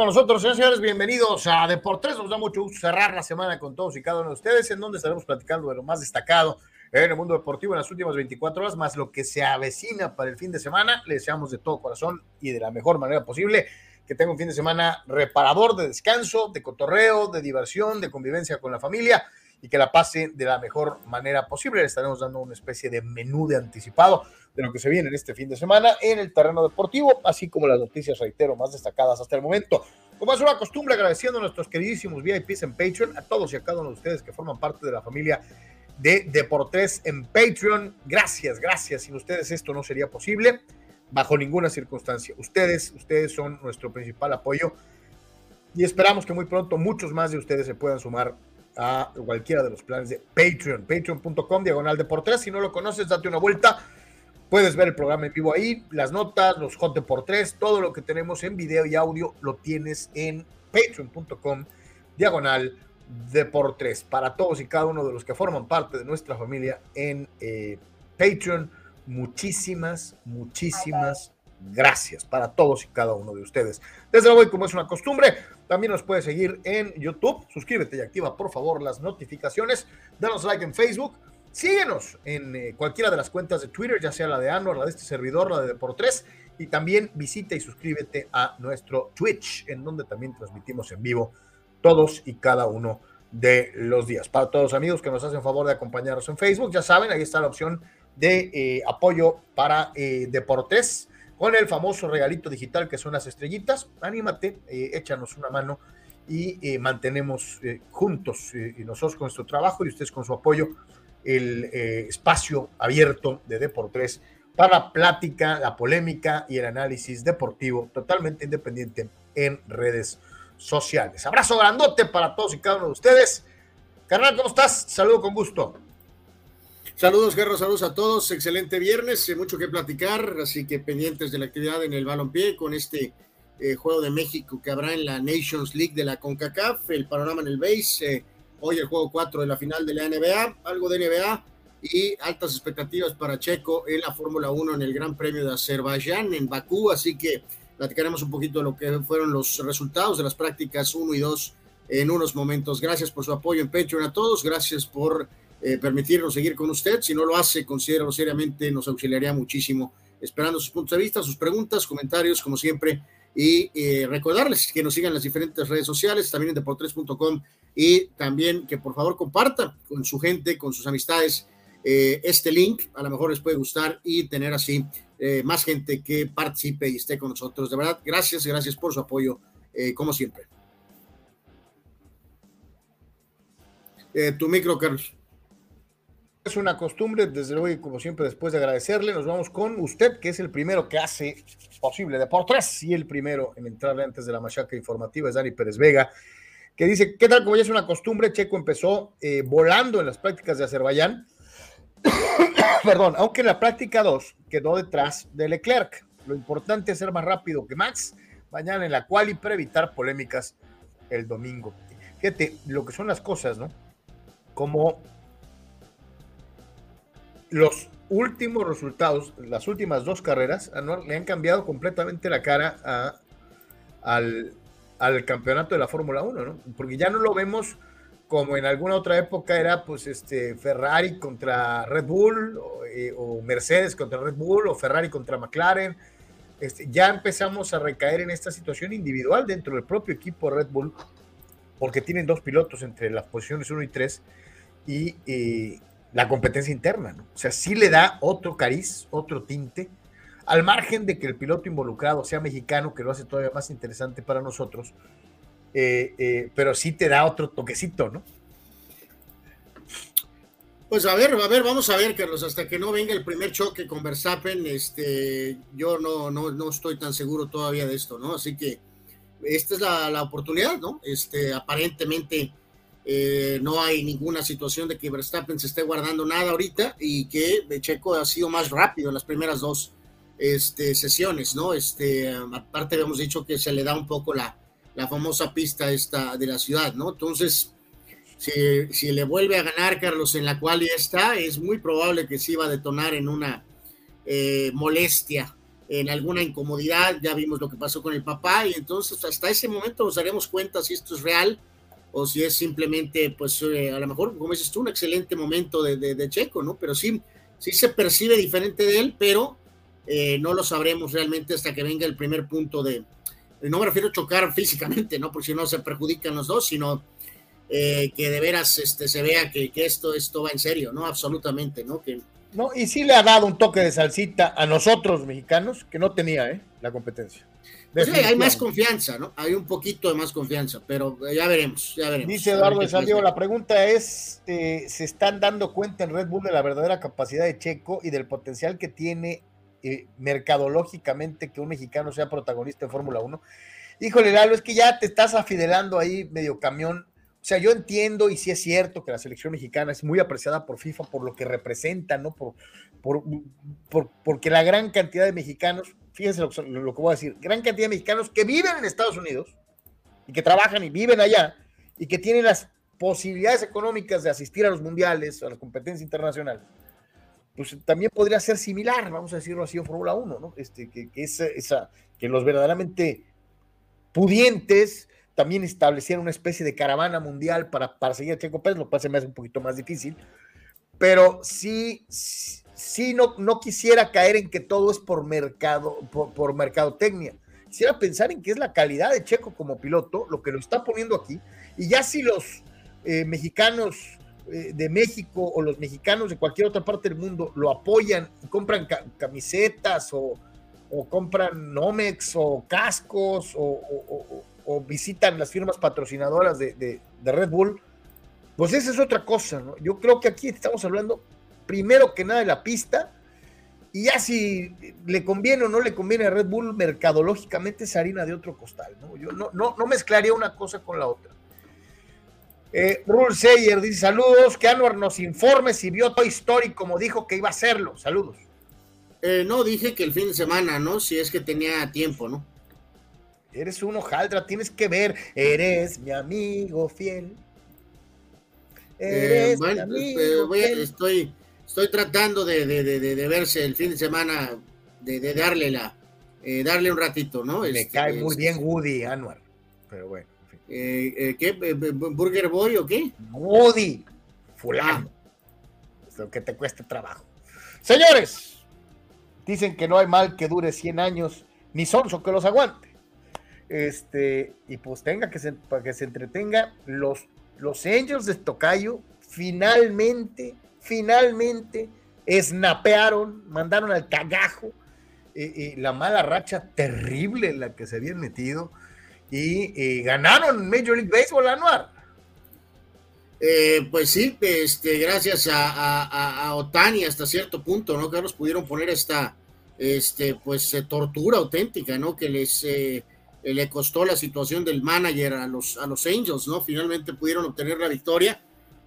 con nosotros, señores, señores. Bienvenidos a Deportes. Nos da mucho gusto cerrar la semana con todos y cada uno de ustedes, en donde estaremos platicando de lo más destacado en el mundo deportivo en las últimas 24 horas, más lo que se avecina para el fin de semana. Le deseamos de todo corazón y de la mejor manera posible que tenga un fin de semana reparador de descanso, de cotorreo, de diversión, de convivencia con la familia y que la pase de la mejor manera posible. Le estaremos dando una especie de menú de anticipado de lo que se viene en este fin de semana en el terreno deportivo, así como las noticias, reitero, más destacadas hasta el momento. Como es una costumbre, agradeciendo a nuestros queridísimos VIPs en Patreon, a todos y a cada uno de ustedes que forman parte de la familia de Deportes en Patreon. Gracias, gracias. Sin ustedes esto no sería posible bajo ninguna circunstancia. Ustedes, ustedes son nuestro principal apoyo y esperamos que muy pronto muchos más de ustedes se puedan sumar a cualquiera de los planes de Patreon, patreon.com diagonal Deportes. Si no lo conoces, date una vuelta Puedes ver el programa en vivo ahí, las notas, los hot por tres, todo lo que tenemos en video y audio lo tienes en patreon.com diagonal de por tres. Para todos y cada uno de los que forman parte de nuestra familia en eh, Patreon, muchísimas, muchísimas gracias para todos y cada uno de ustedes. Desde luego, como es una costumbre, también nos puedes seguir en YouTube. Suscríbete y activa por favor las notificaciones. Danos like en Facebook Síguenos en eh, cualquiera de las cuentas de Twitter, ya sea la de Anor, la de este servidor, la de Deport3, y también visita y suscríbete a nuestro Twitch, en donde también transmitimos en vivo todos y cada uno de los días. Para todos los amigos que nos hacen favor de acompañarnos en Facebook, ya saben, ahí está la opción de eh, apoyo para eh, Deportes con el famoso regalito digital que son las estrellitas. Anímate, eh, échanos una mano y mantenemos juntos y nosotros con nuestro trabajo y ustedes con su apoyo el eh, espacio abierto de Deportes para plática, la polémica y el análisis deportivo totalmente independiente en redes sociales. Abrazo grandote para todos y cada uno de ustedes. Carnal, ¿cómo estás? Saludo con gusto. Saludos, Guerrero, saludos a todos. Excelente viernes, hay mucho que platicar, así que pendientes de la actividad en el balompié con este eh, juego de México que habrá en la Nations League de la CONCACAF, el panorama en el base. Eh, Hoy el juego 4 de la final de la NBA, algo de NBA y altas expectativas para Checo en la Fórmula 1 en el Gran Premio de Azerbaiyán en Bakú, así que platicaremos un poquito de lo que fueron los resultados de las prácticas 1 y 2 en unos momentos. Gracias por su apoyo en Patreon a todos, gracias por eh, permitirnos seguir con usted. Si no lo hace, considero seriamente, nos auxiliaría muchísimo. Esperando sus puntos de vista, sus preguntas, comentarios, como siempre. Y eh, recordarles que nos sigan las diferentes redes sociales, también en deportes.com y también que por favor compartan con su gente, con sus amistades eh, este link, a lo mejor les puede gustar y tener así más gente que participe y esté con nosotros. De verdad, gracias, gracias por su apoyo, como siempre. tu micro, Carlos. Es una costumbre, desde luego, y como siempre, después de agradecerle, nos vamos con usted, que es el primero que hace posible Deportes y el primero en entrarle antes de la machaca informativa es Dani Pérez Vega que dice, ¿qué tal como ya es una costumbre? Checo empezó eh, volando en las prácticas de Azerbaiyán, perdón, aunque en la práctica 2 quedó detrás de Leclerc. Lo importante es ser más rápido que Max mañana en la cual y para evitar polémicas el domingo. Fíjate lo que son las cosas, ¿no? Como los últimos resultados, las últimas dos carreras, le han cambiado completamente la cara al campeonato de la Fórmula 1, ¿no? Porque ya no lo vemos como en alguna otra época era pues este Ferrari contra Red Bull o, eh, Mercedes contra Red Bull o Ferrari contra McLaren. Este, ya empezamos a recaer en esta situación individual dentro del propio equipo Red Bull porque tienen dos pilotos entre las posiciones 1 y 3 y eh, la competencia interna, ¿no? O sea, sí le da otro cariz, otro tinte al margen de que el piloto involucrado sea mexicano, que lo hace todavía más interesante para nosotros, eh, eh, pero sí te da otro toquecito, ¿no? Pues a ver, a ver, vamos a ver, Carlos, hasta que no venga el primer choque con Verstappen, este, yo no, no, no estoy tan seguro todavía de esto, ¿no? Así que esta es la, oportunidad, ¿no? Este, aparentemente eh, no hay ninguna situación de que Verstappen se esté guardando nada ahorita y que Checo ha sido más rápido en las primeras dos este, sesiones, ¿no? Este, aparte habíamos dicho que se le da un poco la, famosa pista esta de la ciudad, ¿no? Entonces, si, si, le vuelve a ganar Carlos en la cual ya está, es muy probable que sí va a detonar en una eh, molestia en alguna incomodidad, ya vimos lo que pasó con el papá y entonces hasta ese momento nos daremos cuenta si esto es real o si es simplemente, pues eh, a lo mejor, como dices tú, un excelente momento de, de, Checo, ¿no? Pero sí, sí se percibe diferente de él, pero eh, no lo sabremos realmente hasta que venga el primer punto de, no me refiero a chocar físicamente, ¿no? Porque si no se perjudican los dos, sino eh, que de veras este, se vea que, que, esto, esto va en serio, ¿no? Absolutamente, ¿no? Que, no, y sí le ha dado un toque de salsita a nosotros mexicanos que no tenía ¿eh? la competencia. Pues hay más confianza, ¿no? Hay un poquito de más confianza, pero ya veremos, ya veremos. Dice Eduardo de Santiago, la pregunta es, eh, ¿se están dando cuenta en Red Bull de la verdadera capacidad de Checo y del potencial que tiene eh, mercadológicamente que un mexicano sea protagonista en Fórmula 1? Híjole, Lalo, es que ya te estás afidelando ahí medio camión o sea, yo entiendo y sí es cierto que la selección mexicana es muy apreciada por FIFA por lo que representa, ¿no? Por, por, porque la gran cantidad de mexicanos, fíjense lo, lo, que voy a decir, gran cantidad de mexicanos que viven en Estados Unidos y que trabajan y viven allá y que tienen las posibilidades económicas de asistir a los mundiales, a las competencias internacionales, pues también podría ser similar, vamos a decirlo así, en Fórmula 1, ¿no? Este, que, que, esa, que los verdaderamente pudientes también establecieron una especie de caravana mundial para, para seguir a Checo Pérez, lo cual se me hace un poquito más difícil, pero sí, sí no, no quisiera caer en que todo es por mercado, por, por mercadotecnia. Quisiera pensar en que es la calidad de Checo como piloto, lo que lo está poniendo aquí, y ya si los eh, mexicanos eh, de México o los mexicanos de cualquier otra parte del mundo lo apoyan compran camisetas o, o, compran Nomex o cascos o, o visitan las firmas patrocinadoras de, Red Bull, pues esa es otra cosa, ¿no? Yo creo que aquí estamos hablando primero que nada de la pista, y ya si le conviene o no le conviene a Red Bull mercadológicamente es harina de otro costal, ¿no? Yo no, no, no mezclaría una cosa con la otra. Eh, Rule Sayer dice saludos, que Anwar nos informe si vio Toy Story como dijo que iba a hacerlo. Saludos. Eh, no, dije que el fin de semana, ¿no? Si es que tenía tiempo, ¿no? Eres un hojaldra, tienes que ver. Eres mi amigo fiel. Eres mi pues, amigo Estoy, estoy tratando de, verse el fin de semana, de, darle la, eh, darle un ratito, ¿no? Me este, cae muy bien Woody Anwar, pero bueno. Eh, eh, ¿Qué? ¿Burger Boy o qué? Woody, fulano. Ah. Es lo que te cueste trabajo. Señores, dicen que no hay mal que dure 100 años, ni sonso que los aguante. Este, y pues tenga que se, para que se entretenga, los, los Angels de Tocayo finalmente, finalmente snapearon, mandaron al cagajo y, la mala racha terrible en la que se habían metido y, ganaron Major League Baseball anual. Eh, pues sí, este, gracias a, a, Otani hasta cierto punto, ¿no? Nos pudieron poner esta, este, pues, eh, tortura auténtica, ¿no? Que les eh, le costó la situación del manager a los, a los Angels, ¿no? Finalmente pudieron obtener la victoria.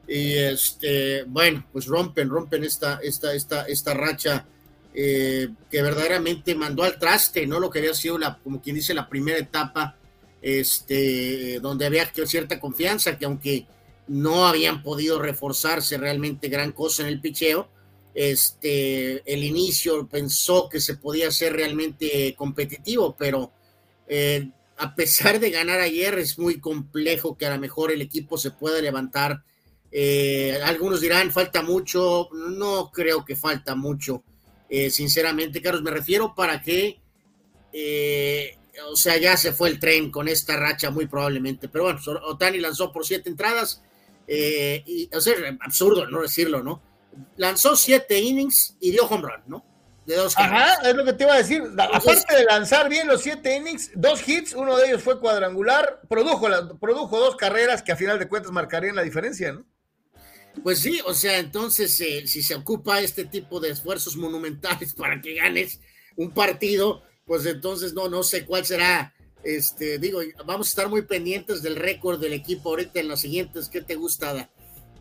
Y este, bueno, pues rompen, rompen esta, esta, esta, esta racha eh, que verdaderamente mandó al traste, ¿no? Lo que había sido la, como quien dice, la primera etapa, este, donde había cierta confianza, que aunque no habían podido reforzarse realmente gran cosa en el picheo, este, el inicio pensó que se podía ser realmente competitivo, pero eh, a pesar de ganar ayer, es muy complejo que a lo mejor el equipo se pueda levantar. Eh, algunos dirán, falta mucho. No creo que falta mucho. Eh, sinceramente, Carlos, me refiero para que, o sea, ya se fue el tren con esta racha muy probablemente. Pero bueno, Otani lanzó por siete entradas. y, o sea, absurdo no decirlo, ¿no? Lanzó siete innings y dio home run, ¿no? De dos Ajá, es lo que te iba a decir. Aparte de lanzar bien los siete innings, dos hits, uno de ellos fue cuadrangular, produjo, produjo dos carreras que a final de cuentas marcarían la diferencia, ¿no? Pues sí, o sea, entonces eh, si se ocupa este tipo de esfuerzos monumentales para que ganes un partido, pues entonces no, no sé cuál será. Este, digo, vamos a estar muy pendientes del récord del equipo ahorita en los siguientes, ¿qué te gusta?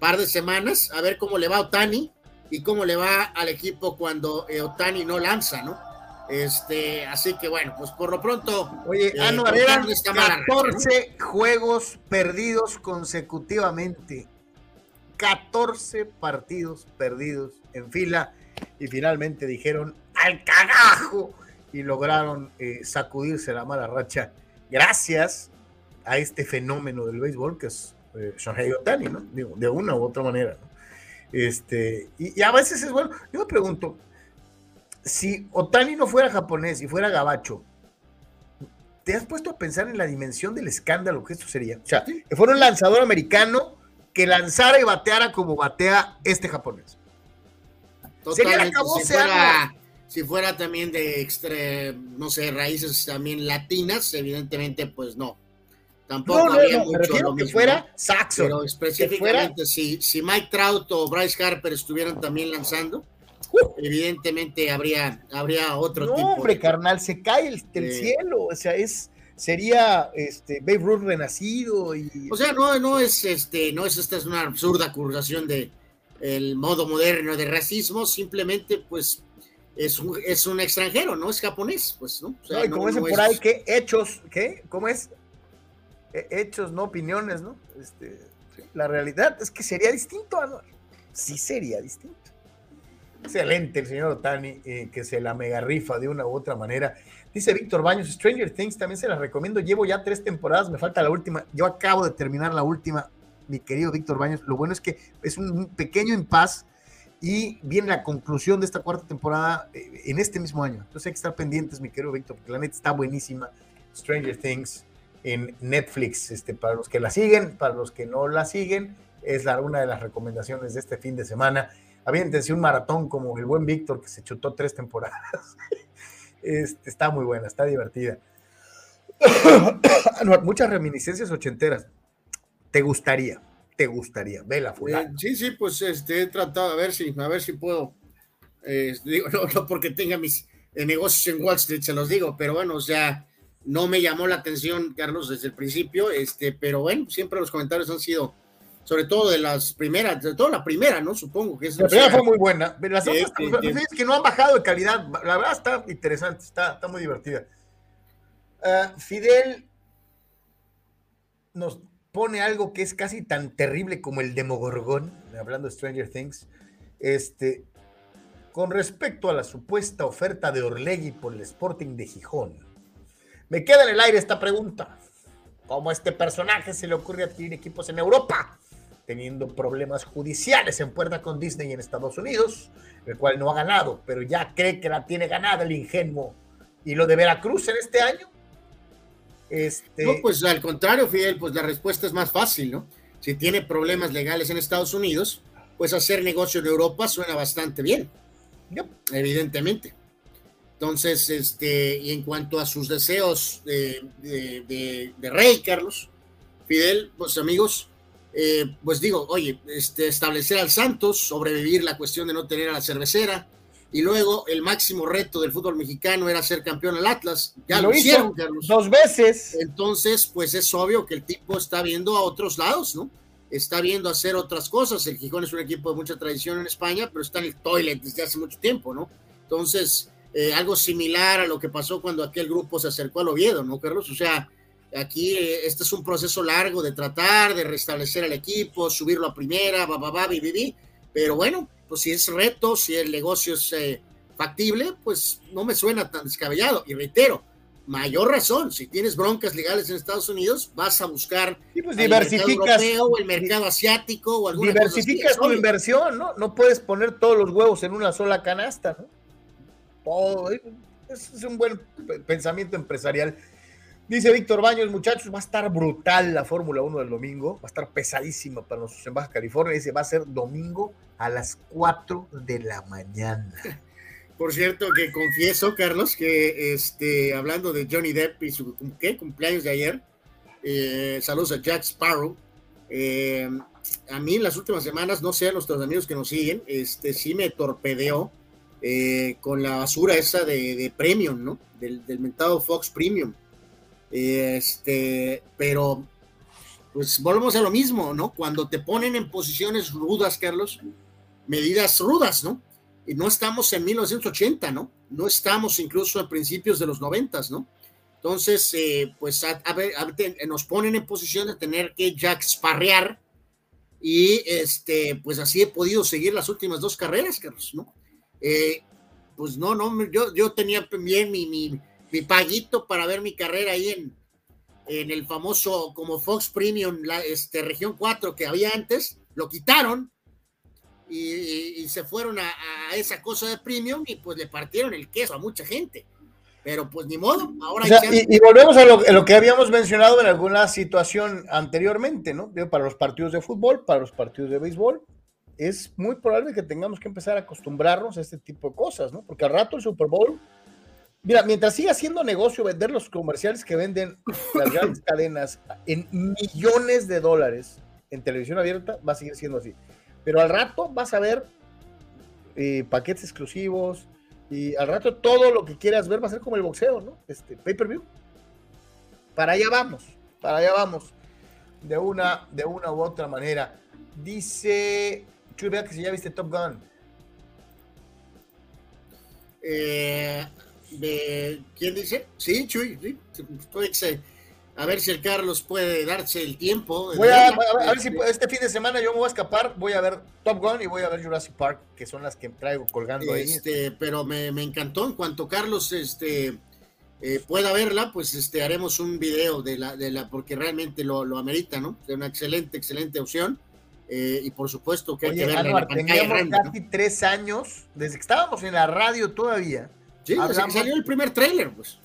Par de semanas, a ver cómo le va a Otani y cómo le va al equipo cuando eh, Otani no lanza, ¿no? Este, así que bueno, pues por lo pronto. Oye, eh, eran 14 juegos perdidos consecutivamente. 14 partidos perdidos en fila y finalmente dijeron al cagajo y lograron eh, sacudirse la mala racha gracias a este fenómeno del béisbol que es eh, Shohei Otani, ¿no? de una u otra manera. ¿no? Este, y, y, a veces es bueno. Yo me pregunto, si Otani no fuera japonés y fuera gabacho, ¿te has puesto a pensar en la dimensión del escándalo que esto sería? O sea, que fuera un lanzador americano que lanzara y bateara como batea este japonés. Sería la si fuera, si fuera también de extre, no sé, raíces también latinas, evidentemente, pues no. Tampoco no, había mucho que fuera Saxon. Pero específicamente, si, si Mike Trout o Bryce Harper estuvieran también lanzando, uh. evidentemente habría, habría otro no, tipo. hombre, carnal, se cae el, el cielo. O sea, es sería este Babe Ruth renacido y o sea no no es este no es esta es una absurda acusación de el modo moderno de racismo simplemente pues es un, es un extranjero no es japonés pues no, o y como dicen por ahí que hechos qué cómo es hechos no opiniones no este la realidad es que sería distinto sí sería distinto excelente el señor Otani eh, que se la mega rifa de una u otra manera Dice Víctor Baños, Stranger Things también se las recomiendo. Llevo ya tres temporadas, me falta la última. Yo acabo de terminar la última, mi querido Víctor Baños. Lo bueno es que es un pequeño impas y viene la conclusión de esta cuarta temporada eh, en este mismo año. Entonces hay que estar pendientes, mi querido Víctor, porque la neta está buenísima. Stranger Things en Netflix. Este, para los que la siguen, para los que no la siguen, es la, una de las recomendaciones de este fin de semana. Aviéntense un maratón como el buen Víctor que se chutó tres temporadas. Este, está muy buena, está divertida. Muchas reminiscencias ochenteras. ¿Te gustaría? ¿Te gustaría? Vela, fulano. Eh, sí, sí, pues este, he tratado a ver si, a ver si puedo. Eh, digo, no, no, porque tenga mis eh, negocios en Wall Street, se los digo, pero bueno, o sea, no me llamó la atención, Carlos, desde el principio, este, pero bueno, siempre los comentarios han sido sobre todo de las primeras, de toda la primera, ¿no? Supongo que es. La primera fue muy buena. Las otras es que no han bajado de calidad. La verdad está interesante, está, está muy divertida. Uh, Fidel nos pone algo que es casi tan terrible como el Demogorgón, hablando de Stranger Things. Este, con respecto a la supuesta oferta de Orlegui por el Sporting de Gijón. Me queda en el aire esta pregunta. ¿Cómo a este personaje se le ocurre adquirir equipos en Europa? teniendo problemas judiciales en puerta con Disney en Estados Unidos, el cual no ha ganado, pero ya cree que la tiene ganada el ingenuo. ¿Y lo de Veracruz en este año? Este... No, pues al contrario, Fidel, pues la respuesta es más fácil, ¿no? Si tiene problemas legales en Estados Unidos, pues hacer negocio en Europa suena bastante bien, evidentemente. Entonces, este, y en cuanto a sus deseos de, de, de Rey, Carlos, Fidel, pues amigos, eh, pues digo, oye, este, establecer al Santos, sobrevivir la cuestión de no tener a la cervecera, y luego el máximo reto del fútbol mexicano era ser campeón al Atlas. Ya lo, hicieron, Carlos. Dos veces. Entonces, pues es obvio que el tipo está viendo a otros lados, ¿no? Está viendo hacer otras cosas. El Gijón es un equipo de mucha tradición en España, pero está en el toilet desde hace mucho tiempo, ¿no? Entonces, eh, algo similar a lo que pasó cuando aquel grupo se acercó al Oviedo, ¿no, Carlos? O sea, Aquí eh, este es un proceso largo de tratar de restablecer al equipo, subirlo a primera, va, va, va, pero bueno, pues si es reto, si el negocio es eh, factible, pues no me suena tan descabellado. Y reitero, mayor razón, si tienes broncas legales en Estados Unidos, vas a buscar pues el mercado europeo el mercado asiático o alguna Diversificas tu inversión, ¿no? No puedes poner todos los huevos en una sola canasta, ¿no? Todo, es un buen pensamiento empresarial. Dice Víctor Baños, muchachos, va a estar brutal la Fórmula 1 del domingo, va a estar pesadísima para nosotros en Baja California. Dice, va a ser domingo a las 4 de la mañana. Por cierto, que confieso, Carlos, que este, hablando de Johnny Depp y su cumpleaños de ayer, eh, saludos a Jack Sparrow. Eh, a mí en las últimas semanas, no sé, a nuestros amigos que nos siguen, este, sí me torpedeó eh, con la basura esa de, Premium, ¿no? Del, del mentado Fox Premium este, pero pues volvemos a lo mismo, ¿no? Cuando te ponen en posiciones rudas, Carlos, medidas rudas, ¿no? Y no estamos en 1980, ¿no? No estamos incluso a principios de los 90, ¿no? Entonces, eh, pues a, nos ponen en posición de tener que Jack sparrear y este, pues así he podido seguir las últimas dos carreras, Carlos, ¿no? Eh, pues no, no, yo, yo tenía bien mi, mi, mi paguito para ver mi carrera ahí en, en el famoso como Fox Premium, la este, región 4 que había antes, lo quitaron y, se fueron a, esa cosa de premium y pues le partieron el queso a mucha gente. Pero pues ni modo, ahora... y, volvemos a lo, que habíamos mencionado en alguna situación anteriormente, ¿no? Para los partidos de fútbol, para los partidos de béisbol, es muy probable que tengamos que empezar a acostumbrarnos a este tipo de cosas, ¿no? Porque al rato el Super Bowl, mira, mientras siga siendo negocio vender los comerciales que venden las grandes cadenas en millones de dólares en televisión abierta, va a seguir siendo así. Pero al rato vas a ver eh, paquetes exclusivos y al rato todo lo que quieras ver va a ser como el boxeo, ¿no? Este, pay-per-view. Para allá vamos, para allá vamos. De una, de una u otra manera. Dice Chuy, vea que si ya viste Top Gun. Eh, ¿Quién dice? Sí, Chuy, sí. A ver si el Carlos puede darse el tiempo. Voy a, ver si este fin de semana yo me voy a escapar, voy a ver Top Gun y voy a ver Jurassic Park, que son las que traigo colgando ahí. Este, pero me, encantó, en cuanto Carlos este, eh, pueda verla, pues este, haremos un video de la, de la porque realmente lo, lo amerita, ¿no? Es una excelente, excelente opción. Eh, y por supuesto que hay que verla casi tres años, desde que estábamos en la radio todavía. Sí, desde que salió el primer tráiler, pues.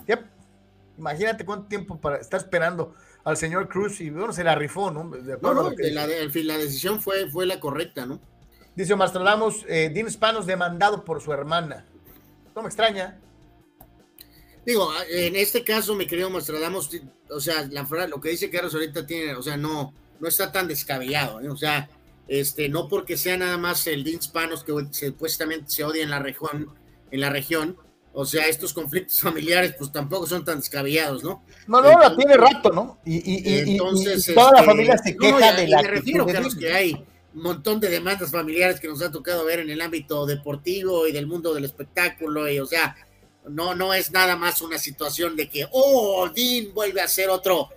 Imagínate cuánto tiempo para estar esperando al señor Cruz y bueno, se la rifó, ¿no? De no, no la, la, decisión fue, fue la correcta, ¿no? Dice Mastradamus, eh, Dean Spanos demandado por su hermana. No me extraña. Digo, en este caso, mi querido Mastradamus, o sea, la, lo que dice Carlos ahorita tiene, o sea, no, no está tan descabellado, ¿eh? o sea, este, no porque sea nada más el Dean Spanos que supuestamente se odia en la región, en la región, o sea, estos conflictos familiares, pues tampoco son tan descabellados, ¿no? No, no, la tiene rato, ¿no? Y, entonces, toda la este, familia se queja de la. Me refiero, Carlos, que hay un montón de demandas familiares que nos ha tocado ver en el ámbito deportivo y del mundo del espectáculo, y o sea, no, no es nada más una situación de que, oh, Dean vuelve a ser otro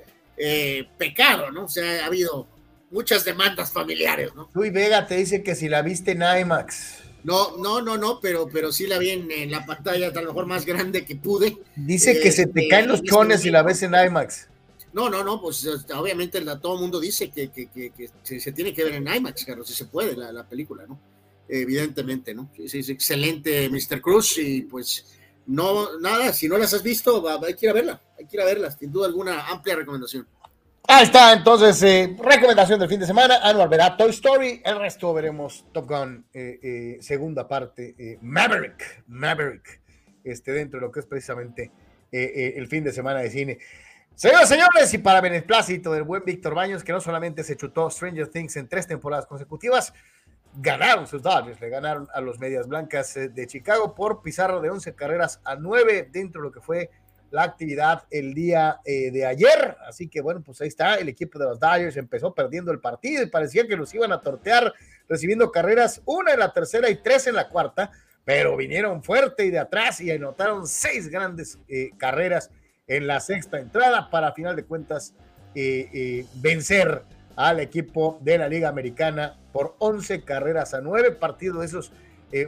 eh, pecado, ¿no? O sea, ha habido muchas demandas familiares, ¿no? Luis Vega te dice que si la viste en IMAX. No, no, no, no, pero, pero sí la vi en, la pantalla, a lo mejor más grande que pude. Dice que se te eh, caen los chones si la ves en IMAX. No, no, no, pues este, obviamente todo el mundo dice que, se, tiene que ver en IMAX, Carlos, si se puede la, película, ¿no? Evidentemente, ¿no? Sí, es excelente Mr. Cruz y pues no, nada, si no las has visto, hay que ir a verla, hay que ir a verla, sin duda alguna, amplia recomendación. Ahí está, entonces, eh, recomendación del fin de semana. Anual verá Toy Story. El resto veremos Top Gun, eh, eh, segunda parte, Maverick, Maverick, este, dentro de lo que es precisamente el fin de semana de cine. Señoras señores, y para beneplácito del buen Víctor Baños, que no solamente se chutó Stranger Things en tres temporadas consecutivas, ganaron sus Dodgers, le ganaron a los Medias Blancas de Chicago por pizarro de 11 carreras a 9 dentro de lo que fue la actividad el día eh, de ayer. Así que bueno, pues ahí está, el equipo de los Dodgers empezó perdiendo el partido y parecía que los iban a tortear recibiendo carreras, una en la tercera y tres en la cuarta, pero vinieron fuerte y de atrás y anotaron seis grandes eh, carreras en la sexta entrada para final de cuentas eh, vencer al equipo de la Liga Americana por 11 carreras a 9, partido de esos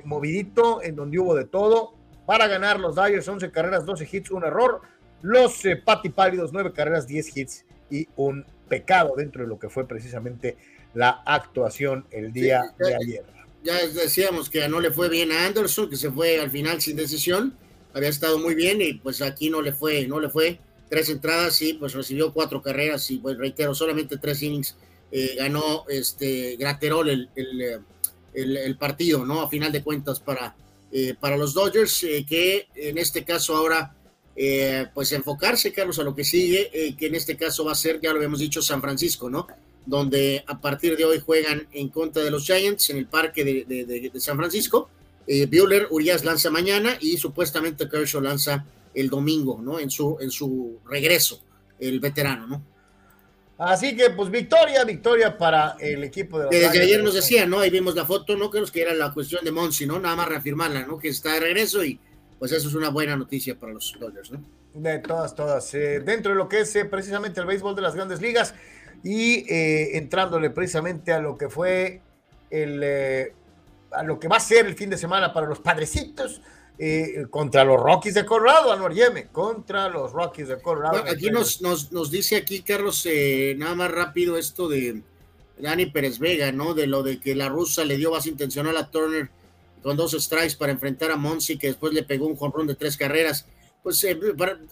movidito en donde hubo de todo, para ganar los Dodgers, 11 carreras, 12 hits, un error. Los eh, Pálidos, 9 carreras, 10 hits y un pecado dentro de lo que fue precisamente la actuación el día de ayer. Ya decíamos que no le fue bien a Anderson, que se fue al final sin decisión. Había estado muy bien y pues aquí no le fue, no le fue. Tres entradas y pues recibió cuatro carreras y pues reitero, solamente tres innings. Eh, ganó este Graterol el, el, el, el, partido, ¿no? A final de cuentas para, eh, para los Dodgers, eh, que en este caso ahora, eh, pues enfocarse, Carlos, a lo que sigue, que en este caso va a ser, ya lo habíamos dicho, San Francisco, ¿no? Donde a partir de hoy juegan en contra de los Giants en el parque de, San Francisco. Bueller, Urias lanza mañana y supuestamente Kershaw lanza el domingo, ¿no? En su, en su regreso, el veterano, ¿no? Así que, pues, victoria, victoria para el equipo de Desde ayer nos decía, ¿no? Ahí vimos la foto, ¿no? Creo que era la cuestión de Monsi, ¿no? Nada más reafirmarla, ¿no? Que está de regreso y, pues, eso es una buena noticia para los Dodgers, ¿no? De todas, todas. Eh, dentro de lo que es eh, precisamente el béisbol de las grandes ligas y eh, entrándole precisamente a lo que fue el. a lo que va a ser el fin de semana para los padrecitos. Eh, contra los Rockies de Colorado, Anuar Yeme, contra los Rockies de Colorado. aquí nos, nos, nos, dice aquí, Carlos, eh, nada más rápido esto de Dani Pérez Vega, ¿no? De lo de que la rusa le dio base intencional a Turner con dos strikes para enfrentar a Monsi, que después le pegó un jonrón de tres carreras. Pues eh,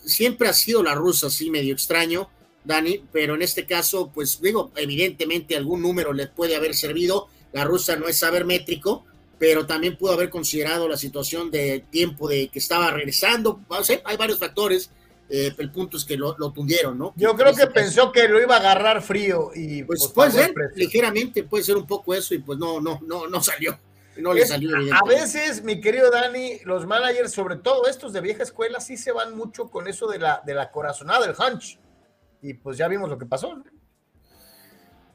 siempre ha sido la rusa así medio extraño, Dani, pero en este caso, pues digo, evidentemente algún número le puede haber servido. La rusa no es saber métrico, pero también pudo haber considerado la situación de tiempo de que estaba regresando. hay varios factores. Eh, el punto es que lo, lo tundieron, ¿no? Yo creo que pensó que lo iba a agarrar frío y pues, pues puede ser, ligeramente puede ser un poco eso y pues no, no, no, no salió. No le salió a veces, mi querido Dani, los managers, sobre todo estos de vieja escuela, sí se van mucho con eso de la, de la corazonada, del hunch. Y pues ya vimos lo que pasó. ¿no?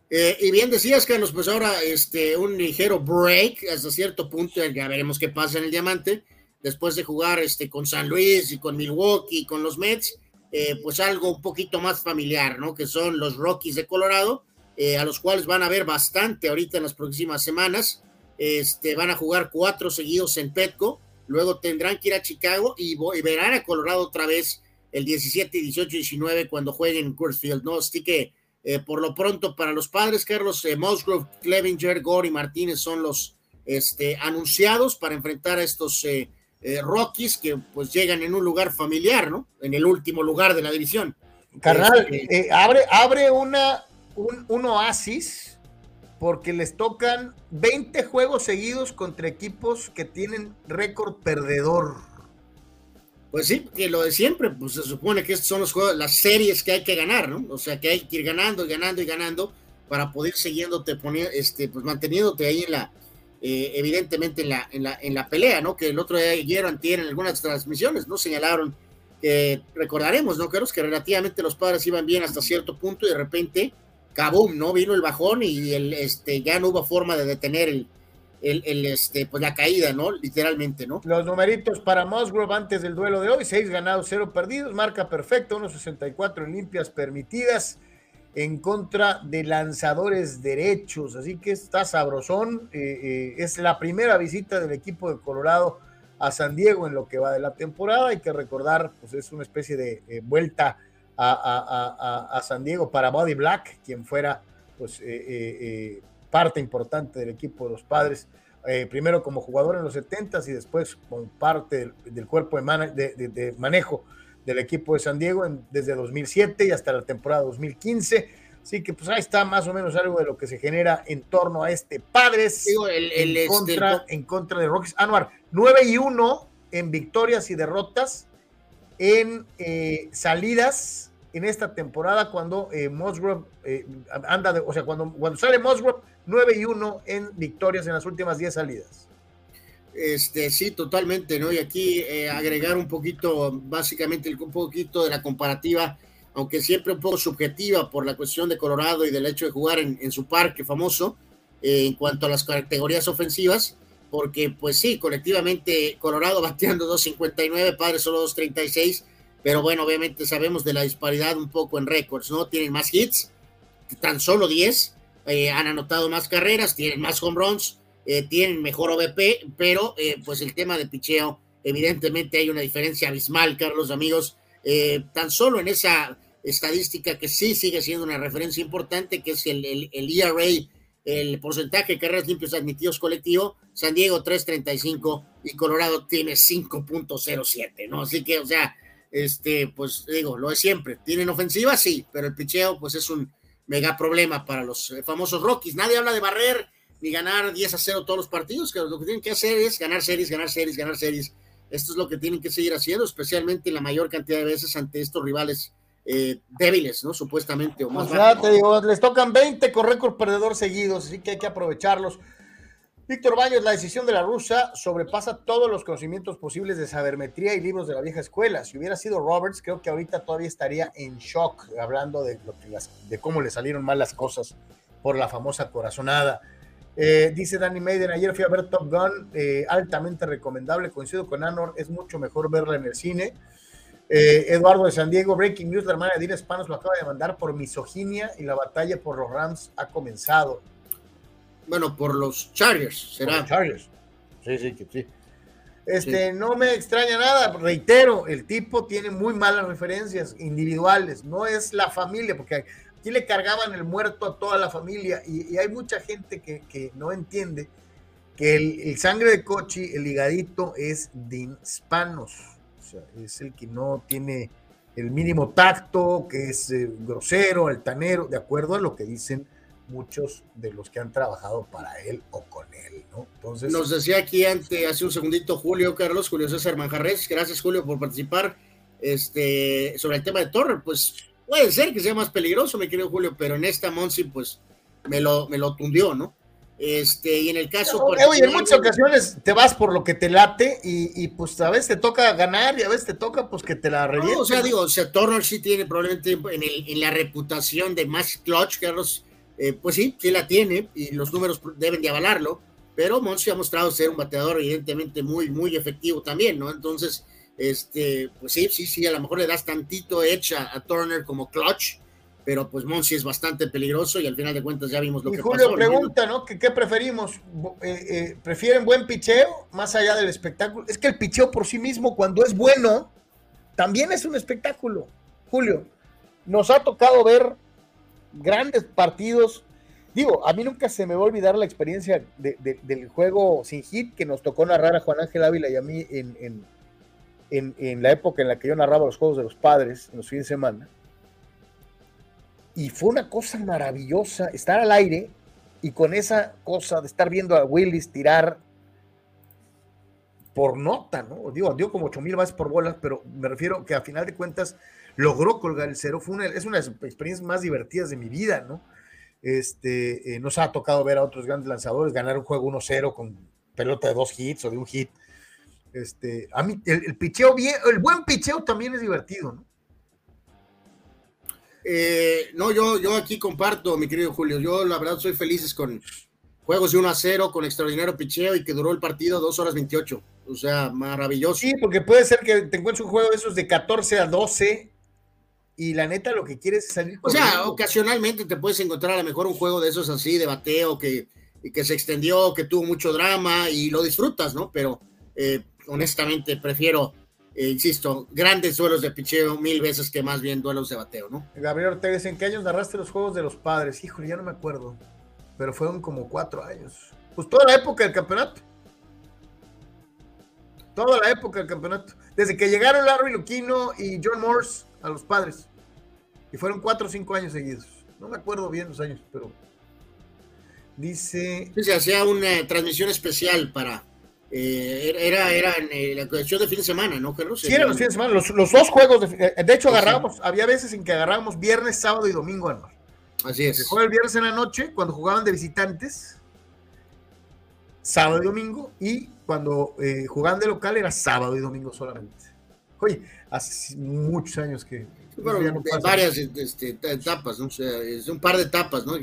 Eh, y bien decías, Carlos, pues ahora este, un ligero break hasta cierto punto, ya veremos qué pasa en el diamante, después de jugar este, con San Luis y con Milwaukee y con los Mets, eh, pues algo un poquito más familiar, ¿no? Que son los Rockies de Colorado, eh, a los cuales van a ver bastante ahorita en las próximas semanas. Este, van a jugar cuatro seguidos en Petco, luego tendrán que ir a Chicago y, verán a Colorado otra vez el 17, 18 y 19 cuando jueguen en Coors Field, ¿no? Así que eh, por lo pronto, para los padres, Carlos eh, Musgrove, Clevinger, Gore y Martínez son los este, anunciados para enfrentar a estos eh, Rockies que pues llegan en un lugar familiar, ¿no? En el último lugar de la división. Carnal, este, abre, abre una, un, oasis porque les tocan 20 juegos seguidos contra equipos que tienen récord perdedor. Pues sí, que lo de siempre, pues se supone que estos son los juegos, las series que hay que ganar, ¿no? O sea, que hay que ir ganando y ganando y ganando para poder siguiéndote, poniendo, este, pues manteniéndote ahí en la, eh, evidentemente en la, en la, en la pelea, ¿no? Que el otro día ayer en algunas transmisiones, ¿no? Señalaron que recordaremos, ¿no? Creo que relativamente los padres iban bien hasta cierto punto y de repente, cabum, ¿no? Vino el bajón y el, este, ya no hubo forma de detener el, el, este, pues la caída, ¿no? Literalmente, ¿no? Los numeritos para Musgrove antes del duelo de hoy, seis ganados, cero perdidos, marca perfecta, unos 64 limpias permitidas en contra de lanzadores derechos, así que está sabrosón, eh, eh, es la primera visita del equipo de Colorado a San Diego en lo que va de la temporada, hay que recordar, pues es una especie de eh, vuelta a, a, San Diego para Body Black, quien fuera, pues, parte importante del equipo de los padres, eh, primero como jugador en los 70 y después como parte del, cuerpo de, manejo del equipo de San Diego desde 2007 y hasta la temporada 2015. Así que pues ahí está más o menos algo de lo que se genera en torno a este Padres el, en, este, contra, en contra de Rockies. Anuar, 9 y 1 en victorias y derrotas en eh, salidas en esta temporada cuando eh, Musgrove eh, anda, de, o sea, cuando, cuando sale Musgrove, 9 y 1 en victorias en las últimas 10 salidas. Este, sí, totalmente, ¿no? Y aquí eh, agregar un poquito, básicamente un poquito de la comparativa, aunque siempre un poco subjetiva por la cuestión de Colorado y del hecho de jugar en, en su parque famoso, en cuanto a las categorías ofensivas, porque pues sí, colectivamente Colorado bateando 2.59, Padres solo 2.36, pero bueno, obviamente sabemos de la disparidad un poco en récords, ¿no? Tienen más hits, tan solo 10, eh, han anotado más carreras, tienen más home runs, eh, tienen mejor OVP, pero eh, pues el tema de picheo, evidentemente hay una diferencia abismal, Carlos, amigos, tan solo en esa estadística que sí sigue siendo una referencia importante, que es el, el, el ERA, el porcentaje de carreras limpias admitidos colectivo, San Diego 3.35 y Colorado tiene 5.07, ¿no? Así que, o sea, este, pues digo, lo es siempre. Tienen ofensiva, sí, pero el picheo, pues es un mega problema para los eh, famosos Rockies. Nadie habla de barrer ni ganar 10 a 0 todos los partidos, que lo que tienen que hacer es ganar series, ganar series, ganar series. Esto es lo que tienen que seguir haciendo, especialmente la mayor cantidad de veces ante estos rivales eh, débiles, ¿no? Supuestamente. O más te digo, les tocan 20 con récord perdedor seguidos, así que hay que aprovecharlos. Víctor Baños, la decisión de la rusa sobrepasa todos los conocimientos posibles de sabermetría y libros de la vieja escuela. Si hubiera sido Roberts, creo que ahorita todavía estaría en shock hablando de, lo que de cómo le salieron mal las cosas por la famosa corazonada. Eh, dice Danny Maiden, ayer fui a ver Top Gun, eh, altamente recomendable, coincido con Anor, es mucho mejor verla en el cine. Eh, Eduardo de San Diego, Breaking News, la hermana de Dina Spanos lo acaba de mandar por misoginia y la batalla por los Rams ha comenzado. Bueno, por los Chargers, será. Chargers. Sí, sí, sí. Este, no me extraña nada, reitero, el tipo tiene muy malas referencias individuales, no es la familia, porque aquí le cargaban el muerto a toda la familia y, hay mucha gente que, no entiende que el, sangre de Cochi, el ligadito, es de hispanos, o sea, es el que no tiene el mínimo tacto, que es eh, grosero, altanero, de acuerdo a lo que dicen muchos de los que han trabajado para él o con él, ¿no? Entonces. Nos decía aquí ante, hace un segundito Julio Carlos, Julio César Manjarres, gracias Julio por participar este, sobre el tema de Torre, pues puede ser que sea más peligroso, mi querido Julio, pero en esta Monsi, pues me lo, me lo tundió, ¿no? Este, y en el caso. oye, en muchas ocasiones te vas por lo que te late y, pues a veces te toca ganar y a veces te toca pues que te la revienten. o sea, digo, o sea, Turner sí tiene probablemente en, el, en la reputación de más clutch, Carlos, eh, pues sí, sí la tiene y los números deben de avalarlo, pero Monsi ha mostrado ser un bateador evidentemente muy, muy efectivo también, ¿no? Entonces, este, pues sí, sí, sí, a lo mejor le das tantito hecha a Turner como clutch, pero pues Monsi es bastante peligroso y al final de cuentas ya vimos lo y que Julio pregunta, ¿no? ¿Qué, preferimos? Eh, eh, ¿Prefieren buen picheo más allá del espectáculo? Es que el picheo por sí mismo, cuando es bueno, también es un espectáculo. Julio, nos ha tocado ver grandes partidos. Digo, a mí nunca se me va a olvidar la experiencia del juego sin hit que nos tocó narrar a Juan Ángel Ávila y a mí en, en la época en la que yo narraba los juegos de los padres, en los fines de semana y fue una cosa maravillosa estar al aire y con esa cosa de estar viendo a Willis tirar por nota, ¿no? Digo, dio como 8 mil bases por bolas, pero me refiero que a final de cuentas logró colgar el cero. Fue una, es una de las experiencias más divertidas de mi vida, ¿no? Este, eh, nos ha tocado ver a otros grandes lanzadores ganar un juego 1-0 con pelota de dos hits o de un hit. Este, a mí, el, el picheo bien, el buen picheo también es divertido, ¿no? Eh, no, yo, yo aquí comparto, mi querido Julio. Yo, la verdad, soy feliz con juegos de 1 a 0, con extraordinario picheo y que duró el partido 2 horas 28. O sea, maravilloso. Sí, porque puede ser que te encuentres un juego de esos de 14 a 12 y la neta lo que quieres es salir. O sea, ocasionalmente te puedes encontrar a lo mejor un juego de esos así, de bateo, que, que se extendió, que tuvo mucho drama y lo disfrutas, ¿no? Pero eh, honestamente prefiero eh, insisto, grandes duelos de picheo mil veces que más bien duelos de bateo, ¿no? Gabriel Ortega, ¿en qué años narraste los juegos de los padres? Híjole, ya no me acuerdo, pero fueron como cuatro años. Pues toda la época del campeonato. Toda la época del campeonato. Desde que llegaron Larry Luquino y John Morse a los padres. Y fueron cuatro o cinco años seguidos. No me acuerdo bien los años, pero. Dice. se hacía una transmisión especial para eh, era, era en eh, la cuestión de fin de semana, ¿no, Carlos? Sí, eran los fines de semana, los, dos juegos. De, de hecho, agarrábamos, había veces en que agarrábamos viernes, sábado y domingo, Anual. Así es. Se juega el viernes en la noche, cuando jugaban de visitantes, sábado y domingo, y cuando eh, jugaban de local era sábado y domingo solamente. Oye, hace muchos años que. Bueno, varias este, etapas, ¿no? O sea, es un par de etapas, ¿no?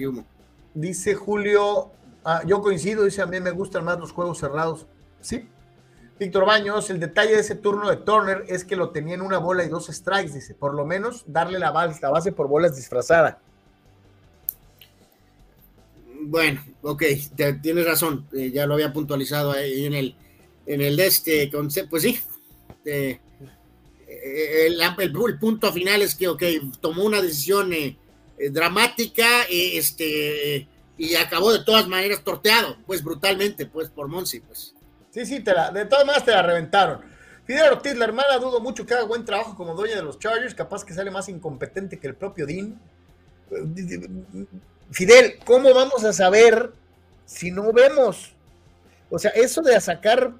Dice Julio, ah, yo coincido, dice a mí me gustan más los juegos cerrados. Sí. Víctor Baños, el detalle de ese turno de Turner es que lo tenía en una bola y dos strikes, dice. Por lo menos darle la base, la base por bolas disfrazada. Bueno, ok, tienes razón. Eh, ya lo había puntualizado ahí en el, en el de este concepto. Pues sí. Eh, eh, el, punto final es que, ok, tomó una decisión dramática este, y acabó de todas maneras torteado, pues brutalmente, pues por Monsi, pues. Sí, sí, te la, de todas maneras te la reventaron. Fidel Ortiz, la hermana, dudo mucho que haga buen trabajo como dueña de los Chargers, capaz que sale más incompetente que el propio Dean. Fidel, ¿cómo vamos a saber si no vemos? O sea, eso de sacar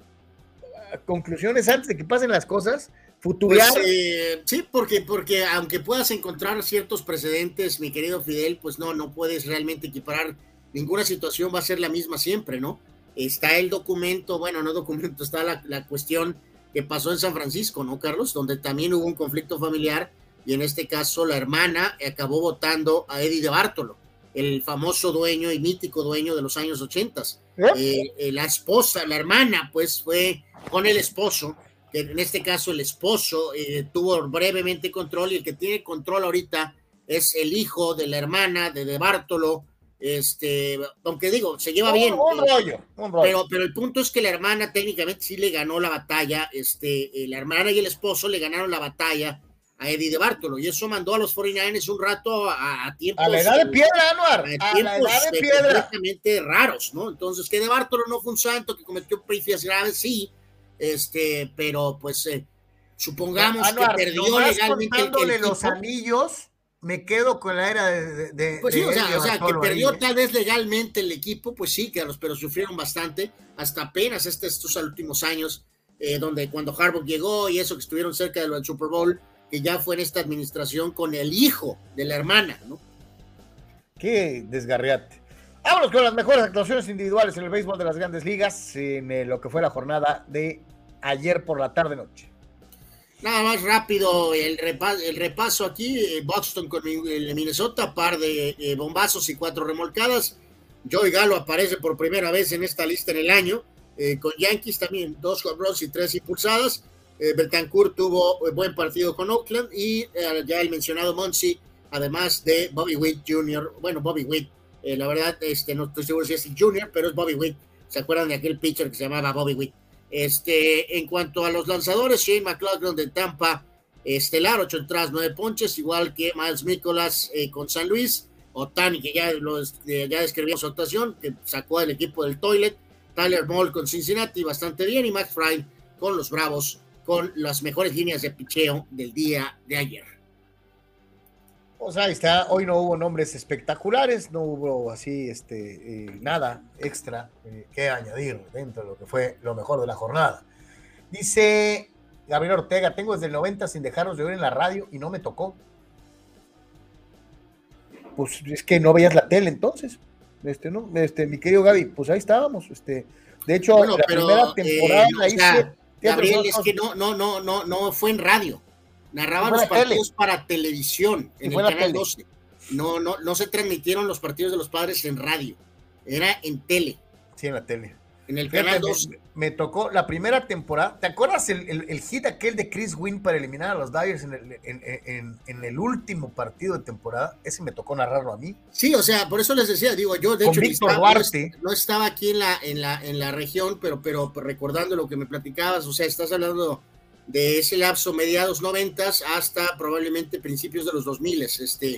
conclusiones antes de que pasen las cosas, futurear. Pues, eh, sí, porque, porque aunque puedas encontrar ciertos precedentes, mi querido Fidel, pues no, no puedes realmente equiparar. Ninguna situación va a ser la misma siempre, ¿no? está el documento, bueno, no documento, está la, cuestión que pasó en San Francisco, ¿no, Carlos? Donde también hubo un conflicto familiar y en este caso la hermana acabó votando a Eddie de Bartolo, el famoso dueño y mítico dueño de los años 80. ¿Eh? Eh, la esposa, la hermana, pues fue con el esposo, que en este caso el esposo eh, tuvo brevemente control y el que tiene control ahorita es el hijo de la hermana de De Bartolo, Este, aunque digo, se lleva bien. Un, rollo, Pero, pero el punto es que la hermana técnicamente sí le ganó la batalla. Este, eh, la hermana y el esposo le ganaron la batalla a Eddie de Bartolo y eso mandó a los 49ers un rato a, a tiempos. A la edad de piedra, Anuar. A, la edad de piedra. raros, ¿no? Entonces, que de Bartolo no fue un santo que cometió prifias graves, sí, este, pero pues eh, supongamos que perdió legalmente. los anillos me quedo con la era de. pues sí, o sea, que perdió tal vez legalmente el equipo, pues sí, Carlos, pero sufrieron bastante, hasta apenas este, estos últimos años, eh, donde cuando Harbaugh llegó y eso que estuvieron cerca del Super Bowl, que ya fue en esta administración con el hijo de la hermana, ¿no? Qué desgarriate. Vámonos con las mejores actuaciones individuales en el béisbol de las grandes ligas en eh, lo que fue la jornada de ayer por la tarde-noche. Nada más rápido el repaso, aquí, eh, Boston con Minnesota, par de eh, bombazos y cuatro remolcadas. Joey Galo aparece por primera vez en esta lista en el año, eh, con Yankees también, dos runs y tres impulsadas. Betancourt tuvo buen partido con Oakland y ya el mencionado Monsi, además de Bobby Witt Jr., bueno, Bobby Witt, la verdad, este, no estoy seguro si es el Jr., pero es Bobby Witt. ¿Se acuerdan de aquel pitcher que se llamaba Bobby Witt? Este, en cuanto a los lanzadores, Shane McLaughlin de Tampa, estelar, ocho entradas, nueve ponches, igual que Miles Nicolas eh, con San Luis, Otani, que ya, los, eh, ya describimos su actuación, que sacó al equipo del Toilet, Tyler Moll con Cincinnati, bastante bien, y Max Fry con los Bravos, con las mejores líneas de picheo del día de ayer. Pues ahí está, hoy no hubo nombres espectaculares, no hubo así este, eh, nada extra eh, que añadir dentro de lo que fue lo mejor de la jornada. Dice Gabriel Ortega, tengo desde el 90 sin dejarnos de oír en la radio y no me tocó. Pues es que no veías la tele entonces. Este, ¿no? Este, mi querido Gaby, pues ahí estábamos. Este, de hecho, la primera eh, temporada Gabriel, es que no, no, no, no, no fue en radio narraban los partidos para televisión en el canal 12. No, no, no se transmitieron los partidos de los padres en radio, era en tele. Sí, en la tele. En el canal 12. Me, tocó la primera temporada. ¿Te acuerdas el, hit aquel de Chris Wynn para eliminar a los Dyers en el, último partido de temporada? Ese me tocó narrarlo a mí. Sí, o sea, por eso les decía, digo, yo de hecho estaba, no, estaba aquí en la, en la, en la región, pero, pero recordando lo que me platicabas, o sea, estás hablando de ese lapso mediados noventas hasta probablemente principios de los 2000. Este,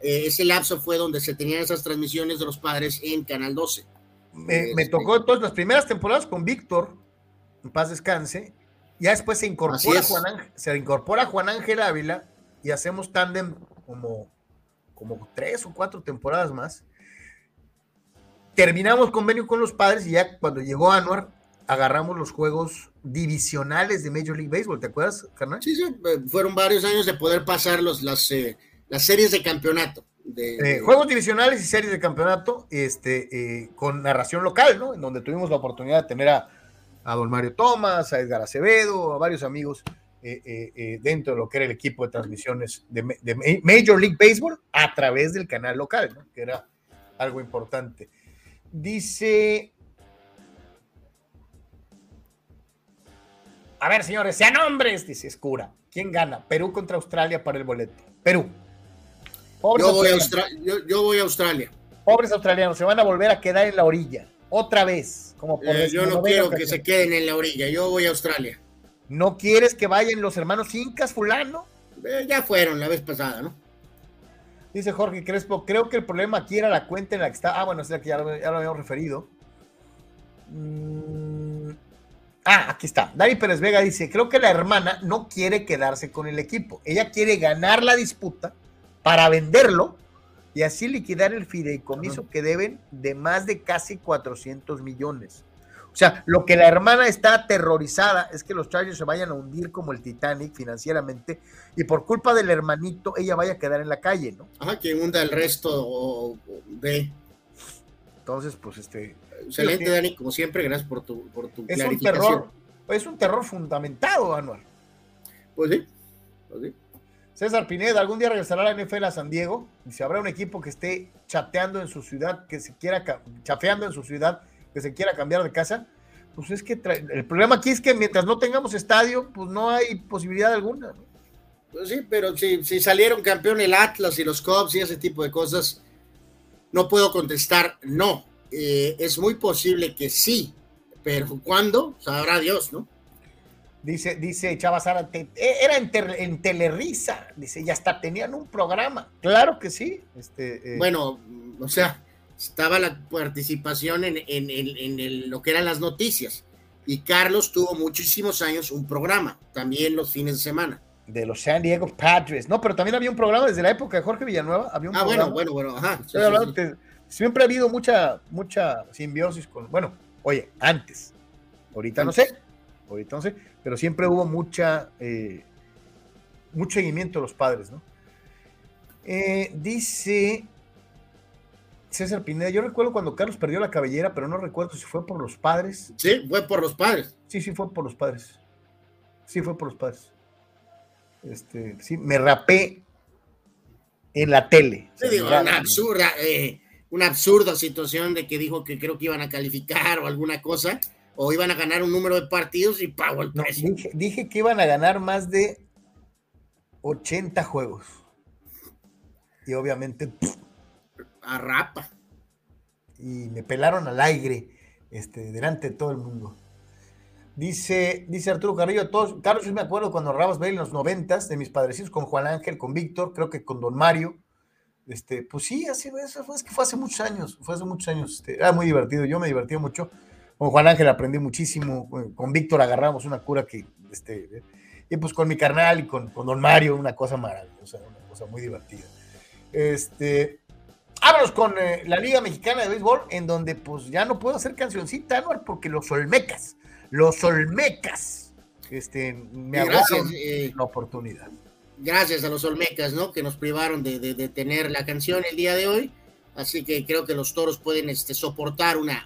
eh, ese lapso fue donde se tenían esas transmisiones de los padres en Canal 12. Me, este, tocó entonces las primeras temporadas con Víctor, en paz descanse, ya después se incorpora, Juan Ángel, se incorpora Juan Ángel Ávila y hacemos tándem como, como tres o cuatro temporadas más. Terminamos convenio con los padres y ya cuando llegó Anuar, agarramos los juegos divisionales de Major League Baseball, ¿te acuerdas, carnal? Sí, sí, eh, fueron varios años de poder pasar los, las, eh, las series de campeonato. De, eh, juegos divisionales y series de campeonato este, con narración local, ¿no? En donde tuvimos la oportunidad de tener a, a Don Mario Tomás, a Edgar Acevedo, a varios amigos dentro de lo que era el equipo de transmisiones de, de, Major League Baseball a través del canal local, ¿no? Que era algo importante. Dice A ver, señores, sean hombres, dice Escura. ¿Quién gana? Perú contra Australia para el boleto. Perú. yo, voy yo, voy a Australia. Pobres australianos, se van a volver a quedar en la orilla. Otra vez. Como por eh, yo no quiero que se queden en la orilla. Yo voy a Australia. ¿No quieres que vayan los hermanos Incas, fulano? Eh, ya fueron la vez pasada, ¿no? Dice Jorge Crespo, creo que el problema aquí era la cuenta en la que está. Ah, bueno, es la que ya lo, ya lo habíamos referido. Mmm Ah, aquí está. David Pérez Vega dice, creo que la hermana no quiere quedarse con el equipo. Ella quiere ganar la disputa para venderlo y así liquidar el fideicomiso que deben de más de casi 400 millones. O sea, lo que la hermana está aterrorizada es que los Chargers se vayan a hundir como el Titanic financieramente y por culpa del hermanito ella vaya a quedar en la calle, ¿no? Ajá, que hunda el resto de... Entonces, pues este, Excelente, Dani, como siempre, gracias por tu, por tu es Un terror, es un terror fundamentado, Anual. Pues sí, pues sí. César Pineda, ¿algún día regresará a la NFL a San Diego? Y si habrá un equipo que esté chateando en su ciudad, que se quiera, chafeando en su ciudad, que se quiera cambiar de casa, pues es que el problema aquí es que mientras no tengamos estadio, pues no hay posibilidad alguna. Pues sí, pero si, si salieron campeón el Atlas y los Cubs y ese tipo de cosas, no puedo contestar no. Eh, es muy posible que sí, pero ¿cuándo? Sabrá Dios, ¿no? Dice, dice Chava eh, era en, en, Telerisa, dice, y hasta tenían un programa. Claro que sí. Este, eh. Bueno, o sea, estaba la participación en, en, lo que eran las noticias. Y Carlos tuvo muchísimos años un programa, también los fines de semana. De los San Diego Padres. No, pero también había un programa desde la época de Jorge Villanueva. Había un ah, bueno, bueno, bueno, ajá. Siempre ha habido mucha, mucha simbiosis con. Bueno, oye, antes. Ahorita no sé. Ahorita no sé. Pero siempre hubo mucha. Eh, mucho seguimiento de los padres, ¿no? Eh, dice César Pineda, yo recuerdo cuando Carlos perdió la cabellera, pero no recuerdo si fue por los padres. Sí, fue por los padres. Sí, sí, fue por los padres. Sí, fue por los padres. Este, sí, me rapé en la tele. una absurda, eh, una absurda situación de que dijo que creo que iban a calificar o alguna cosa, o iban a ganar un número de partidos y pago el precio. dije, que iban a ganar más de 80 juegos. Y obviamente rapa. Y me pelaron al aire, este, delante de todo el mundo. Dice, dice Arturo Carrillo, todos, Carlos, yo me acuerdo cuando Rabas Bale en los noventas, de mis padrecitos con Juan Ángel, con Víctor, creo que con Don Mario. Este, pues sí, así eso fue, es que fue hace muchos años, fue hace muchos años, este, era muy divertido, yo me divertí mucho. Con Juan Ángel aprendí muchísimo, con Víctor agarramos una cura que, este, y pues con mi carnal y con, con Don Mario, una cosa maravillosa, una cosa muy divertida. Este, Vámonos con eh, la Liga Mexicana de Béisbol, en donde pues ya no puedo hacer cancioncita, ¿no? Porque los Olmecas, los Olmecas, este, me gracias, eh, la oportunidad. Gracias a los Olmecas, ¿no? Que nos privaron de, tener la canción el día de hoy. Así que creo que los toros pueden este, soportar una,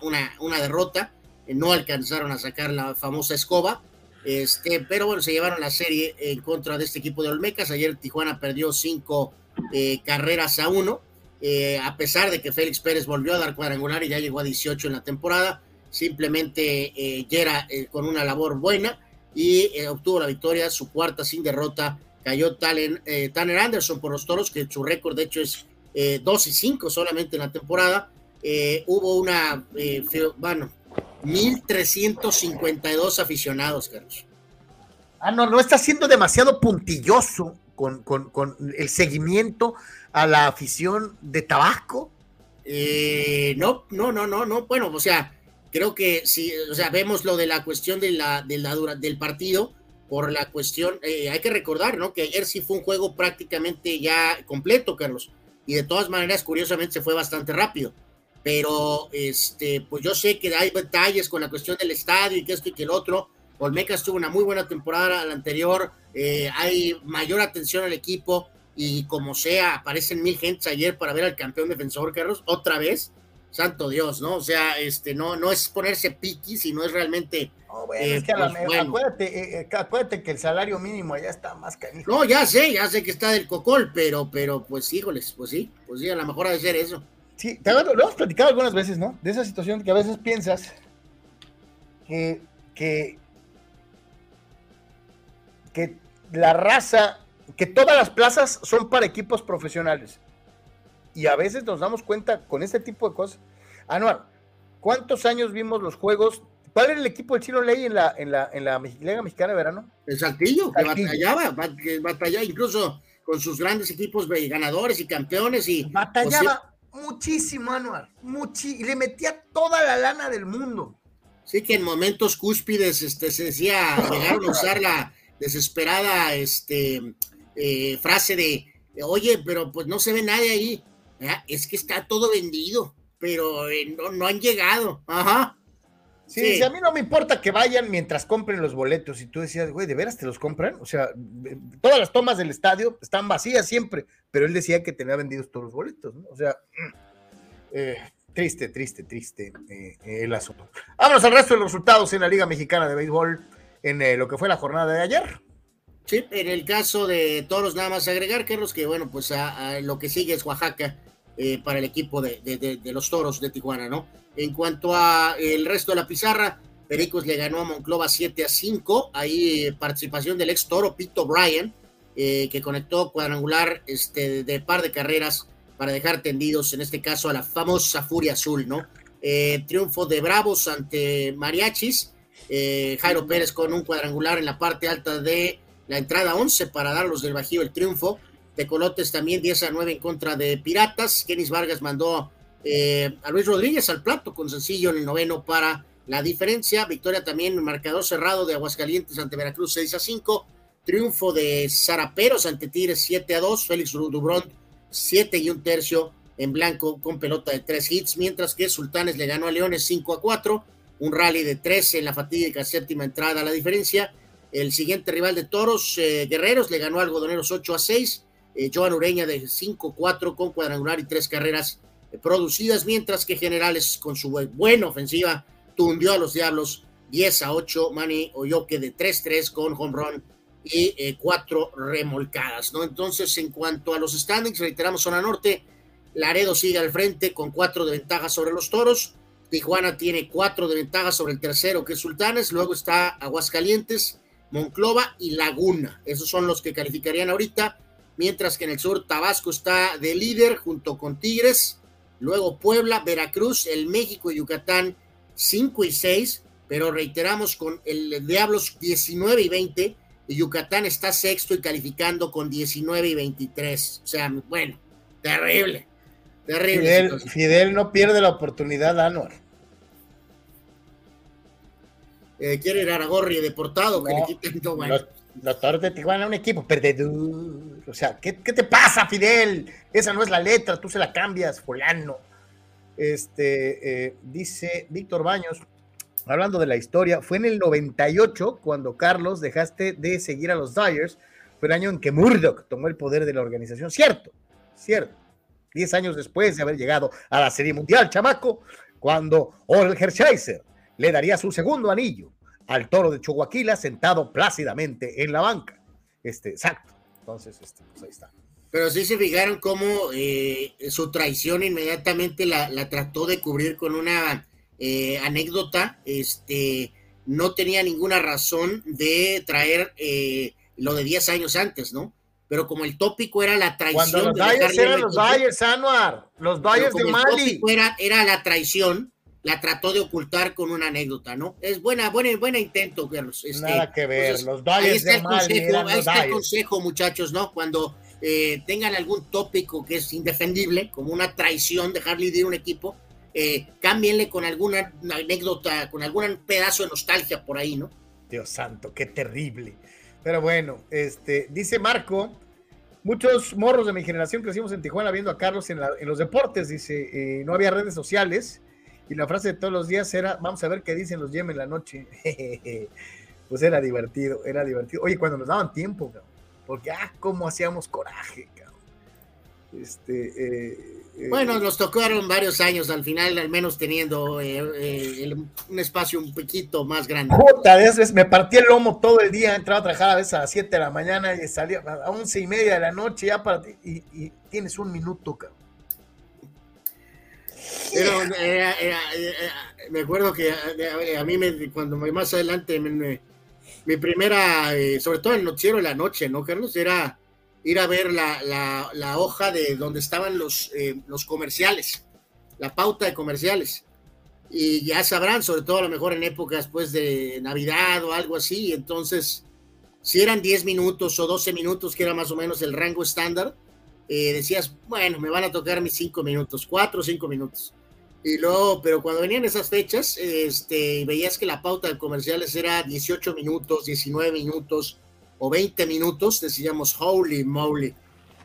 derrota. Eh, no alcanzaron a sacar la famosa escoba. Este, pero bueno, se llevaron la serie en contra de este equipo de Olmecas. Ayer Tijuana perdió cinco carreras a uno eh, a pesar de que Félix Pérez volvió a dar cuadrangular y ya llegó a 18 en la temporada, simplemente eh, Yera eh, con una labor buena y eh, obtuvo la victoria, su cuarta sin derrota, cayó Tanner Anderson por los toros, que su récord de hecho es 2 y 5 solamente en la temporada. hubo una, bueno, 1.352 aficionados, Carlos. Ah, no, no está siendo demasiado puntilloso con, con, con el seguimiento a la afición de Tabasco? Eh, no, no, no, no, no. Bueno, o sea, creo que si, o sea, vemos lo de la cuestión de la, de la del partido, por la cuestión, eh, hay que recordar, ¿no? Que ayer sí fue un juego prácticamente ya completo, Carlos. Y de todas maneras, curiosamente, se fue bastante rápido. Pero, este, pues yo sé que hay detalles con la cuestión del estadio y que esto y que el otro. Olmecas tuvo una muy buena temporada la anterior, eh, hay mayor atención al equipo, y como sea, aparecen mil gentes ayer para ver al campeón defensor, Carlos, otra vez, santo Dios, ¿no? O sea, este, no, no es ponerse piqui, sino es realmente... Eh, pues, acuérdate, eh, eh, acuérdate, que el salario mínimo allá está más canijo. No, ya sé, ya sé que está del cocol, pero, pero pues híjoles, pues sí, pues sí, a lo mejor ha de ser eso. Sí, te lo hemos platicado algunas veces, ¿no? De esa situación que a veces piensas que, que, que la raza que todas las plazas son para equipos profesionales. Y a veces nos damos cuenta con este tipo de cosas. Anuar, ¿cuántos años vimos los juegos? ¿Cuál era el equipo del Chino Ley en la, en la, en la Liga Mexicana de Verano? El Saltillo, que batallaba, que batallaba incluso con sus grandes equipos ganadores y campeones. y Batallaba muchísimo, Anuar, y le metía toda la lana del mundo. Sí, que en momentos cúspides este, se decía, llegaron a usar la desesperada este, eh, frase de, oye, pero pues no se ve nadie ahí. Es que está todo vendido, pero eh, no, han llegado. Ajá. Sí, a mí no me importa que vayan mientras compren los boletos. Y tú decías, güey, ¿de veras te los compran? O sea, todas las tomas del estadio están vacías siempre, pero él decía que tenía vendidos todos los boletos, ¿no? O sea, eh, triste, triste, triste el asunto. Vámonos al resto de los resultados en la Liga Mexicana de Béisbol en lo que fue la jornada de ayer. Sí, en el caso de Toros, nada más agregar, Carlos, que bueno, pues a, lo que sigue es Oaxaca eh, para el equipo de, los Toros de Tijuana, ¿no? En cuanto a el resto de la pizarra, Pericos le ganó a Monclova 7 a 5, ahí eh, participación del ex Toro Pito Bryan, eh, que conectó cuadrangular este, de par de carreras para dejar tendidos, en este caso, a la famosa Furia Azul, ¿no? Eh, triunfo de Bravos ante Mariachis, eh, Jairo Pérez con un cuadrangular en la parte alta de la entrada 11 para dar los del Bajío el triunfo. Tecolotes también 10 a 9 en contra de Piratas. Kenis Vargas mandó eh, a Luis Rodríguez al plato con sencillo en el noveno para la diferencia. Victoria también marcador cerrado de Aguascalientes ante Veracruz 6 a 5. Triunfo de Zaraperos ante Tigres 7 a 2. Félix Dubrón 7 y un tercio en blanco con pelota de tres hits, mientras que Sultanes le ganó a Leones 5 a 4. Un rally de 13 en la fatídica séptima entrada la diferencia. El siguiente rival de Toros, eh, Guerreros, le ganó a Algodoneros 8 a 6. Eh, Joan Ureña de 5-4 con cuadrangular y tres carreras producidas, mientras que Generales con su buena ofensiva tundió a los Diablos 10 a 8. Manny Oyoque de 3-3 con home run y eh, cuatro remolcadas, ¿no? Entonces, en cuanto a los standings, reiteramos zona norte, Laredo sigue al frente con cuatro de ventaja sobre los toros. Tijuana tiene cuatro de ventaja sobre el tercero, que es Sultanes. Luego está Aguascalientes, Monclova y Laguna. Esos son los que calificarían ahorita mientras que en el sur Tabasco está de líder junto con Tigres, luego Puebla, Veracruz, el México y Yucatán 5 y 6, pero reiteramos con el Diablos 19 y 20, y Yucatán está sexto y calificando con 19 y 23. O sea, bueno, terrible, terrible. Fidel, no pierde la oportunidad, Anuar. Eh, quiere ir a Aragorri deportado, que le quiten todo, bueno. Los Toros de Tijuana, un equipo perdedor. O sea, ¿qué, te pasa, Fidel? Esa no es la letra, tú se la cambias, fulano. Este, eh, dice Víctor Baños, hablando de la historia, fue en el 98 cuando Carlos dejaste de seguir a los Dyers. Fue el año en que Murdoch tomó el poder de la organización. Cierto, cierto. Diez años después de haber llegado a la Serie Mundial, chamaco, cuando Orel Hershiser le daría su segundo anillo al toro de Chihuahua sentado plácidamente en la banca. Este, exacto. Entonces, este, pues ahí está. Pero sí se fijaron cómo eh, su traición inmediatamente la, trató de cubrir con una eh, anécdota. Este, no tenía ninguna razón de traer eh, lo de 10 años antes, ¿no? Pero como el tópico era la traición. Cuando los Dyers eran los Dyers, Anuar, los Dyers de Mali. Era, era la traición, la trató de ocultar con una anécdota, ¿no? Es buena, buena, buena intento, Carlos. Este, Nada que ver, los Dodgers ahí está, el, consejo, ahí está el consejo, muchachos, ¿no? Cuando eh, tengan algún tópico que es indefendible, como una traición, dejarle ir un equipo, eh, cámbienle con alguna anécdota, con algún pedazo de nostalgia por ahí, ¿no? Dios santo, qué terrible. Pero bueno, este, dice Marco, muchos morros de mi generación crecimos en Tijuana viendo a Carlos en, los deportes, dice, eh, no había redes sociales y la frase de todos los días era, vamos a ver qué dicen los Yemen la noche. pues era divertido, era divertido. Oye, cuando nos daban tiempo, porque, ah, cómo hacíamos coraje, cabrón. Este, eh, eh, bueno, nos tocaron varios años al final, al menos teniendo eh, un espacio un poquito más grande. Puta, veces me partí el lomo todo el día, entraba a trabajar a veces a las 7 de la mañana y salía a once y media de la noche ya para ti, y, y tienes un minuto, cabrón. Me acuerdo que a, mí, me, cuando más adelante, mi primera, eh, sobre todo el noticiero de la noche, ¿no, Carlos? Era ir a ver la, la, hoja de donde estaban los, eh, los comerciales, la pauta de comerciales. Y ya sabrán, sobre todo a lo mejor en épocas pues de Navidad o algo así, entonces, si eran 10 minutos o 12 minutos, que era más o menos el rango estándar, eh, decías, bueno, me van a tocar mis 5 minutos, 4 o 5 minutos. Y luego, pero cuando venían esas fechas, este, veías que la pauta de comerciales era 18 minutos, 19 minutos o 20 minutos, decíamos, holy moly.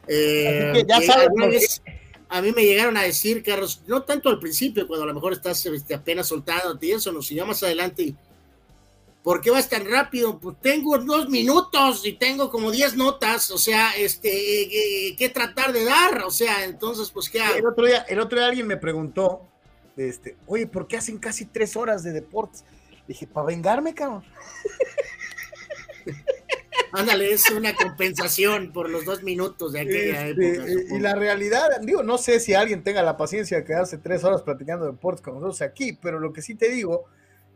Eh, ya sabes, a mí me llegaron a decir, Carlos, no tanto al principio, cuando a lo mejor estás este, apenas soltando y eso, no, sino más adelante, ¿por qué vas tan rápido? Pues tengo dos minutos y tengo como 10 notas, o sea, este, eh, ¿qué tratar de dar? O sea, entonces, pues, ¿qué hago? El otro día, el otro día alguien me preguntó, este, oye, ¿por qué hacen casi tres horas de deportes? Dije, para vengarme, cabrón. Ándale, es una compensación por los dos minutos de aquella este, época. Eh, y la realidad, digo, no sé si alguien tenga la paciencia de quedarse tres horas platicando de deportes con nosotros aquí, pero lo que sí te digo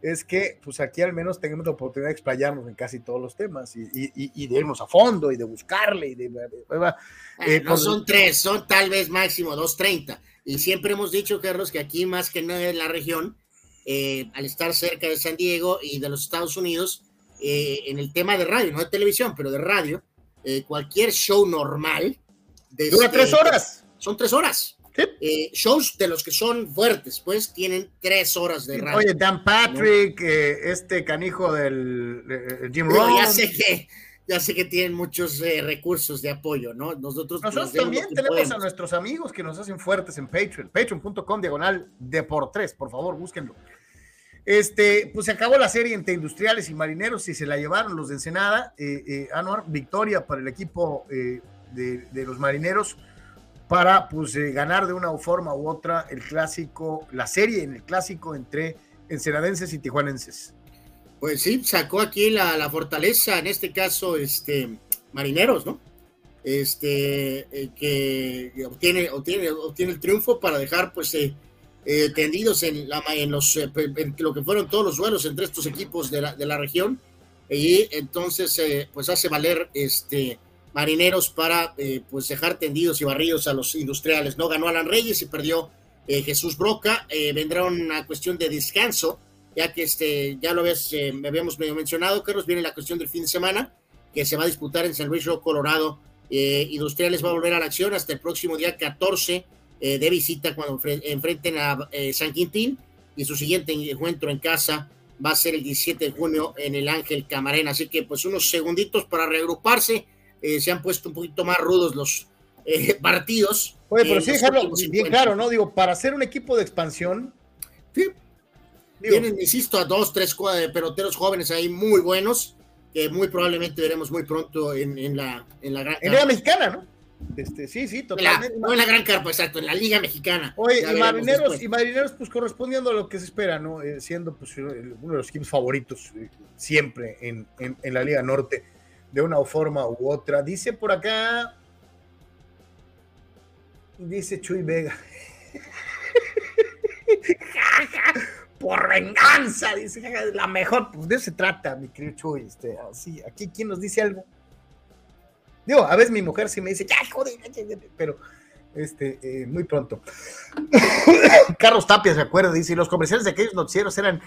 es que pues aquí al menos tenemos la oportunidad de explayarnos en casi todos los temas y, y, de irnos a fondo y de buscarle. Y de, eh, no pues, son tres, son tal vez máximo dos treinta. Y siempre hemos dicho, Carlos, que aquí más que nada en la región, eh, al estar cerca de San Diego y de los Estados Unidos, eh, en el tema de radio, no de televisión, pero de radio, cualquier show normal. Dura tres horas. Son tres horas. Eh, shows de los que son fuertes, pues tienen tres horas de radio. Oye, Dan Patrick, eh, este canijo del Jim Rohn. Ya sé que, ya sé que tienen muchos eh, recursos de apoyo, ¿no? Nosotros, también tenemos a nuestros amigos que nos hacen fuertes en Patreon, patreon.com diagonal de por tres, por favor, búsquenlo. Este, pues se acabó la serie entre industriales y marineros y se la llevaron los de Ensenada. Anuar, victoria para el equipo de, de los marineros para pues, eh, ganar de una forma u otra el clásico, la serie en el clásico entre ensenadenses y tijuanenses. Pues sí, sacó aquí la, fortaleza, en este caso, este, marineros, ¿no? Este, eh, que obtiene, obtiene, obtiene el triunfo para dejar, pues, eh, tendidos en, la, en, los, en lo que fueron todos los duelos entre estos equipos de la, de la región. Y entonces, pues, hace valer este marineros para eh, pues dejar tendidos y barridos a los industriales. No ganó Alan Reyes y perdió eh, Jesús Broca. Eh, vendrá una cuestión de descanso, ya que este, ya lo ves, me habíamos medio mencionado, Carlos, viene la cuestión del fin de semana, que se va a disputar en San Luis Río Colorado. industriales va a volver a la acción hasta el próximo día 14 de visita cuando enfrenten a San Quintín y su siguiente encuentro en casa va a ser el 17 de junio en el Ángel Camarena. Así que pues unos segunditos para reagruparse eh, se han puesto un poquito más rudos los eh, partidos. Oye, pero sí, dejarlo bien claro, ¿no? Digo, para ser un equipo de expansión. Sí. Tienen, insisto, a dos, tres peloteros jóvenes ahí muy buenos, que muy probablemente veremos muy pronto en, la, en la gran En la mexicana, ¿no? Este, sí, sí, totalmente. no en la gran carpa, exacto, en la Liga Mexicana. Oye, y marineros, y marineros, pues correspondiendo a lo que se espera, ¿no? Eh, siendo pues uno de los equipos favoritos siempre en, en, la Liga Norte de una forma u otra. Dice por acá, dice Chuy Vega. por venganza, dice la mejor, pues de eso se trata, mi querido Chuy. Este, así, aquí, ¿quién nos dice algo? Digo, a veces mi mujer sí me dice, ya, joder, pero este, eh, muy pronto. Carlos Tapia se acuerda, dice, los comerciales de aquellos noticieros eran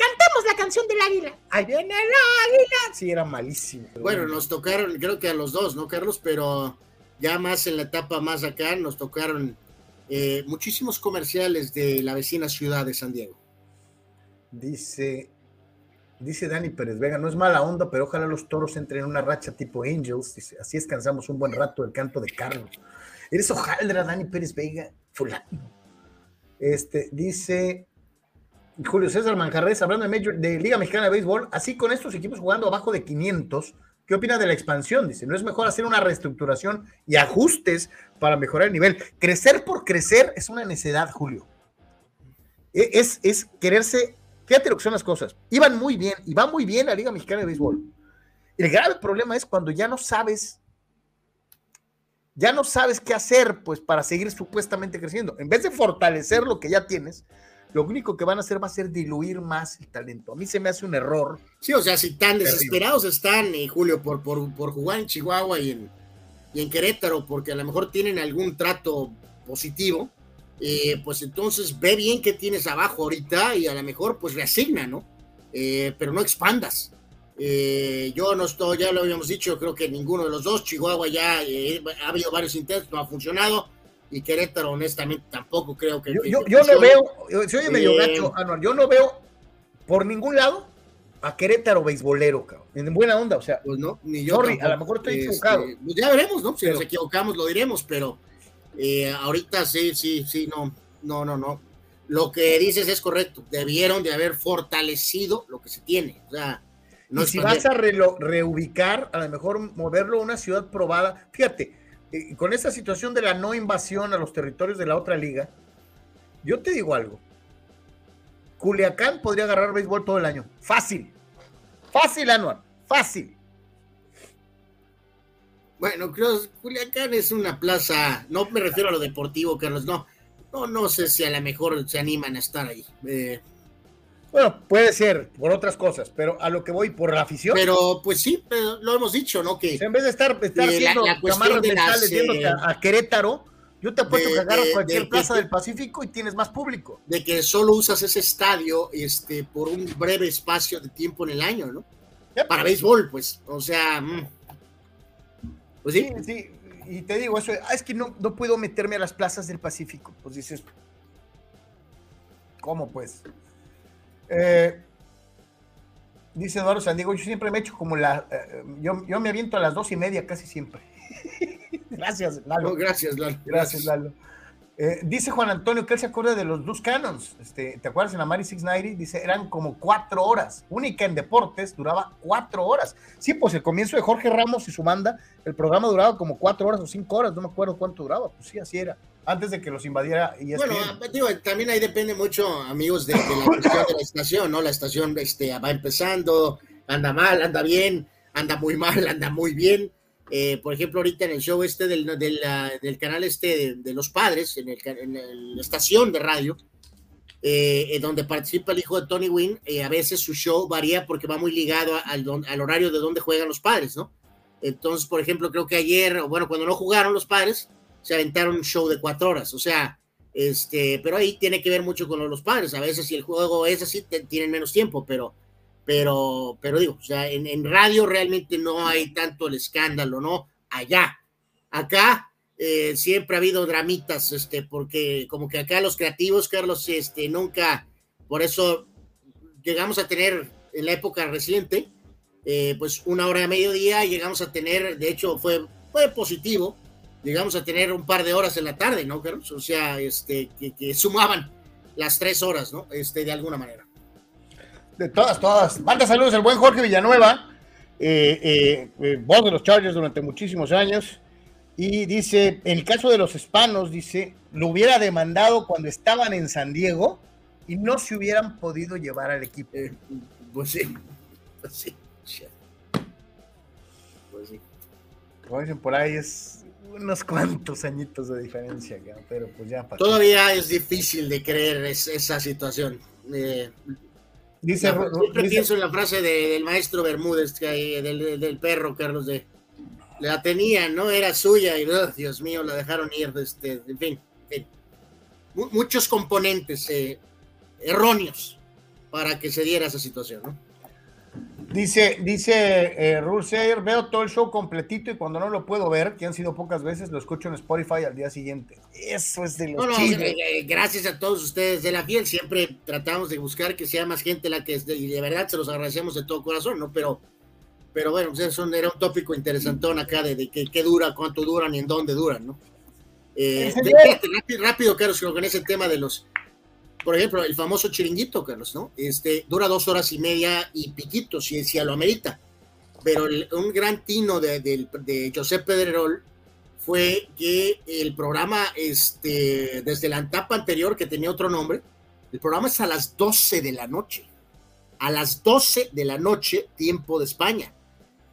cantamos la canción del águila. Ahí viene el águila. Sí, era malísimo. Bueno, nos tocaron, creo que a los dos, ¿no, Carlos? Pero ya más en la etapa más acá, nos tocaron eh, muchísimos comerciales de la vecina ciudad de San Diego. Dice, dice Dani Pérez Vega, no es mala onda, pero ojalá los toros entren en una racha tipo Angels. Dice, así descansamos un buen rato del canto de Carlos. Eres hojaldra, Dani Pérez Vega, fulano. Este, dice Julio César Manjarres, hablando de, de Liga Mexicana de Béisbol, así con estos equipos jugando abajo de 500, ¿qué opina de la expansión? Dice, ¿no es mejor hacer una reestructuración y ajustes para mejorar el nivel? Crecer por crecer es una necedad, Julio. E, es, es quererse, fíjate lo que son las cosas. Iban muy bien, y va muy bien la Liga Mexicana de Béisbol. El grave problema es cuando ya no sabes, ya no sabes qué hacer, pues, para seguir supuestamente creciendo. En vez de fortalecer lo que ya tienes, lo único que van a hacer va a ser diluir más el talento. A mí se me hace un error. Sí, o sea, si tan desesperados están, eh, Julio, por, por, jugar en Chihuahua y en, y en Querétaro, porque a lo mejor tienen algún trato positivo, eh, pues entonces ve bien qué tienes abajo ahorita y a lo mejor pues reasigna, ¿no? Eh, pero no expandas. yo no estoy, ya lo habíamos dicho, creo que ninguno de los dos, Chihuahua ya ha habido varios intentos, no ha funcionado y Querétaro, honestamente, tampoco creo que. Yo, yo, no veo, oye medio eh, gacho, yo no veo por ningún lado a Querétaro beisbolero, cabrón. En buena onda, o sea. Pues no, ni yo. a lo mejor estoy este, equivocado. Pues ya veremos, ¿no? Si nos equivocamos, lo diremos, pero eh, ahorita sí, sí, sí, no, no, no, no. Lo que dices es correcto. Debieron de haber fortalecido lo que se tiene. O sea, no y si vas a reubicar, a lo mejor moverlo a una ciudad probada. Fíjate, con esta situación de la no invasión a los territorios de la otra liga, yo te digo algo. Culiacán podría agarrar béisbol todo el año. Fácil. Fácil, Anuar. Fácil. Bueno, creo Culiacán es una plaza, no me refiero a lo deportivo, Carlos, no. No, no sé si a lo mejor se animan a estar ahí. Eh, Bueno, puede ser por otras cosas, pero a lo que voy por la afición. Pero pues sí, lo hemos dicho, ¿no? Que en vez de estar, estar eh, haciendo camarras mentales eh, a, Querétaro, yo te apuesto que agarras cualquier plaza del Pacífico y tienes más público. De que solo usas ese estadio este, por un breve espacio de tiempo en el año, ¿no? Para béisbol, pues. O sea. Mm. Pues sí. sí. Y te digo, eso ah, es que no, no puedo meterme a las plazas del Pacífico. Pues dices, ¿cómo pues? Eh, dice Eduardo Sandiego, yo siempre me echo como la. Eh, yo, yo, me aviento a las dos y media casi siempre. gracias, Lalo. gracias, Lalo. Gracias, Lalo. Eh, dice Juan Antonio que él se acuerda de los dos Cannons. Este, ¿Te acuerdas en la Mari 690? Dice, eran como cuatro horas. Única en deportes, duraba cuatro horas. Sí, pues el comienzo de Jorge Ramos y su banda, el programa duraba como cuatro horas o cinco horas, no me acuerdo cuánto duraba. Pues sí, así era. Antes de que los invadiera. Y bueno, digo, también ahí depende mucho, amigos, de, la cuestión de la estación, ¿no? La estación este, va empezando, anda mal, anda bien, anda muy mal, anda muy bien. Eh, por ejemplo, ahorita en el show este del, del, canal este de, los padres, en, el, la estación de radio, eh, donde participa el hijo de Tony Wynn, eh, a veces su show varía porque va muy ligado al, al, horario de donde juegan los padres, ¿no? Entonces, por ejemplo, creo que ayer, bueno, cuando no jugaron los padres, se aventaron un show de cuatro horas, o sea, este, pero ahí tiene que ver mucho con los padres, a veces si el juego es así, tienen menos tiempo, pero pero, pero digo, o sea, en, radio realmente no hay tanto el escándalo, ¿no? Allá, acá eh, siempre ha habido dramitas, este, porque como que acá los creativos, Carlos, este, nunca, por eso llegamos a tener en la época reciente, eh, pues una hora de mediodía, llegamos a tener, de hecho fue, fue positivo, llegamos a tener un par de horas en la tarde, ¿no, Carlos? O sea, este, que, que sumaban las tres horas, ¿no? Este, de alguna manera de todas, todas. Manda saludos el buen Jorge Villanueva, eh, eh, eh, voz de los Chargers durante muchísimos años. Y dice, en el caso de los hispanos, dice, lo hubiera demandado cuando estaban en San Diego y no se hubieran podido llevar al equipo. pues sí, pues sí. Pues sí. Como dicen por ahí, es unos cuantos añitos de diferencia, pero pues ya Todavía es difícil de creer esa situación. Dice, siempre pienso en la frase del maestro Bermúdez, que, del, del, perro, Carlos, de la tenía, no era suya, y oh, Dios mío, la dejaron ir, este, en fin, muchos componentes eh, erróneos para que se diera esa situación, ¿no? Dice, dice eh, veo todo el show completito y cuando no lo puedo ver, que han sido pocas veces, lo escucho en Spotify al día siguiente. Eso es de los no, eh, eh, Gracias a todos ustedes de la fiel, siempre tratamos de buscar que sea más gente la que es, y de verdad se los agradecemos de todo corazón, ¿no? Pero, pero bueno, pues eso era un tópico interesantón acá de, de qué dura, cuánto duran y en dónde duran, ¿no? Eh, rápido, rápido, Carlos, con ese tema de los por ejemplo, el famoso chiringuito, Carlos, ¿no? Este, dura dos horas y media y piquito, si, si lo amerita. Pero un gran tino de, de, de, José Pedrerol fue que el programa, este, desde la etapa anterior, que tenía otro nombre, el programa es a las 12 de la noche. A las 12 de la noche, tiempo de España.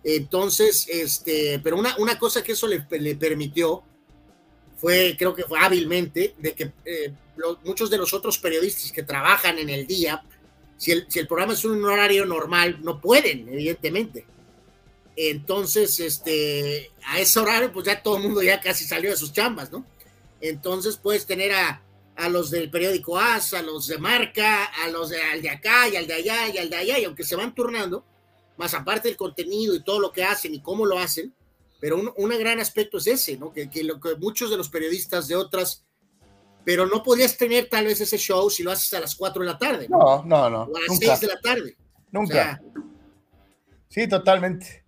Entonces, este, pero una, una cosa que eso le, le permitió fue, creo que fue hábilmente, de que eh, muchos de los otros periodistas que trabajan en el día, si el, si el, programa es un horario normal, no pueden, evidentemente. Entonces, este, a ese horario, pues ya todo el mundo ya casi salió de sus chambas, ¿no? Entonces puedes tener a, a los del periódico AS, a los de Marca, a los de, al de acá y al de allá y al de allá, y aunque se van turnando, más aparte del contenido y todo lo que hacen y cómo lo hacen, pero un, un gran aspecto es ese, ¿no? Que, que, lo, que muchos de los periodistas de otras pero no podrías tener tal vez ese show si lo haces a las 4 de la tarde. No, no, no. O a las 6 de la tarde. Nunca. sí, totalmente.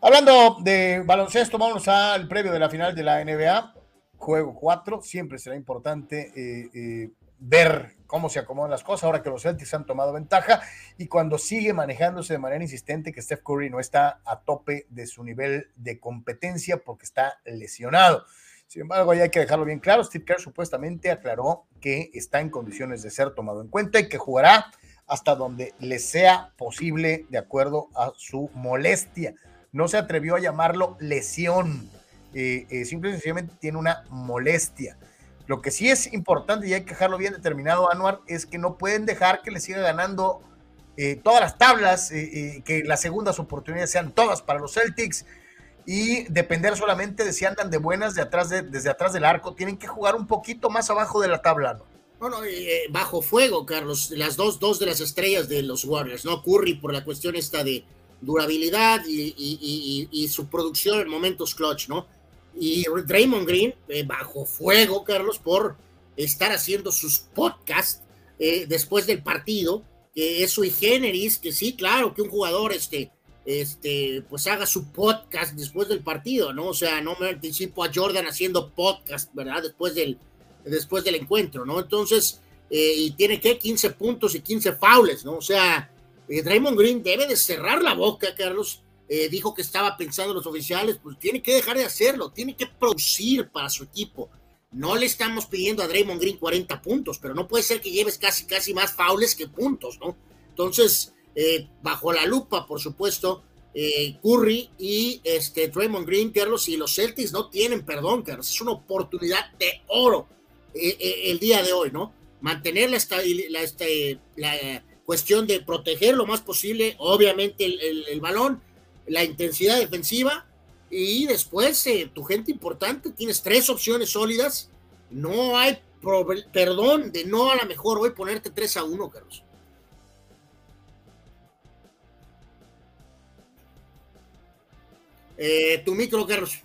Hablando de baloncesto, vamos al previo de la final de la NBA, juego 4. Siempre será importante eh, eh, ver cómo se acomodan las cosas ahora que los Celtics han tomado ventaja y cuando sigue manejándose de manera insistente que Steph Curry no está a tope de su nivel de competencia porque está lesionado. Sin embargo, hay que dejarlo bien claro, Steve Kerr supuestamente aclaró que está en condiciones de ser tomado en cuenta y que jugará hasta donde le sea posible de acuerdo a su molestia. No se atrevió a llamarlo lesión, eh, eh, simple y sencillamente tiene una molestia. Lo que sí es importante y hay que dejarlo bien determinado, Anuar, es que no pueden dejar que le siga ganando eh, todas las tablas, eh, que las segundas oportunidades sean todas para los Celtics y depender solamente de si andan de buenas de atrás de, desde atrás del arco. Tienen que jugar un poquito más abajo de la tabla, ¿no? Bueno, eh, bajo fuego, Carlos, las dos, dos de las estrellas de los Warriors, ¿no? Curry por la cuestión esta de durabilidad y, su producción en momentos clutch, ¿no? Y Draymond Green, eh, bajo fuego, Carlos, por estar haciendo sus podcasts eh, después del partido, que es sui generis, que sí, claro, que un jugador este, este, pues haga su podcast después del partido, ¿no? O sea, no me anticipo a Jordan haciendo podcast, ¿verdad? Después del, después del encuentro, ¿no? Entonces, eh, y tiene que 15 puntos y 15 faules, ¿no? O sea, eh, Draymond Green debe de cerrar la boca, Carlos. Eh, dijo que estaba pensando en los oficiales, pues tiene que dejar de hacerlo, tiene que producir para su equipo. No le estamos pidiendo a Draymond Green 40 puntos, pero no puede ser que lleves casi, casi más faules que puntos, ¿no? Entonces, eh, bajo la lupa, por supuesto, eh, Curry y este, Draymond Green, Carlos, y los Celtics no tienen perdón, Carlos, es una oportunidad de oro eh, el día de hoy, ¿no? Mantener la, la, este, la, cuestión de proteger lo más posible, obviamente, el, balón, la intensidad defensiva, y después tu gente importante, tienes tres opciones sólidas, no hay perdón de no a lo mejor hoy ponerte 3 a 1, Carlos. Eh, tu micro, Carlos.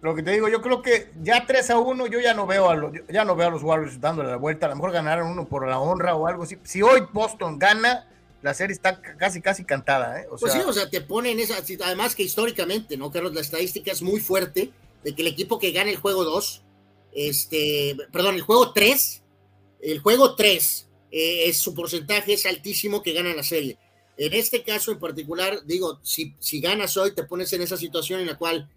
Lo que te digo, yo creo que ya 3 a 1, yo ya no veo a los, ya no veo a los Warriors dándole la vuelta. A lo mejor ganaron uno por la honra o algo así. Si hoy Boston gana, la serie está casi, casi cantada. ¿eh? pues sí, o sea, te ponen esa. Además que históricamente, ¿no, Carlos? La estadística es muy fuerte de que el equipo que gana el juego 2, este, perdón, el juego 3, el juego 3, eh, es, su porcentaje es altísimo que gana la serie. En este caso en particular, digo, si, si ganas hoy, te pones en esa situación en la cual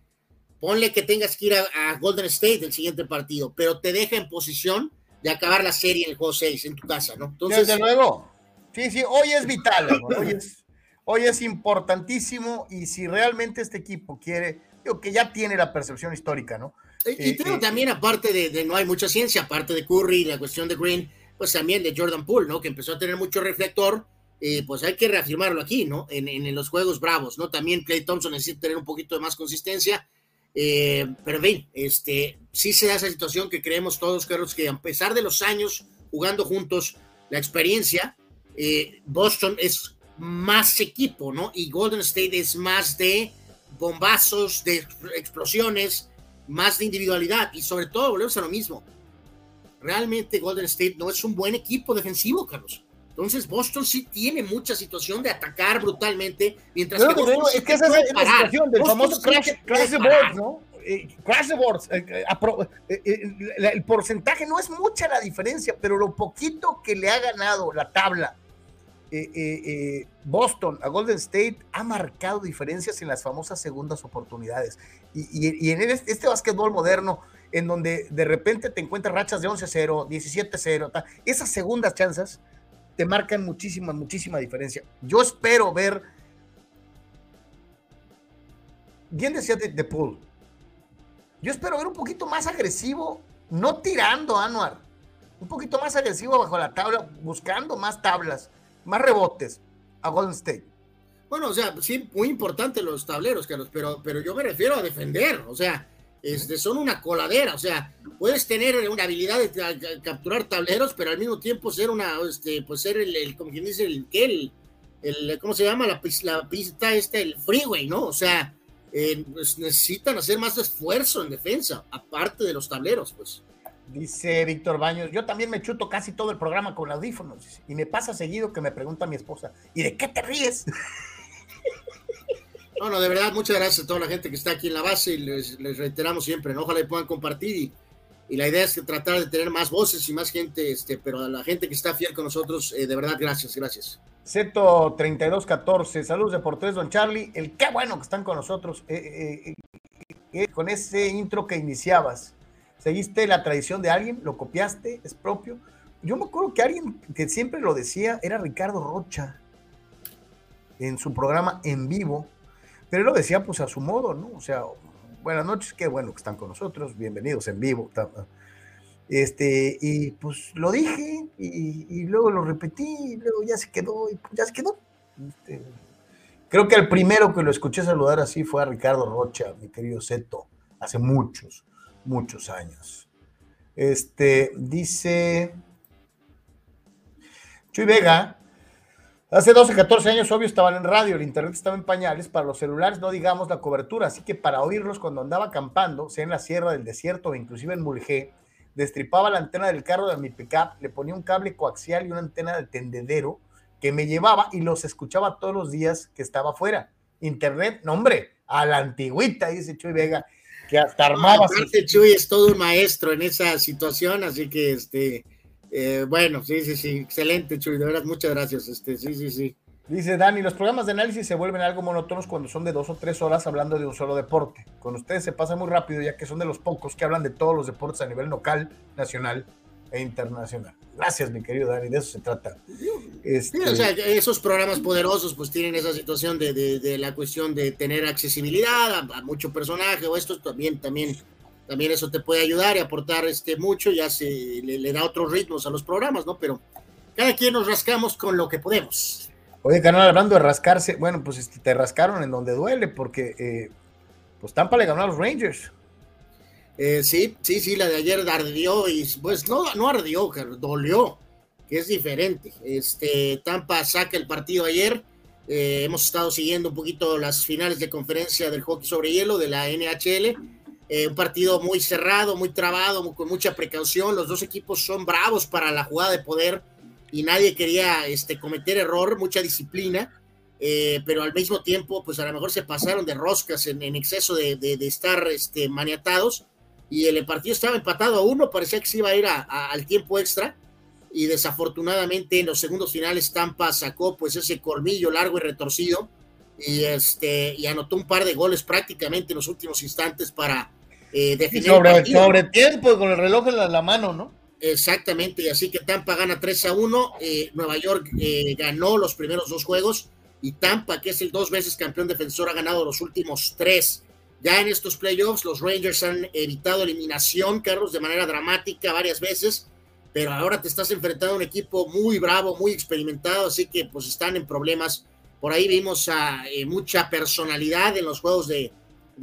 ponle que tengas que ir a, Golden State el siguiente partido, pero te deja en posición de acabar la serie en el juego 6 en tu casa, ¿no? Entonces, Desde luego. Sí, sí, hoy es vital, hoy es, hoy es importantísimo y si realmente este equipo quiere, digo que ya tiene la percepción histórica, ¿no? Y, eh, creo eh, también, aparte de, de, no hay mucha ciencia, aparte de Curry, la cuestión de Green, pues también de Jordan Poole, ¿no? Que empezó a tener mucho reflector eh, pues hay que reafirmarlo aquí, ¿no? En, los juegos bravos, ¿no? También Clay Thompson necesita tener un poquito de más consistencia, eh, pero bien, este, sí se da esa situación que creemos todos, Carlos, que a pesar de los años jugando juntos, la experiencia, eh, Boston es más equipo, ¿no? Y Golden State es más de bombazos, de explosiones, más de individualidad y sobre todo volvemos a lo mismo. Realmente Golden State no es un buen equipo defensivo, Carlos. Entonces Boston sí tiene mucha situación de atacar brutalmente, mientras que es que esa es la situación del famoso crash, crash the boards, ¿no? Eh, crash the boards. Eh, eh, el porcentaje no es mucha la diferencia, pero lo poquito que le ha ganado la tabla Boston a Golden State ha marcado diferencias en las famosas segundas oportunidades. Y, en este, este básquetbol moderno, en donde de repente te encuentras rachas de 11-0, 17-0, esas segundas chances te marcan muchísima, muchísima diferencia. Yo espero ver. Bien decía de, de Pool. Yo espero ver un poquito más agresivo, no tirando a Anuar, un poquito más agresivo bajo la tabla, buscando más tablas, más rebotes a Golden State. Bueno, o sea, sí, muy importante los tableros, Carlos, pero, pero yo me refiero a defender, o sea, este, son una coladera, o sea, puedes tener una habilidad de capturar tableros, pero al mismo tiempo ser una, este, pues ser el, como quien dice, el, el, el, ¿cómo se llama? La, la pista este, el freeway, ¿no? O sea, eh, pues necesitan hacer más esfuerzo en defensa, aparte de los tableros, pues. Dice Víctor Baños, yo también me chuto casi todo el programa con audífonos y me pasa seguido que me pregunta mi esposa, ¿y de qué te ríes? No, no, de verdad, muchas gracias a toda la gente que está aquí en la base y les, reiteramos siempre, ¿no? ojalá y puedan compartir y, y, la idea es que tratar de tener más voces y más gente, este, pero a la gente que está fiel con nosotros, eh, de verdad, gracias, gracias. Zeto 3214, saludos de Portés, don Charlie, el qué bueno que están con nosotros, eh, eh, con ese intro que iniciabas, ¿seguiste la tradición de alguien? ¿Lo copiaste? ¿Es propio? Yo me acuerdo que alguien que siempre lo decía era Ricardo Rocha en su programa en vivo pero él lo decía pues a su modo, ¿no? O sea, buenas noches, qué bueno que están con nosotros, bienvenidos en vivo. Este, y pues lo dije y, luego lo repetí y luego ya se quedó y pues ya se quedó. Este, creo que el primero que lo escuché saludar así fue a Ricardo Rocha, mi querido Seto, hace muchos, muchos años. Este, dice Chuy Vega, Hace 12, 14 años, obvio, estaban en radio, el internet estaba en pañales, para los celulares no digamos la cobertura, así que para oírlos cuando andaba acampando, sea en la sierra del desierto o inclusive en Mulgé, destripaba la antena del carro de mi pickup, le ponía un cable coaxial y una antena de tendedero que me llevaba y los escuchaba todos los días que estaba afuera. Internet, no hombre, a la antigüita, dice Chuy Vega, que hasta armaba. Chuy es todo un maestro en esa situación, así que este eh, bueno, sí, sí, sí, excelente, Chuy, de verdad, muchas gracias. Este, sí, sí, sí. Dice Dani, los programas de análisis se vuelven algo monótonos cuando son de dos o tres horas hablando de un solo deporte. Con ustedes se pasa muy rápido ya que son de los pocos que hablan de todos los deportes a nivel local, nacional e internacional. Gracias, mi querido Dani, de eso se trata. Este... o sea, esos programas poderosos pues tienen esa situación de, de, la cuestión de tener accesibilidad a, a, mucho personaje o esto también, también también eso te puede ayudar y aportar este mucho, ya se le, da otros ritmos a los programas, ¿no? Pero cada quien nos rascamos con lo que podemos. Oye, canal, hablando de rascarse, bueno, pues este, te rascaron en donde duele, porque eh, pues Tampa le ganó a los Rangers. Eh, sí, sí, sí, la de ayer ardió y pues no, no ardió, dolió, que es diferente. Este, Tampa saca el partido ayer. Eh, hemos estado siguiendo un poquito las finales de conferencia del hockey sobre hielo de la NHL eh, un partido muy cerrado, muy trabado, con mucha precaución. Los dos equipos son bravos para la jugada de poder y nadie quería este, cometer error, mucha disciplina, eh, pero al mismo tiempo, pues a lo mejor se pasaron de roscas en, exceso de, estar este, maniatados y el partido estaba empatado a uno, parecía que se iba a ir al tiempo extra y desafortunadamente en los segundos finales Tampa sacó pues ese colmillo largo y retorcido y este y anotó un par de goles prácticamente en los últimos instantes para eh, definir sobre, sobre tiempo con el reloj en la, mano, ¿no? Exactamente, y así que Tampa gana 3 a 1, eh, Nueva York eh, ganó los primeros dos juegos y Tampa, que es el dos veces campeón defensor, ha ganado los últimos tres. Ya en estos playoffs los Rangers han evitado eliminación, Carlos, de manera dramática varias veces, pero ahora te estás enfrentando a un equipo muy bravo, muy experimentado, así que pues están en problemas por ahí vimos a eh, mucha personalidad en los juegos de,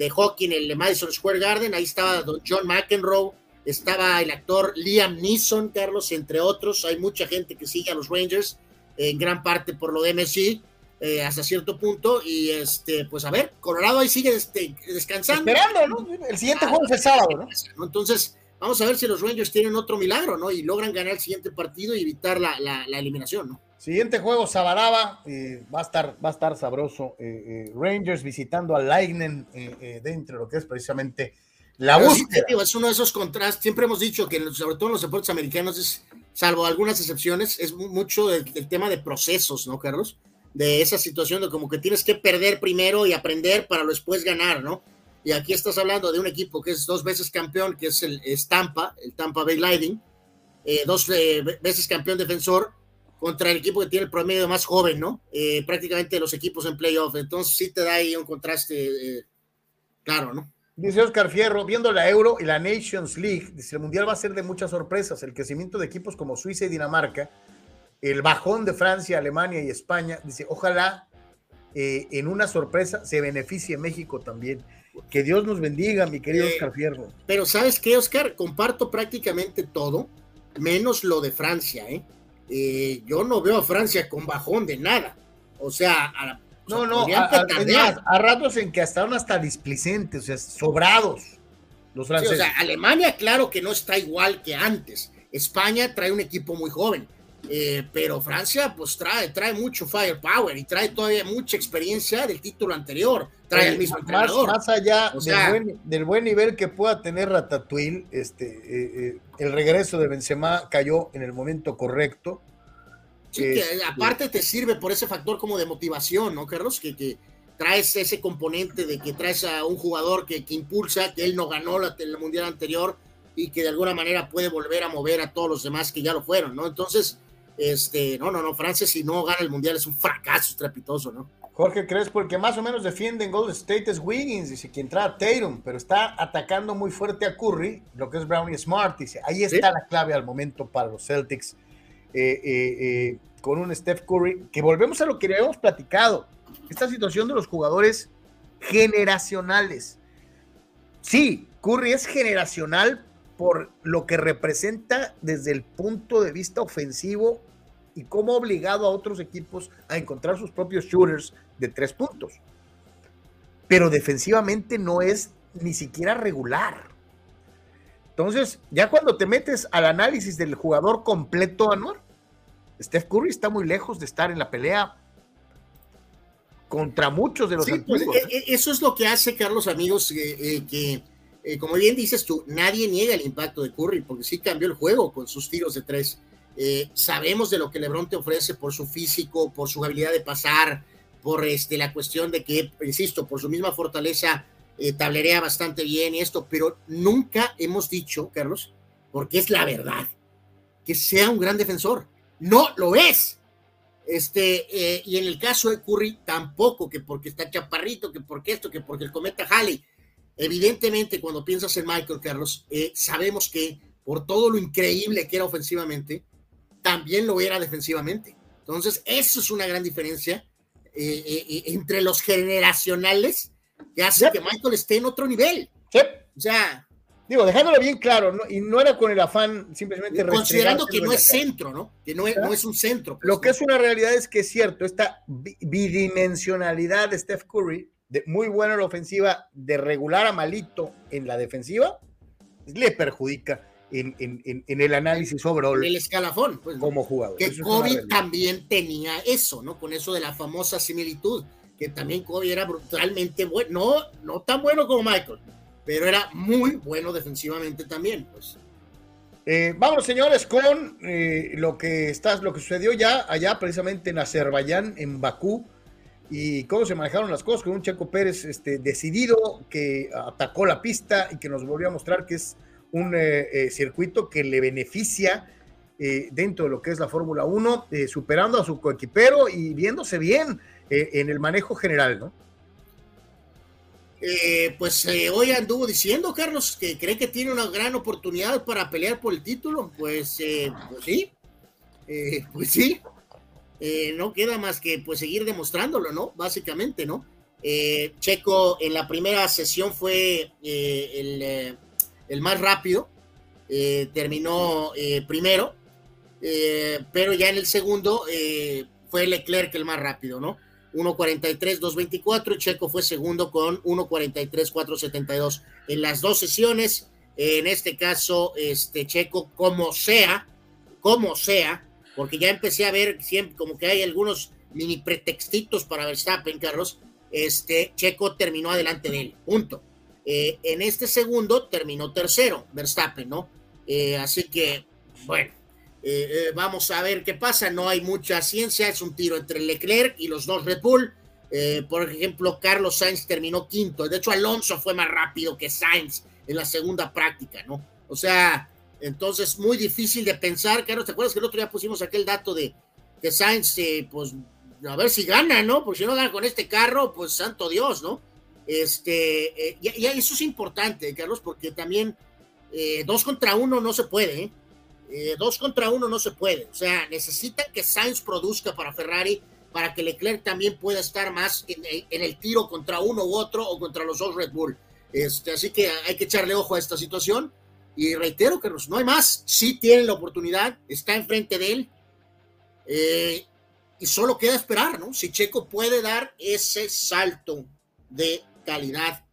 hockey en el Madison Square Garden. Ahí estaba John McEnroe, estaba el actor Liam Neeson, Carlos, entre otros. Hay mucha gente que sigue a los Rangers, en gran parte por lo de MSG. Eh, hasta cierto punto y este pues a ver Colorado ahí sigue este, descansando esperando ¿no? el siguiente juego es el sábado ¿no? entonces vamos a ver si los Rangers tienen otro milagro no y logran ganar el siguiente partido y evitar la, la, la eliminación no Siguiente juego, Sabaraba, eh, va, a estar, va a estar sabroso. Eh, eh, Rangers visitando a Lightning dentro de lo que es precisamente la búsqueda. es uno de esos contrastes. Siempre hemos dicho que, sobre todo en los deportes americanos, es, salvo algunas excepciones, es mucho el, tema de procesos, ¿no, Carlos? De esa situación de como que tienes que perder primero y aprender para después ganar, ¿no? Y aquí estás hablando de un equipo que es dos veces campeón, que es el Tampa, el Tampa Bay Lightning, dos veces campeón defensor contra el equipo que tiene el promedio más joven, ¿no? Eh, prácticamente los equipos en playoff. Entonces sí te da ahí un contraste eh, claro, ¿no? Dice Oscar Fierro, viendo la Euro y la Nations League, dice, el Mundial va a ser de muchas sorpresas. El crecimiento de equipos como Suiza y Dinamarca, el bajón de Francia, Alemania y España. Dice, ojalá eh, en una sorpresa se beneficie México también. Que Dios nos bendiga, mi querido Oscar Fierro. Pero ¿sabes qué, Oscar? Comparto prácticamente todo, menos lo de Francia, ¿eh? Eh, yo no veo a Francia con bajón de nada. O sea, no, no, a, ratos en que estaban hasta displicentes, o sea, sobrados los franceses. o sea, Alemania, claro que no está igual que antes. España trae un equipo muy joven, eh, pero Francia, pues trae, trae mucho firepower y trae todavía mucha experiencia del título anterior. Trae el mismo entrenador. Más allá del, buen, nivel que pueda tener Ratatouille, este, eh, eh, el regreso de Benzema cayó en el momento correcto. Sí, que este, aparte te sirve por ese factor como de motivación, ¿no, Carlos? Que, que traes ese componente de que traes a un jugador que, que impulsa, que él no ganó la, el mundial anterior y que de alguna manera puede volver a mover a todos los demás que ya lo fueron, ¿no? Entonces, este, no, no, no, Francia si no gana el mundial es un fracaso estrepitoso, ¿no? Jorge Crespo, el que más o menos defiende en Golden State es Wiggins, dice que entra Tatum, pero está atacando muy fuerte a Curry, lo que es Brown y Smart, dice, ahí está la clave al momento para los Celtics, eh, eh, eh, con un Steph Curry, que volvemos a lo que habíamos platicado, esta situación de los jugadores generacionales. Sí, Curry es generacional por lo que representa desde el punto de vista ofensivo y cómo ha obligado a otros equipos a encontrar sus propios shooters de tres puntos. Pero defensivamente no es ni siquiera regular. Entonces, ya cuando te metes al análisis del jugador completo, Anuar, Steph Curry está muy lejos de estar en la pelea contra muchos de los pues, eh, eh, eso es lo que hace, Carlos, amigos, eh, que, como bien dices tú, nadie niega el impacto de Curry, porque sí cambió el juego con sus tiros de tres. sabemos de lo que LeBron te ofrece por su físico, por su habilidad de pasar, por este, la cuestión de que, insisto, por su misma fortaleza, tablerea bastante bien y esto, pero nunca hemos dicho, Carlos, porque es la verdad, que sea un gran defensor. No lo es. Este, eh, y en el caso de Curry, tampoco, que porque está chaparrito, que porque esto, que porque el cometa Halley. Evidentemente, cuando piensas en Michael Carlos, eh, sabemos que por todo lo increíble que era ofensivamente, también lo era defensivamente. Entonces, eso es una gran diferencia eh, entre los generacionales que hace que Michael esté en otro nivel. O sea, Digo, dejándolo bien claro, y no era con el afán simplemente... Considerando que no es centro, ¿no? Que no es, un centro. Pues, Lo que es una realidad es que es cierto, esta bidimensionalidad de Steph Curry, de muy buena en la ofensiva, de regular a malito en la defensiva, le perjudica en, el análisis overall. El escalafón, pues, como jugador. Que Kobe también tenía eso, ¿no? Con eso de la famosa similitud, que también Kobe era brutalmente bueno, no, no tan bueno como Michael pero era muy bueno defensivamente también, pues. Eh, vamos, señores, con eh, lo que estás, lo que sucedió ya allá, precisamente en Azerbaiyán, en Bakú, y cómo se manejaron las cosas con un Checo Pérez este, decidido que atacó la pista y que nos volvió a mostrar que es un eh, circuito que le beneficia dentro de lo que es la Fórmula 1, superando a su coequipero y viéndose bien en el manejo general, ¿no? Eh, pues eh, hoy anduvo diciendo, Carlos, que cree que tiene una gran oportunidad para pelear por el título. Pues, eh, pues sí, pues sí. No queda más que pues seguir demostrándolo, ¿no? Básicamente, ¿no? Checo en la primera sesión fue el, el, más rápido, terminó primero, pero ya en el segundo fue Leclerc el más rápido, ¿no? 1.43.224 Checo fue segundo con 1.43.472 en las dos sesiones. En este caso, este Checo, como sea, como sea, porque ya empecé a ver siempre como que hay algunos mini pretextitos para Verstappen, Carlos. Este Checo terminó adelante de él, punto. Eh, en este segundo terminó tercero, Verstappen, ¿no? Eh, así que, bueno, eh, vamos a ver qué pasa. No hay mucha ciencia, es un tiro entre Leclerc y los dos Red Bull. Por ejemplo, Carlos Sainz terminó quinto. De hecho, Alonso fue más rápido que Sainz en la segunda práctica, ¿no? O sea, entonces muy difícil de pensar. Carlos, ¿te acuerdas que el otro día pusimos aquel dato de que Sainz, pues, a ver si gana, ¿no? Porque si no gana con este carro, pues santo Dios, ¿no? Este, y, y, eso es importante, Carlos, porque también dos contra uno no se puede, ¿eh? Eh, dos contra uno no se puede. O sea, necesitan que Sainz produzca para Ferrari para que Leclerc también pueda estar más en, el tiro contra uno u otro o contra los dos Red Bull. Este, así que hay que echarle ojo a esta situación. Y reitero que no hay más. Sí tienen la oportunidad, está enfrente de él. Eh, y solo queda esperar, ¿no? Si Checo puede dar ese salto de calidad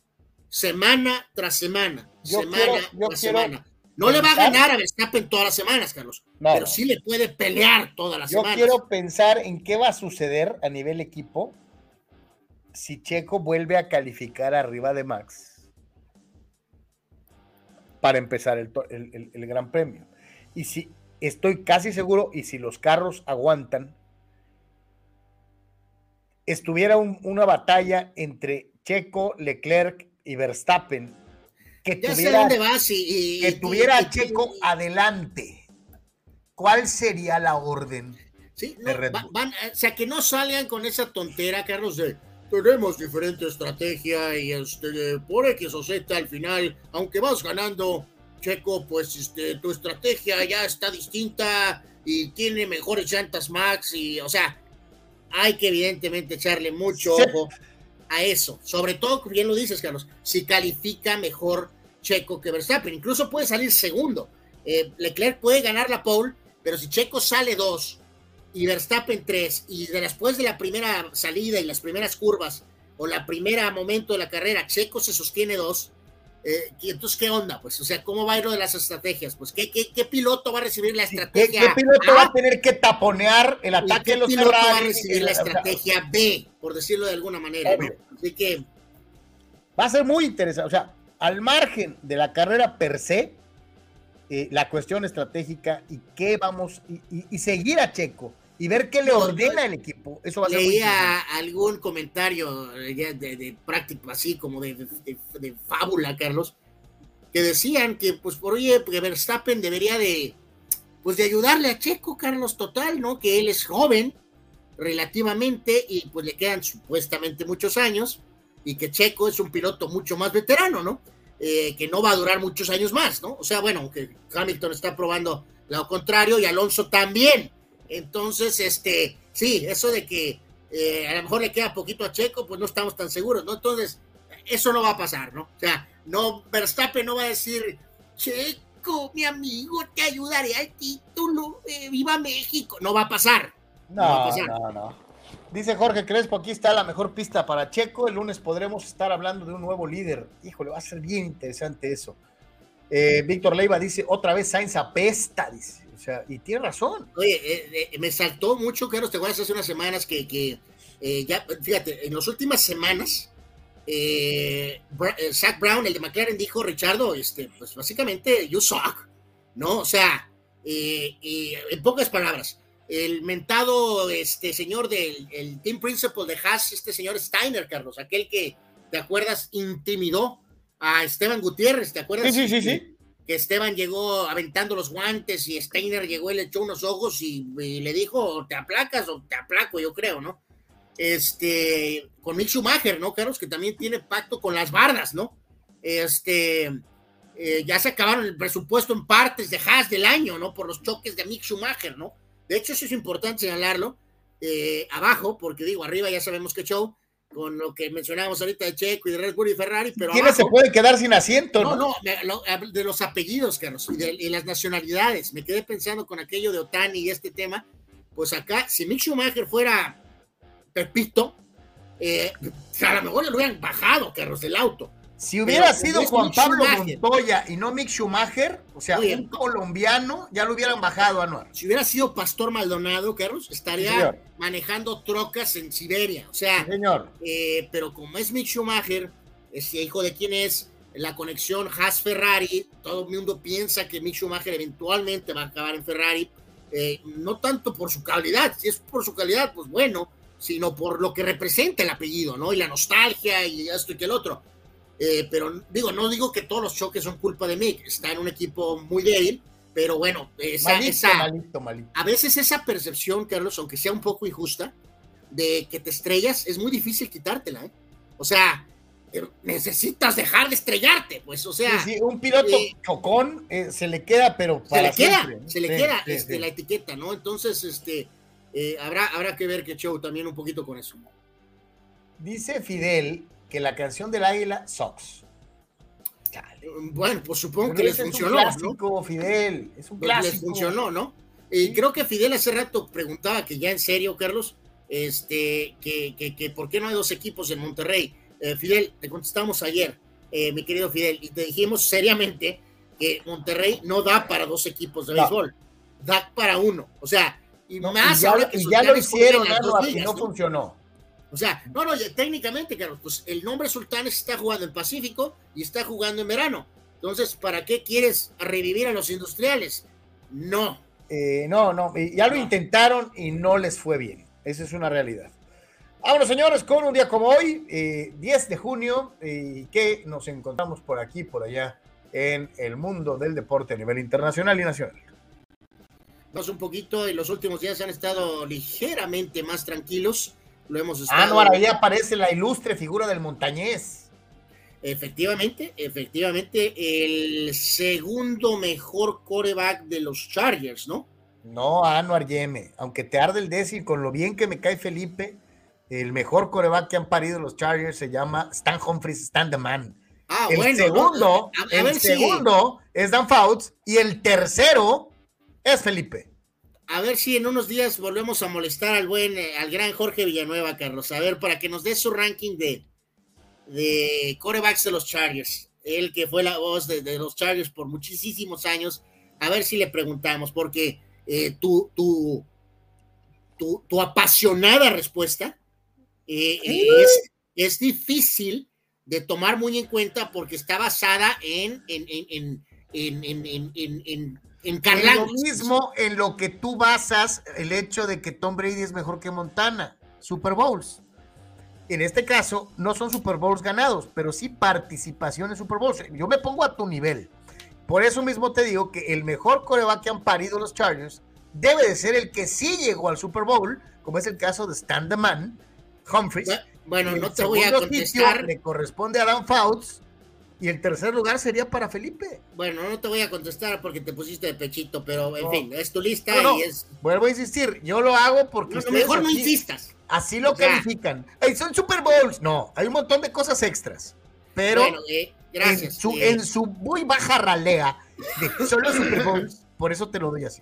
semana tras semana, semana tras semana. No le va a ganar a Verstappen todas las semanas, Carlos, pero sí le puede pelear todas las semanas. Yo quiero pensar en qué va a suceder a nivel equipo si Checo vuelve a calificar arriba de Max para empezar el, Gran Premio. Y si estoy casi seguro, y si los carros aguantan, estuviera una batalla entre Checo, Leclerc y Verstappen que tuviera, que tuviera Checo adelante, ¿cuál sería la orden? Sí, van, o sea, que no salgan con esa tontera, Carlos, de tenemos diferente estrategia y este, por X o Z al final, aunque vas ganando, Checo, pues este, tu estrategia ya está distinta y tiene mejores llantas Max y, o sea, hay que evidentemente echarle mucho ojo a eso. Sobre todo, bien lo dices, Carlos, si califica mejor Checo que Verstappen. Incluso puede salir segundo. Eh, Leclerc puede ganar la pole, pero si Checo sale dos y Verstappen tres, y después de la primera salida y las primeras curvas, o la primera momento de la carrera, Checo se sostiene dos, eh, y entonces, ¿qué onda? Pues, o sea, ¿cómo va a ir lo de las estrategias? Pues, ¿qué, qué, piloto va a recibir la estrategia ¿Qué, piloto va a tener que taponear el ataque de los piloto va a recibir la estrategia B, por decirlo de alguna manera? Así que... Va a ser muy interesante. O sea, al margen de la carrera per se, eh, la cuestión estratégica y qué vamos, y, seguir a Checo y ver qué le ordena el equipo. Eso va a ser Leía algún comentario de, de, práctico, así como de, de, fábula, Carlos, que decían que, pues, por oye, que Verstappen debería de, pues, de ayudarle a Checo, Carlos, total, ¿no? Que él es joven, relativamente, y pues le quedan supuestamente muchos años, y que Checo es un piloto mucho más veterano, ¿no? Eh, que no va a durar muchos años más, ¿no? O sea, bueno, aunque Hamilton está probando lo contrario y Alonso también. Entonces, este, sí, eso de que eh, a lo mejor le queda poquito a Checo, pues no estamos tan seguros, ¿no? Entonces, eso no va a pasar, ¿no? O sea, no, Verstappen no va a decir, Checo, mi amigo, te ayudaré al título, eh, viva México. No va a pasar. No, no, va a pasar. no, no. Dice Jorge Crespo, aquí está la mejor pista para Checo. El lunes podremos estar hablando de un nuevo líder. Híjole, va a ser bien interesante eso. Eh, Víctor Leiva dice, otra vez Sainz apesta, dice. O sea, y tiene razón. Oye, eh, eh, me saltó mucho, Carlos, te voy a hace unas semanas que, que ya, fíjate, en las últimas semanas, Zach Brown, el de McLaren, dijo, Richardo, este, pues básicamente, you suck, ¿no? O sea, en pocas palabras, el mentado este señor del el team principal de Haas, este señor Steiner, Carlos, aquel que, ¿te acuerdas? Intimidó a Esteban Gutiérrez, ¿te acuerdas? Sí, sí, sí, Que Esteban llegó aventando los guantes y Steiner llegó y le echó unos ojos y, le dijo, te aplacas o te aplaco, yo creo, ¿no? Este, con Mick Schumacher, ¿no, Carlos? Que también tiene pacto con las bardas, ¿no? Este, eh, ya se acabaron el presupuesto en partes de Haas del año, ¿no? Por los choques de Mick Schumacher, ¿no? De hecho, eso es importante señalarlo eh, abajo, porque digo, arriba ya sabemos que show, con lo que mencionábamos ahorita de Checo y de Red Bull y Ferrari, pero. ¿Quiénes se puede quedar sin asiento? No, no, de los apellidos, Carlos, y de las nacionalidades. Me quedé pensando con aquello de Otani y este tema. Pues acá, si Mick Schumacher fuera Pepito, eh, a lo mejor le hubieran bajado, Carlos, del auto. Si hubiera sido Juan Pablo Montoya y no Mick Schumacher, o sea, un colombiano, ya lo hubieran bajado a Anuar. Si hubiera sido Pastor Maldonado, Carlos, estaría manejando trocas en Siberia. O sea, señor. Eh, pero como es Mick Schumacher, es hijo de quién es, la conexión Haas-Ferrari, todo el mundo piensa que Mick Schumacher eventualmente va a acabar en Ferrari, eh, no tanto por su calidad, si es por su calidad, pues bueno, sino por lo que representa el apellido, ¿no? Y la nostalgia y esto y que el otro eh, pero digo, no digo que todos los choques son culpa de Mick, está en un equipo muy débil, pero bueno, esa, a veces esa percepción, Carlos, aunque sea un poco injusta, de que te estrellas, es muy difícil quitártela, ¿eh? O sea, eh, necesitas dejar de estrellarte, pues, o sea. un piloto chocón se le queda, pero se le queda, se le queda este, la etiqueta, ¿no? Entonces, este, habrá, habrá que ver que show también un poquito con eso. Dice Fidel que la canción del águila Sox. Bueno, pues supongo que les funcionó, un clásico, Fidel, es un clásico. Les funcionó, ¿no? Y creo que Fidel hace rato preguntaba que ya en serio, Carlos, este, que, que, por qué no hay dos equipos en Monterrey. Eh, Fidel, te contestamos ayer, eh, mi querido Fidel, y te dijimos seriamente que Monterrey no da para dos equipos de béisbol, da para uno. O sea, y más ya, ahora que ya lo hicieron, no, no funcionó. O sea, no, no, técnicamente, Carlos, pues el nombre Sultanes está jugando en Pacífico y está jugando en verano. Entonces, ¿para qué quieres revivir a los industriales? No. Eh, no, no, ya lo intentaron y no les fue bien. Esa es una realidad. Vámonos, señores, con un día como hoy, 10 eh, de junio, y que nos encontramos por aquí, por allá, en el mundo del deporte a nivel internacional y nacional. un poquito, en los últimos días han estado ligeramente más tranquilos. Lo hemos estado... Ah, no, ahí aparece la ilustre figura del montañés. Efectivamente, efectivamente, el segundo mejor coreback de los Chargers, ¿no? No, Anuar Yeme, aunque te arde el décimo, con lo bien que me cae Felipe, el mejor coreback que han parido los Chargers se llama Stan Humphries, Stan the Man. Ah, el segundo, el segundo es Dan Fouts y el tercero es Felipe. A ver si en unos días volvemos a molestar al buen, eh, al gran Jorge Villanueva, Carlos. A ver, para que nos dé su ranking de, de corebacks de los Chargers. Él que fue la voz de, los Chargers por muchísimos años. A ver si le preguntamos, porque eh, tu, tu, tu, apasionada respuesta eh, es, es difícil de tomar muy en cuenta porque está basada en, en, en, en, en, en lo mismo en lo que tú basas el hecho de que Tom Brady es mejor que Montana. Super Bowls. En este caso, no son Super Bowls ganados, pero sí participación en Super Bowls. Yo me pongo a tu nivel. Por eso mismo te digo que el mejor coreback que han parido los Chargers debe de ser el que sí llegó al Super Bowl, como es el caso de Stan the Man, Humphries, bueno, no te voy a contestar. Le corresponde a Dan Fouts. Y el tercer lugar sería para Felipe. Bueno, no te voy a contestar porque te pusiste de pechito, pero en fin, es tu lista y es. Vuelvo a insistir, yo lo hago porque. mejor no insistas. Así lo califican. son Super Bowls. No, hay un montón de cosas extras. Pero bueno, eh, gracias. En su, eh. en su muy baja ralea de solo Super Bowls, por eso te lo doy así.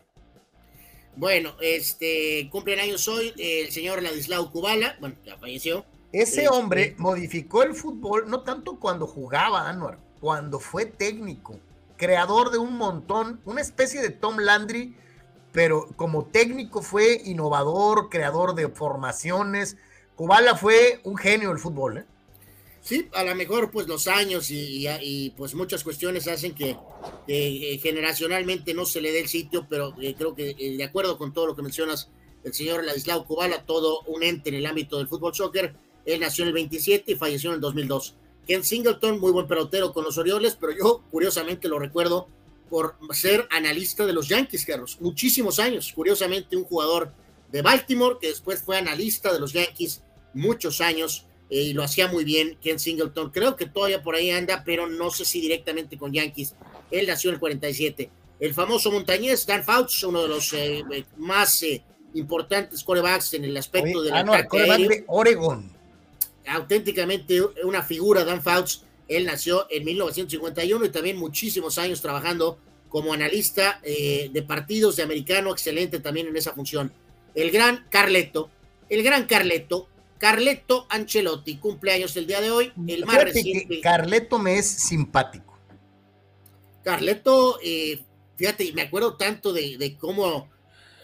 Bueno, este cumplen años hoy el señor Ladislao Kubala, bueno, ya falleció. Ese este, hombre modificó el fútbol no tanto cuando jugaba Anwar, cuando fue técnico, creador de un montón, una especie de Tom Landry, pero como técnico fue innovador, creador de formaciones. Kubala fue un genio del fútbol, ¿eh? Sí, a lo mejor pues los años y, pues muchas cuestiones hacen que eh, generacionalmente no se le dé el sitio, pero eh, creo que de acuerdo con todo lo que mencionas, el señor Ladislao Kubala, todo un ente en el ámbito del fútbol soccer, él nació en el 27 y falleció en el 2002. Ken Singleton, muy buen pelotero con los Orioles, pero yo curiosamente lo recuerdo por ser analista de los Yankees, Carlos. Muchísimos años. Curiosamente, un jugador de Baltimore que después fue analista de los Yankees muchos años eh, y lo hacía muy bien Ken Singleton. Creo que todavía por ahí anda, pero no sé si directamente con Yankees. Él nació en el 47. El famoso montañés Dan Fouts, uno de los eh, más eh, importantes corebacks en el aspecto de la ah, de Oregon auténticamente una figura, Dan Fouts. Él nació en 1951 y también muchísimos años trabajando como analista eh, de partidos de americano, excelente también en esa función. El gran Carleto, el gran Carleto, Carleto Ancelotti, cumpleaños el día de hoy, el más reciente. Carleto me es simpático. Carleto, eh, fíjate, me acuerdo tanto de, de cómo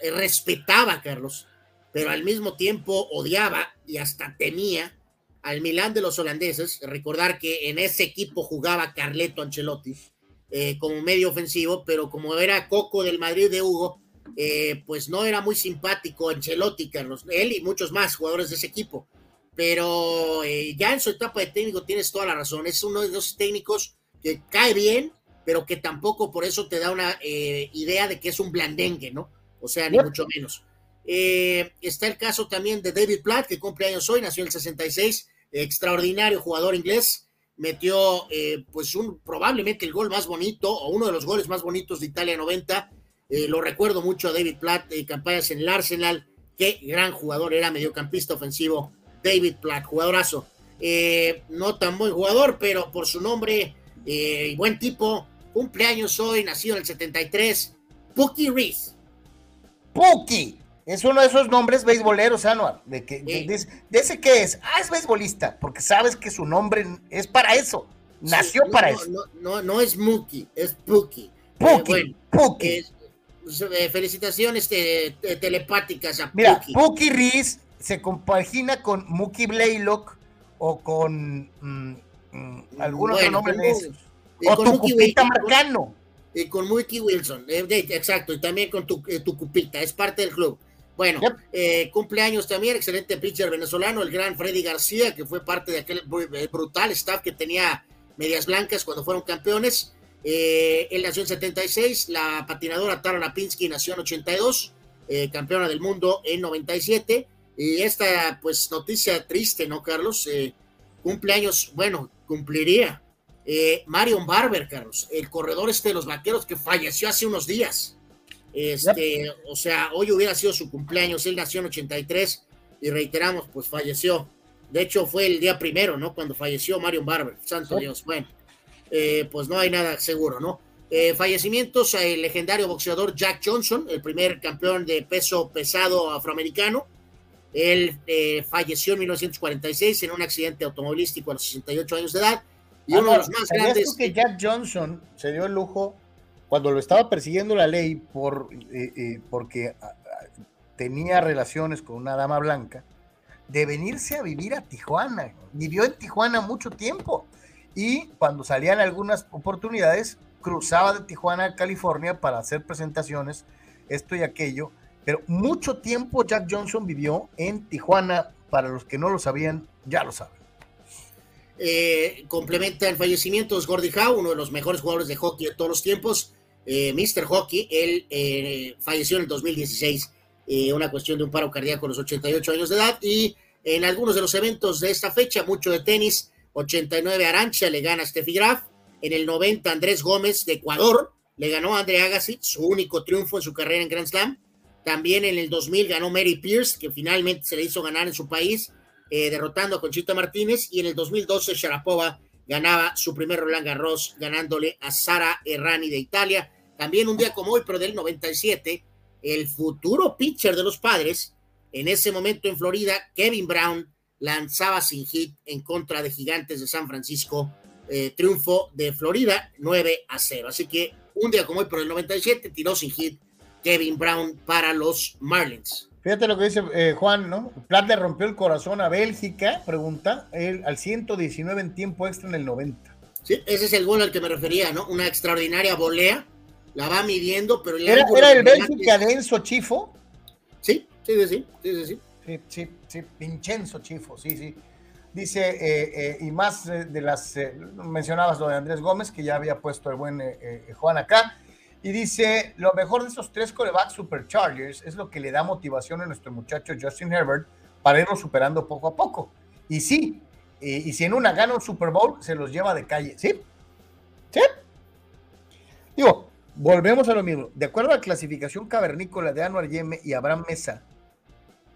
eh, respetaba a Carlos, pero al mismo tiempo odiaba y hasta temía al Milán de los holandeses. Recordar que en ese equipo jugaba Carleto Ancelotti eh, como medio ofensivo, pero como era Coco del Madrid de Hugo, eh, pues no era muy simpático Ancelotti, Carlos, él y muchos más jugadores de ese equipo. Pero eh, ya en su etapa de técnico tienes toda la razón. Es uno de esos técnicos que cae bien, pero que tampoco por eso te da una idea de que es un blandengue, ¿no? O sea, ni mucho menos. está el caso también de David Platt, que cumple años hoy, nació en el 66 extraordinario jugador inglés, metió eh, pues un probablemente el gol más bonito o uno de los goles más bonitos de Italia 90. Eh, lo recuerdo mucho a David Platt, de campañas en el Arsenal. Qué gran jugador era, mediocampista ofensivo. David Platt, jugadorazo. Eh, no tan buen jugador, pero por su nombre y buen tipo. Cumpleaños hoy, nacido en el 73. Pookie Reese. Pookie. Es uno de esos nombres beisboleros, Anuar, de, que, de, ese que es, ah, es beisbolista, porque sabes que su nombre es para eso, nació para eso. No, no, es Mookie, es. Pookie, eh, eh, felicitaciones telepáticas a Mira, Pookie. Reese se compagina con Mookie Blaylock o con mm, mm, algún otro nombre de esos. O tu cupita Marcano. Y con Mookie Wilson, eh, exacto, y también con tu, tu cupita, es parte del club. Bueno, eh, cumpleaños también, excelente pitcher venezolano, el gran Freddy García, que fue parte de aquel brutal staff que tenía Medias Blancas cuando fueron campeones. Eh, él nació en 76, la patinadora Tara Lapinski nació en 82, eh, campeona del mundo en 97. Y esta, pues, noticia triste, ¿no, Carlos? Eh, cumpleaños, bueno, cumpliría. Eh, Marion Barber, Carlos, el corredor este de los vaqueros que falleció hace unos días. Este, o sea, hoy hubiera sido su cumpleaños, él nació en 83 y reiteramos, pues falleció. De hecho, fue el día primero, ¿no? Cuando falleció Marion Barber, santo Dios. Bueno, eh, pues no hay nada seguro, ¿no? Eh, fallecimientos, el legendario boxeador Jack Johnson, el primer campeón de peso pesado afroamericano. Él eh, falleció en 1946 en un accidente automovilístico a los 68 años de edad. Y uno de los más grandes. que Jack Johnson se dio el lujo cuando lo estaba persiguiendo la ley por, porque ah, ah, tenía relaciones con una dama blanca, de venirse a vivir a Tijuana. Vivió en Tijuana mucho tiempo y cuando salían algunas oportunidades, cruzaba de Tijuana a California para hacer presentaciones, esto y aquello. Pero mucho tiempo Jack Johnson vivió en Tijuana. Para los que no lo sabían, ya lo saben. Eh, complementa el fallecimiento es Gordie Howe, uno de los mejores jugadores de hockey de todos los tiempos. Eh, Mr. Hockey, él eh, falleció en el 2016, una cuestión de un paro cardíaco a los 88 años de edad. Y en algunos de los eventos de esta fecha, mucho de tenis, 89 Arancha le gana a Steffi Graf. En el 90 Andrés Gómez de Ecuador le ganó a Andre Agassi, su único triunfo en su carrera en Grand Slam. También en el 2000 ganó Mary Pierce, que finalmente se le hizo ganar en su país, eh, derrotando a Conchita Martínez. Y en el 2012 Sharapova ganaba su primer Roland Garros, ganándole a Sara Errani de Italia. También un día como hoy, pero del 97, el futuro pitcher de los padres, en ese momento en Florida, Kevin Brown, lanzaba sin hit en contra de Gigantes de San Francisco. Eh, triunfo de Florida 9 a 0. Así que un día como hoy, por el 97, tiró sin hit Kevin Brown para los Marlins. Fíjate lo que dice eh, Juan, ¿no? Plat le rompió el corazón a Bélgica, pregunta, él, al 119 en tiempo extra en el 90. Sí, ese es el gol al que me refería, ¿no? Una extraordinaria volea, la va midiendo, pero... ¿Era, ¿era el Bélgica de Enzo Chifo? Sí, sí, sí, sí, sí, sí. Sí, sí, sí, Vincenzo Chifo, sí, sí. Dice, eh, eh, y más eh, de las, mencionabas lo de Andrés Gómez, que ya había puesto el buen Juan acá, y dice, lo mejor de esos tres corebacks superchargers es lo que le da motivación a nuestro muchacho Justin Herbert para irlo superando poco a poco. Y sí, y si en una gana un Super Bowl, se los lleva de calle, ¿sí? ¿Sí? Digo, volvemos a lo mismo. De acuerdo a la clasificación cavernícola de Anuar Yeme y Abraham Mesa,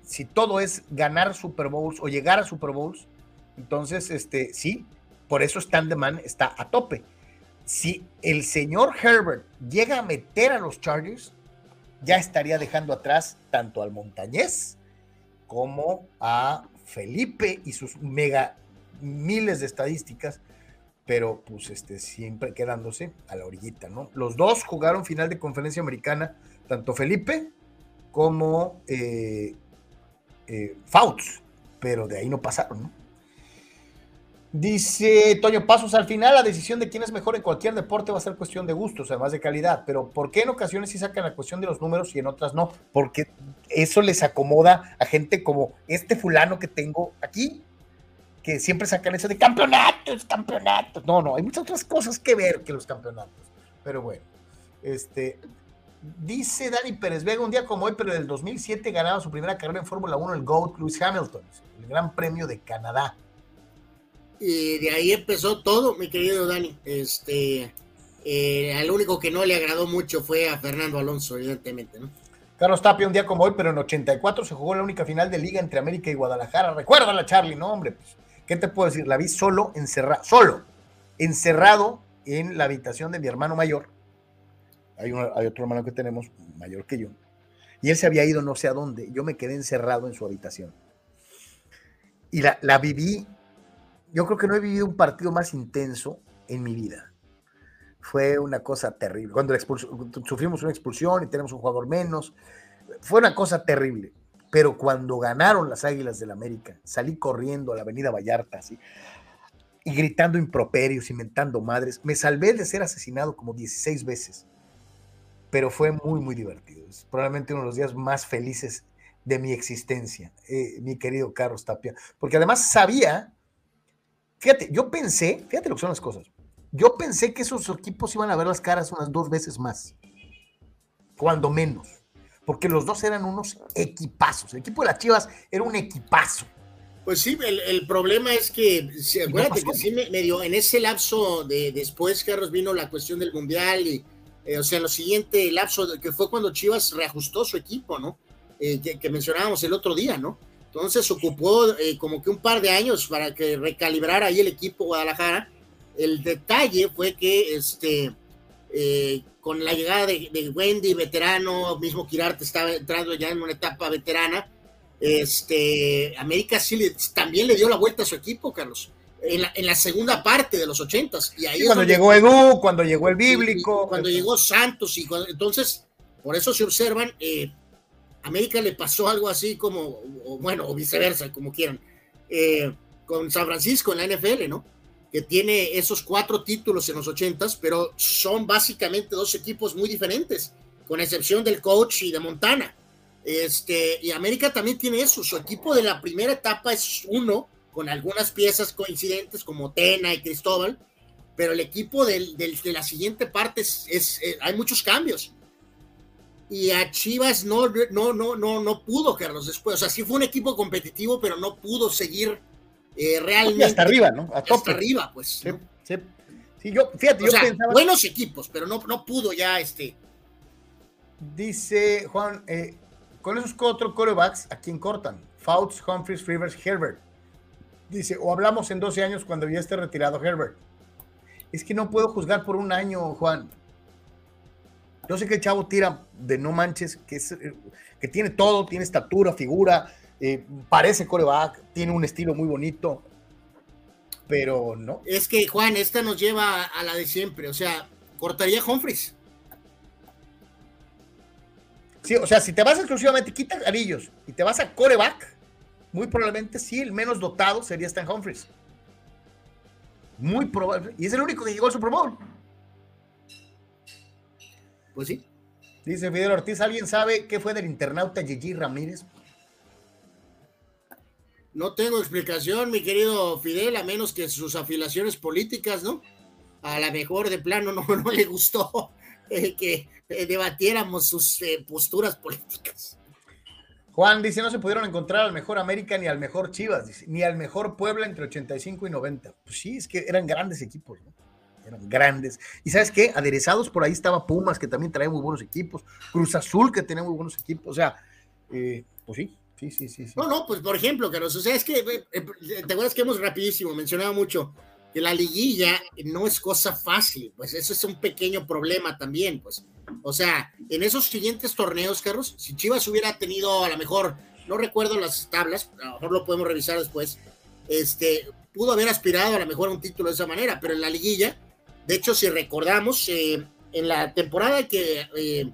si todo es ganar Super Bowls o llegar a Super Bowls, entonces, este, sí, por eso Stan Man está a tope. Si el señor Herbert llega a meter a los Chargers, ya estaría dejando atrás tanto al Montañez como a Felipe y sus mega miles de estadísticas, pero pues este, siempre quedándose a la orillita, ¿no? Los dos jugaron final de conferencia americana, tanto Felipe como eh, eh, Fouts, pero de ahí no pasaron, ¿no? Dice Toño Pasos, al final la decisión de quién es mejor en cualquier deporte va a ser cuestión de gustos, además de calidad, pero ¿por qué en ocasiones sí sacan la cuestión de los números y en otras no? Porque eso les acomoda a gente como este fulano que tengo aquí, que siempre sacan eso de campeonatos, campeonatos. No, no, hay muchas otras cosas que ver que los campeonatos, pero bueno, este, Dice Dani Pérez Vega, un día como hoy, pero del 2007 ganaba su primera carrera en Fórmula 1 el GOAT Lewis Hamilton, el Gran Premio de Canadá. Y de ahí empezó todo, mi querido Dani. Este, eh, al único que no le agradó mucho fue a Fernando Alonso, evidentemente, ¿no? Carlos Tapia, un día como hoy, pero en 84 se jugó la única final de liga entre América y Guadalajara. Recuérdala, Charlie, no, hombre, pues, ¿qué te puedo decir? La vi solo encerrado, solo, encerrado en la habitación de mi hermano mayor hay, otro hermano que tenemos, mayor que yo, y él se había ido no sé a dónde, yo me quedé encerrado en su habitación. Y la, viví, yo creo que no he vivido un partido más intenso en mi vida. Fue una cosa terrible. Cuando sufrimos una expulsión y tenemos un jugador menos, fue una cosa terrible. Pero cuando ganaron las Águilas del América, salí corriendo a la Avenida Vallarta, y gritando improperios, inventando madres. Me salvé de ser asesinado como 16 veces pero fue muy, muy divertido. Es probablemente uno de los días más felices de mi existencia, eh, mi querido Carlos Tapia, porque además sabía, fíjate, yo pensé, fíjate lo que son las cosas, Yo pensé que esos equipos iban a ver las caras unas dos veces más, cuando menos, porque los dos eran unos equipazos. El equipo de las Chivas era un equipazo. Pues sí, el, problema es que, acuérdate que sí me, dio en ese lapso de después, Carlos, vino la cuestión del Mundial y, eh, o sea, en lo siguiente lapso, que fue cuando Chivas reajustó su equipo, ¿no? Eh, que, mencionábamos el otro día, ¿no? Entonces ocupó eh, como que un par de años para que recalibrara ahí el equipo Guadalajara. El detalle fue que este, con la llegada de, Wendy, veterano, mismo Quirarte estaba entrando ya en una etapa veterana, este, América sí también le dio la vuelta a su equipo, Carlos. En la, segunda parte de los ochentas. Y ahí cuando llegó Edu, cuando llegó el bíblico. cuando llegó Santos. y Entonces, por eso se observan, eh, América le pasó algo así como, bueno, o viceversa, como quieran, eh, con San Francisco en la NFL, ¿no? Que tiene esos cuatro títulos en los ochentas, pero son básicamente dos equipos muy diferentes, con excepción del coach y de Montana. Este, y América también tiene eso. Su equipo de la primera etapa es uno, con algunas piezas coincidentes como Tena y Cristóbal, pero el equipo de la siguiente parte es, eh, hay muchos cambios. Y a Chivas no, no, no, no, no pudo, Carlos, después. O sea, sí fue un equipo competitivo, pero no pudo seguir eh, realmente. hasta arriba, ¿no? hasta arriba, pues. Sí, yo, fíjate, yo pensaba... Buenos equipos, pero no, no pudo ya este. Dice Juan, eh, con esos cuatro corebacks, ¿a quién cortan? Fouts, Humphries, Rivers, Herbert. Dice, o hablamos en 12 años cuando ya esté retirado Herbert. Es que no puedo juzgar por un año, Juan. Yo sé que el chavo tira de no manches, que, es, eh, que tiene todo, tiene estatura, figura, eh, parece coreback, tiene un estilo muy bonito, pero no. Es que, Juan, esta nos lleva a la de siempre, o sea, cortaría Humphries. Sí, o sea, si te vas exclusivamente, quita anillos y te vas a coreback, muy probablemente sí, el menos dotado sería Stan Humphries. Muy probable. Y es el único que llegó al Super Bowl. Pues sí. Dice Fidel Ortiz, ¿alguien sabe qué fue del internauta Gigi Ramírez? No tengo explicación, mi querido Fidel, a menos que sus afiliaciones políticas, ¿no? A la mejor de plano no, no le gustó eh, que eh, debatiéramos sus eh, posturas políticas. Juan dice, no se pudieron encontrar al mejor América ni al mejor Chivas, ni al mejor Puebla entre 85 y 90. Pues sí, es que eran grandes equipos, ¿no? Eran grandes. Y sabes qué, aderezados por ahí estaba Pumas, que también traía muy buenos equipos, Cruz Azul, que tenía muy buenos equipos, o sea, pues sí, sí, sí, sí, No, no, pues por ejemplo, Carlos, o sea, es que, te acuerdas que hemos rapidísimo mencionado mucho, que la liguilla no es cosa fácil, pues eso es un pequeño problema también, pues. O sea, en esos siguientes torneos, Carlos, si Chivas hubiera tenido a lo mejor, no recuerdo las tablas, a lo mejor lo podemos revisar después, este, pudo haber aspirado a lo mejor a un título de esa manera, pero en la liguilla, de hecho, si recordamos, eh, en la temporada que eh,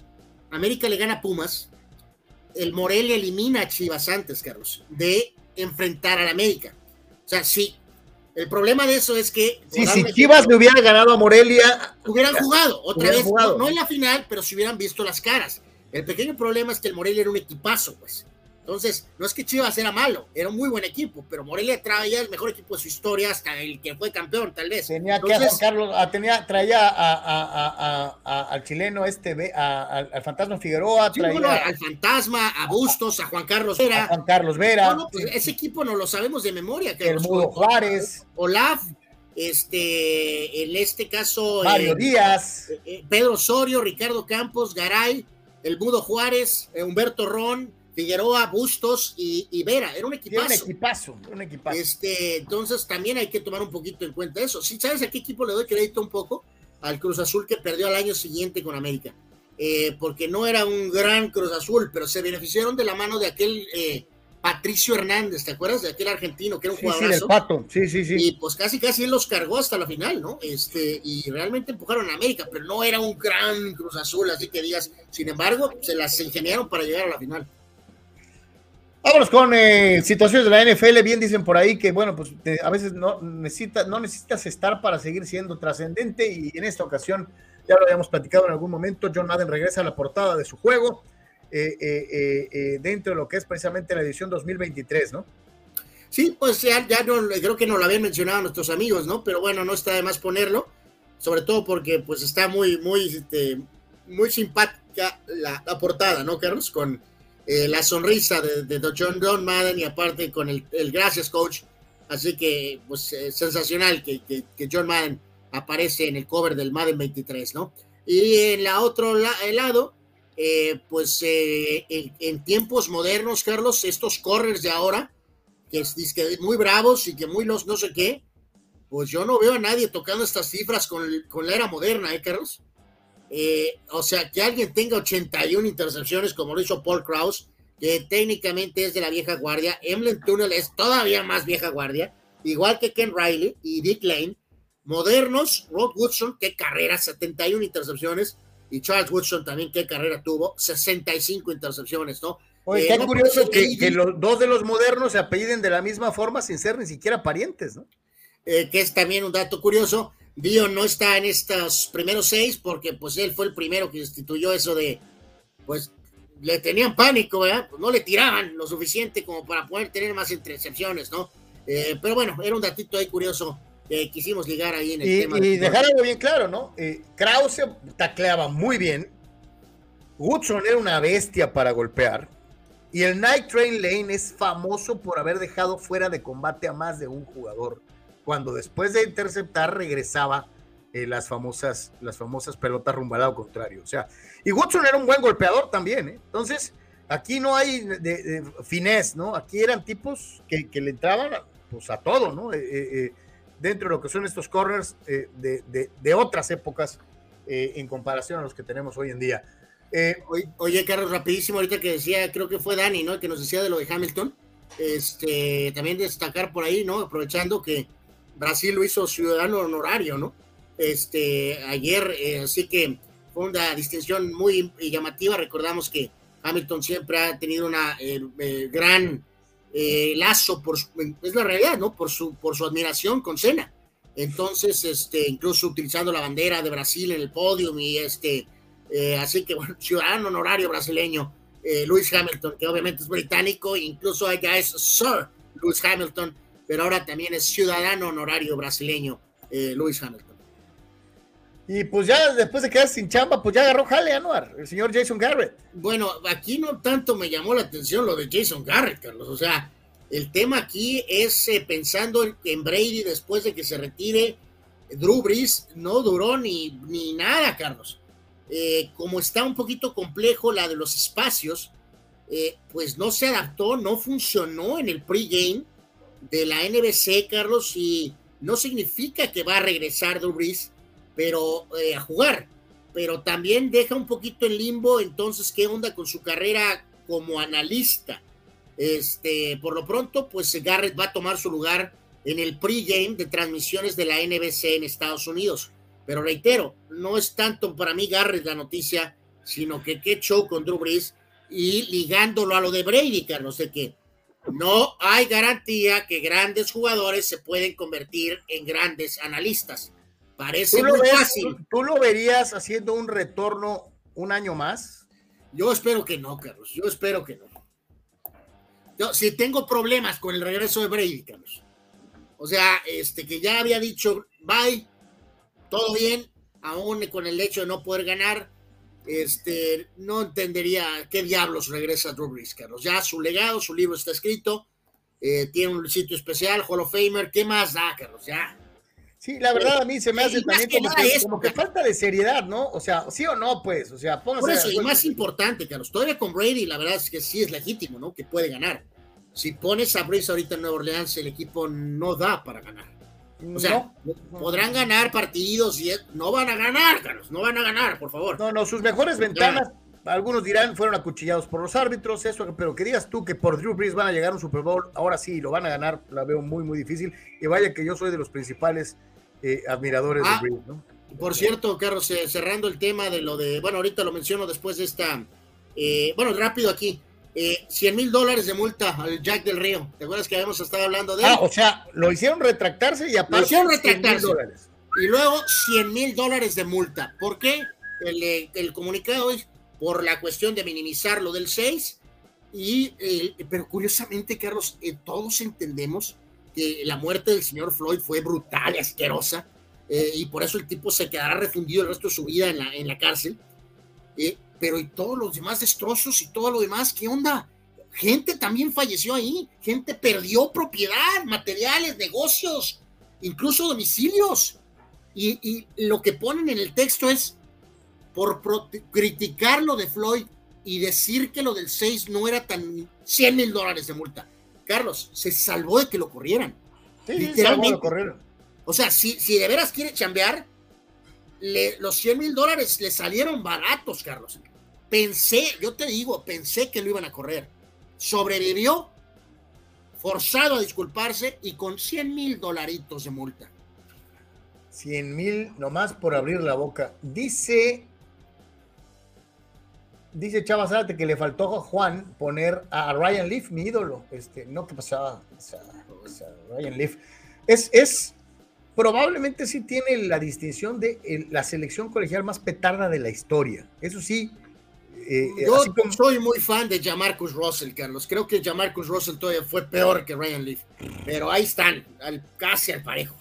América le gana a Pumas, el Morelia elimina a Chivas antes, Carlos, de enfrentar al América. O sea, sí, el problema de eso es que. si Chivas le hubiera ganado a Morelia. Hubieran jugado otra vez, No, en la final, pero si hubieran visto las caras. El pequeño problema es que el Morelia era un equipazo, pues. Entonces, no es que Chivas era malo, era un muy buen equipo, pero Morelia traía el mejor equipo de su historia, hasta el que fue campeón, tal vez. Tenía que a Carlos, tenía, traía al chileno este, al, Fantasma Figueroa, traía al Fantasma, a Bustos, a Juan Carlos Vera. A Juan Carlos Vera. Pues, ese equipo no lo sabemos de memoria. El Mudo Juárez. Olaf, este, en este caso. Mario eh, Díaz. Eh, Pedro Osorio, Ricardo Campos, Garay, el Mudo Juárez, eh, Humberto Ron Figueroa, Bustos y, Vera. Era un equipazo. un equipazo, un equipazo. Este, entonces también hay que tomar un poquito en cuenta eso. Si sabes a qué equipo le doy crédito un poco, al Cruz Azul que perdió al año siguiente con América. Eh, porque no era un gran Cruz Azul, pero se beneficiaron de la mano de aquel eh, Patricio Hernández, ¿te acuerdas? De aquel argentino que era un sí, Sí, pato. Sí, sí, sí. Y pues casi casi él los cargó hasta la final, ¿no? Este, y realmente empujaron a América, pero no era un gran Cruz Azul, así que digas, sin embargo, se las ingeniaron para llegar a la final. Vámonos con eh, situaciones de la NFL. Bien dicen por ahí que, bueno, pues a veces no, necesita, no necesitas estar para seguir siendo trascendente y en esta ocasión, ya lo habíamos platicado en algún momento, John Madden regresa a la portada de su juego eh, eh, dentro de lo que es precisamente la edición 2023, ¿no? Sí, pues ya, ya no, creo que no lo habían mencionado nuestros amigos, ¿no? Pero bueno, no está de más ponerlo. sobre todo porque pues está muy, muy, este, muy simpática la, portada, ¿no, Carlos? Con eh, la sonrisa de, de, John, John Madden y aparte con el, gracias, coach. Así que, pues, eh, sensacional que, que, John Madden aparece en el cover del Madden 23, ¿no? Y en la otro lado, eh, pues en, tiempos modernos, Carlos, estos corners de ahora, que es que muy bravos y que muy los no sé qué, pues yo no veo a nadie tocando estas cifras con, con la era moderna, ¿eh, Carlos? Eh, o sea, que alguien tenga 81 intercepciones como lo hizo Paul Kraus, que técnicamente es de la vieja guardia. Emlen Tunnel es todavía más vieja guardia, igual que Ken Riley y Dick Lane. Modernos, Rod Woodson, qué carrera, 71 intercepciones. Y Charles Woodson también, qué carrera tuvo, 65 intercepciones, ¿no? Oye, qué eh, curioso que, que, los dos de los modernos se apelliden de la misma forma sin ser ni siquiera parientes, ¿no? Eh, que es también un dato curioso. Dion no está en estos primeros seis porque pues él fue el primero que instituyó eso de, pues le tenían pánico, ¿verdad? Pues, no le tiraban lo suficiente como para poder tener más intercepciones, ¿no? Eh, pero bueno, era un datito ahí curioso que quisimos ligar ahí en el tema. Y dejar algo bien claro, ¿no? Eh, Krause tacleaba muy bien. Woodson era una bestia para golpear. Y el Night Train Lane es famoso por haber dejado fuera de combate a más de un jugador cuando después de interceptar regresaba eh, las, famosas, las famosas pelotas rumbo al lado contrario. O sea, y Woodson era un buen golpeador también, ¿eh? Entonces, aquí no hay de, finés, ¿no? Aquí eran tipos que, le entraban pues, a todo, ¿no? Eh, dentro de lo que son estos corners de, otras épocas en comparación a los que tenemos hoy en día. oye, Carlos, rapidísimo, ahorita que decía, creo que fue Dani, ¿no? Que nos decía de lo de Hamilton. Este, también destacar por ahí, ¿no? Aprovechando que Brasil lo hizo ciudadano honorario, ¿no? Este, ayer, eh, así que fue una distinción muy llamativa. Recordamos que Hamilton siempre ha tenido una eh, eh, gran lazo, por es la realidad, ¿no? Por su, por su admiración con Senna. Entonces, este, incluso utilizando la bandera de Brasil en el podio y este, así que bueno, ciudadano honorario brasileño, Lewis Hamilton, que obviamente es británico, incluso ya es Sir Lewis Hamilton, pero ahora también es ciudadano honorario brasileño, eh, Luis Hamilton. Y pues ya después de quedar sin chamba, pues ya agarró jale Anuar, el señor Jason Garrett. Bueno, aquí no tanto me llamó la atención lo de Jason Garrett, Carlos. O sea, el tema aquí es eh, pensando en, Brady después de que se retire. Drew Brees no duró ni, ni nada, Carlos. Eh, como está un poquito complejo la de los espacios, pues no se adaptó, no funcionó en el pregame de la NBC, Carlos, y no significa que va a regresar Drew pero eh, a jugar, pero también deja un poquito en limbo, entonces, ¿qué onda con su carrera como analista? Este, por lo pronto, pues Garrett va a tomar su lugar en el pregame de transmisiones de la NBC en Estados Unidos. Pero reitero, no es tanto para mí Garrett la noticia, sino que qué show con Drew Brees y ligándolo a lo de Brady, Carlos, de que no hay garantía que grandes jugadores se pueden convertir en grandes analistas. Parece muy fácil. ¿Tú lo verías haciendo un retorno un año más? Yo espero que no, Carlos. Yo espero que no. Yo, si tengo problemas con el regreso de Brady, Carlos. O sea, este que ya había dicho, bye, todo bien, aún con el hecho de no poder ganar, este, no entendería qué diablos regresa Drew Brees, Carlos. Ya su legado, su libro está escrito, eh, tiene un sitio especial, Hall of Famer, ¿qué más da, Carlos? Ya. Sí, la verdad a mí se me hace también como, que, falta de seriedad, ¿no? O sea, sí o no, pues, o sea, póngase. Por eso, y más importante, Carlos, todavía con Brady, la verdad es que sí es legítimo, ¿no? Que puede ganar. Si pones a Brees ahorita en Nueva Orleans, el equipo no da para ganar. O sea, podrán ganar partidos y no van a ganar, Carlos, no van a ganar, por favor. No, no, sus mejores ventanas, algunos dirán, fueron acuchillados por los árbitros, eso, pero que digas tú que por Drew Brees van a llegar a un Super Bowl, ahora sí, lo van a ganar, la veo muy, muy difícil. Y vaya que yo soy de los principales eh, admiradores de ah, Brees, ¿no? Por cierto, Carlos, eh, cerrando el tema de lo de, bueno, ahorita lo menciono después de esta, eh, bueno, rápido aquí, eh, 100 mil dólares de multa al Jack del Río. ¿Te acuerdas que habíamos estado hablando de él? Ah, o sea, lo hicieron retractarse y aparte. Lo hicieron retractarse. Y luego 100 mil dólares de multa. ¿Por qué? El, eh, el, comunicado es por la cuestión de minimizar lo del 6. Y, eh, pero curiosamente, Carlos, eh, todos entendemos que la muerte del señor Floyd fue brutal y asquerosa. eh, y por eso el tipo se quedará refundido el resto de su vida en la, en la cárcel. Eh, pero y todos los demás destrozos y todo lo demás, ¿qué onda? Gente también falleció ahí, gente perdió propiedad, materiales, negocios, incluso domicilios. Y, y lo que ponen en el texto es, por criticar lo de Floyd y decir que lo del 6 no era tan 100 mil dólares de multa. Carlos, se salvó de que lo corrieran. literalmente. Lo corrieron. O sea, si, si de veras quiere chambear, los 100 mil dólares le salieron baratos, Carlos. Pensé, yo te digo, pensé que lo iban a correr. Sobrevivió, forzado a disculparse y con 100 mil dolaritos de multa. 100 mil nomás por abrir la boca. Dice dice Chava Zárate que le faltó a Juan poner a Ryan Leaf, mi ídolo. Este, no que pasaba, Ryan Leaf. Es, es, probablemente sí tiene la distinción de la selección colegial más petarda de la historia. Eso sí. Eh, eh, Yo soy muy fan de Jamarcus Russell, Carlos. Creo que Jamarcus Russell todavía fue peor que Ryan Leaf. Pero ahí están, casi al parejo.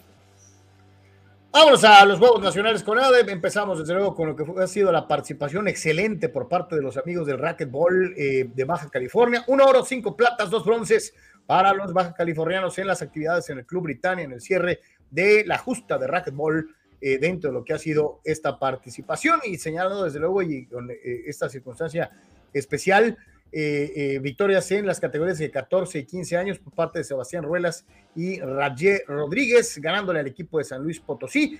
Vámonos a los Juegos Nacionales con ADE. Empezamos desde luego con lo que ha sido la participación excelente por parte de los amigos del racquetball eh, de Baja California. Un oro, cinco platas, dos bronces para los baja californianos en las actividades en el Club Britannia, en el cierre de la justa de racquetball eh, dentro de lo que ha sido esta participación y señalando desde luego y con eh, esta circunstancia especial eh, victorias en las categorías de 14 y 15 años por parte de Sebastián Ruelas y Rayé Rodríguez, ganándole al equipo de San Luis Potosí.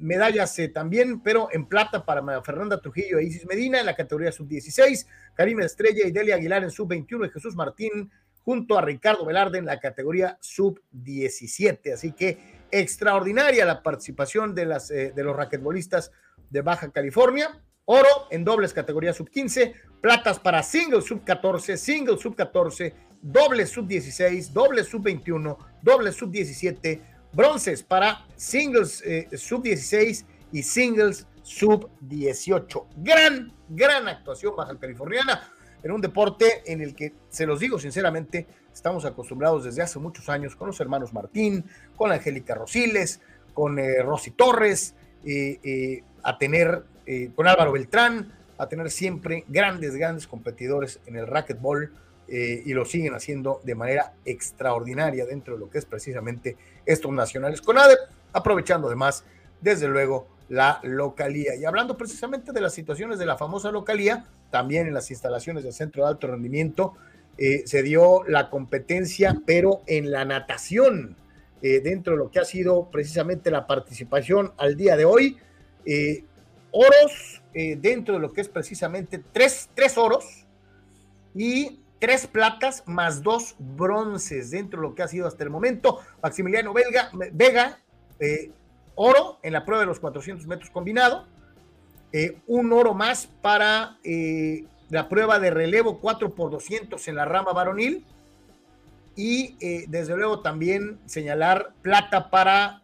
medallas también, pero en plata para Fernanda Trujillo e Isis Medina en la categoría sub-16, Karim Estrella y Delia Aguilar en sub-21 y Jesús Martín junto a Ricardo Velarde en la categoría sub-17. Así que extraordinaria la participación de, las, eh, de los raquetbolistas de Baja California. Oro en dobles categoría sub-15, platas para single sub-14, single sub-14, doble sub-16, doble sub-21, doble sub-17, bronces para singles eh, sub-16 y singles sub-18. Gran, gran actuación baja californiana en un deporte en el que, se los digo sinceramente, estamos acostumbrados desde hace muchos años con los hermanos Martín, con Angélica Rosiles, con eh, Rosy Torres, eh, eh, a tener, con Álvaro Beltrán, a tener siempre grandes, grandes competidores en el racquetball y lo siguen haciendo de manera extraordinaria dentro de lo que es precisamente estos nacionales. Con ADE, aprovechando además, desde luego, la localía. Y hablando precisamente de las situaciones de la famosa localía, también en las instalaciones del Centro de Alto Rendimiento, eh, se dio la competencia, pero en la natación, eh, dentro de lo que ha sido precisamente la participación al día de hoy. Eh, oros, dentro de lo que es precisamente tres, tres oros y tres platas más dos bronces dentro de lo que ha sido hasta el momento. Maximiliano Vega, oro en la prueba de los 400 metros combinado, eh, un oro más para eh, la prueba de relevo 4 por 200 en la rama varonil y eh, desde luego también señalar plata para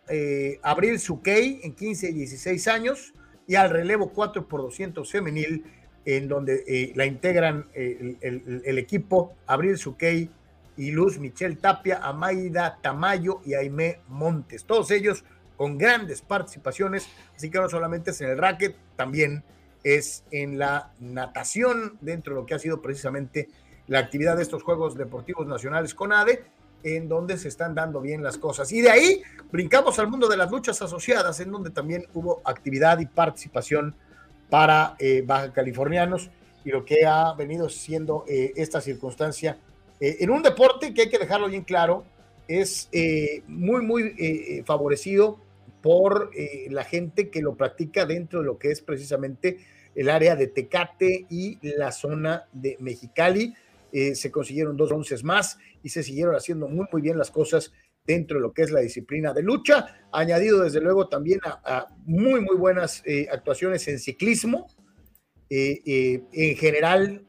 Abril Suquey en 15 y 16 años y al relevo 4 por 200 femenil en donde la integran el, equipo Abril Suquey y Luz Michelle Tapia, Amaida Tamayo y Aime Montes. Todos ellos con grandes participaciones, así que no solamente es en el racket, también es en la natación, dentro de lo que ha sido precisamente la actividad de estos Juegos Deportivos Nacionales con ADE, en donde se están dando bien las cosas. Y de ahí brincamos al mundo de las luchas asociadas, en donde también hubo actividad y participación para eh, baja californianos y lo que ha venido siendo eh, esta circunstancia eh, en un deporte que hay que dejarlo bien claro, es muy, muy favorecido por eh, la gente que lo practica dentro de lo que es precisamente el área de Tecate y la zona de Mexicali. Eh, se consiguieron dos onces más y se siguieron haciendo muy, muy bien las cosas dentro de lo que es la disciplina de lucha, añadido desde luego también a, muy, muy buenas eh, actuaciones en ciclismo. en general,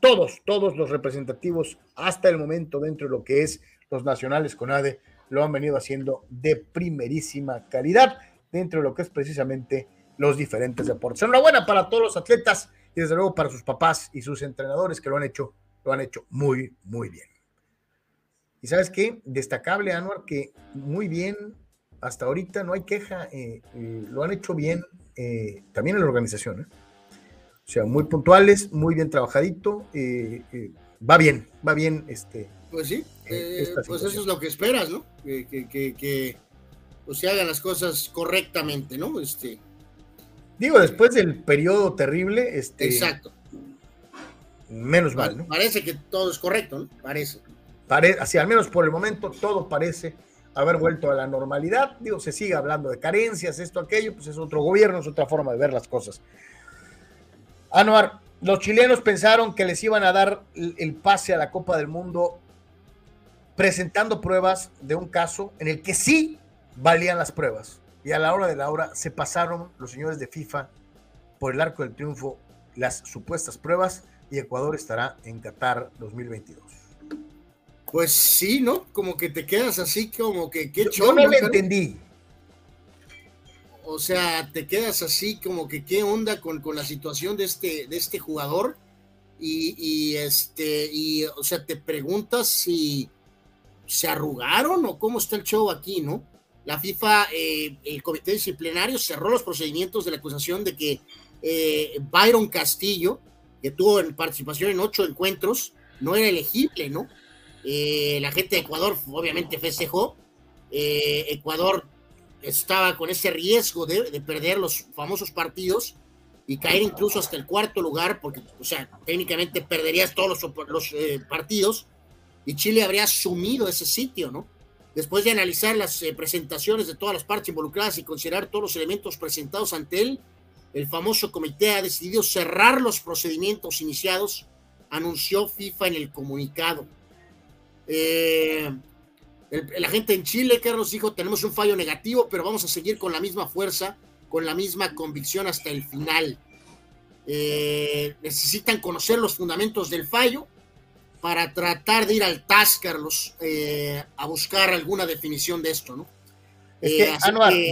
todos, todos los representativos hasta el momento dentro de lo que es los nacionales con ADE lo han venido haciendo de primerísima calidad dentro de lo que es precisamente los diferentes deportes. Enhorabuena para todos los atletas y desde luego para sus papás y sus entrenadores que lo han hecho, lo han hecho muy, muy bien. Y sabes qué, destacable, Anuar, que muy bien hasta ahorita no hay queja, lo han hecho bien también en la organización. O sea, muy puntuales, muy bien trabajadito, va bien, va bien este. Pues sí, pues eso es lo que esperas, ¿no? Que, que, que, pues, se hagan las cosas correctamente, ¿no? Este. Digo, después del periodo terrible, este. Exacto. Menos mal, ¿no? Parece que todo es correcto, ¿no? Parece. Pare, así, al menos por el momento, todo parece haber vuelto a la normalidad. Digo, se sigue hablando de carencias, esto, aquello, pues es otro gobierno, es otra forma de ver las cosas. Anuar, los chilenos pensaron que les iban a dar el pase a la Copa del Mundo presentando pruebas de un caso en el que sí valían las pruebas. Y a la hora de la hora se pasaron los señores de FIFA por el arco del triunfo las supuestas pruebas y Ecuador estará en Qatar 2022. Pues sí, ¿no? Como que te quedas así como que qué Yo no lo entendí. O sea, te quedas así como que qué onda con, con la situación de este, de este jugador. Y, y, este, y, o sea, te preguntas si se arrugaron o cómo está el show aquí, ¿no? La FIFA, eh, el comité disciplinario cerró los procedimientos de la acusación de que eh, Byron Castillo, que tuvo participación en ocho encuentros, no era elegible, ¿no? Eh, la gente de Ecuador obviamente festejó. Eh, Ecuador estaba con ese riesgo de, perder los famosos partidos y caer incluso hasta el cuarto lugar, porque, o sea, técnicamente perderías todos los, partidos y Chile habría asumido ese sitio, ¿no? Después de analizar las presentaciones de todas las partes involucradas y considerar todos los elementos presentados ante él, el famoso comité ha decidido cerrar los procedimientos iniciados, anunció FIFA en el comunicado. Eh, la gente en Chile, Carlos dijo, tenemos un fallo negativo, pero vamos a seguir con la misma fuerza, con la misma convicción hasta el final. Eh, necesitan conocer los fundamentos del fallo para tratar de ir al TAS, Carlos, eh, a buscar alguna definición de esto, ¿no?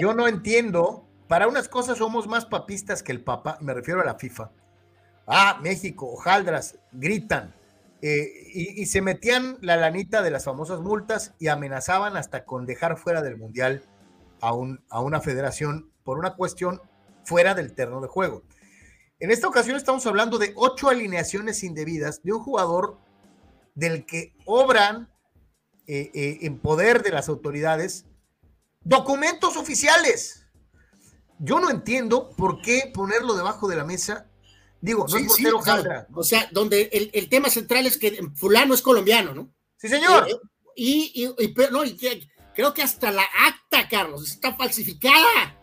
yo no entiendo para unas cosas somos más papistas que el Papa, me refiero a la FIFA. Ah, México, hojaldras, gritan. Eh, y, se metían la lanita de las famosas multas y amenazaban hasta con dejar fuera del Mundial a, un, a una federación por una cuestión fuera del terreno de juego. En esta ocasión estamos hablando de ocho alineaciones indebidas de un jugador del que obran eh, eh, en poder de las autoridades documentos oficiales yo no entiendo por qué ponerlo debajo de la mesa. Digo, no es portero o, sea, donde el, tema central es que fulano es colombiano, ¿no? Sí, señor. Eh, y, no, creo que hasta la acta, Carlos, está falsificada.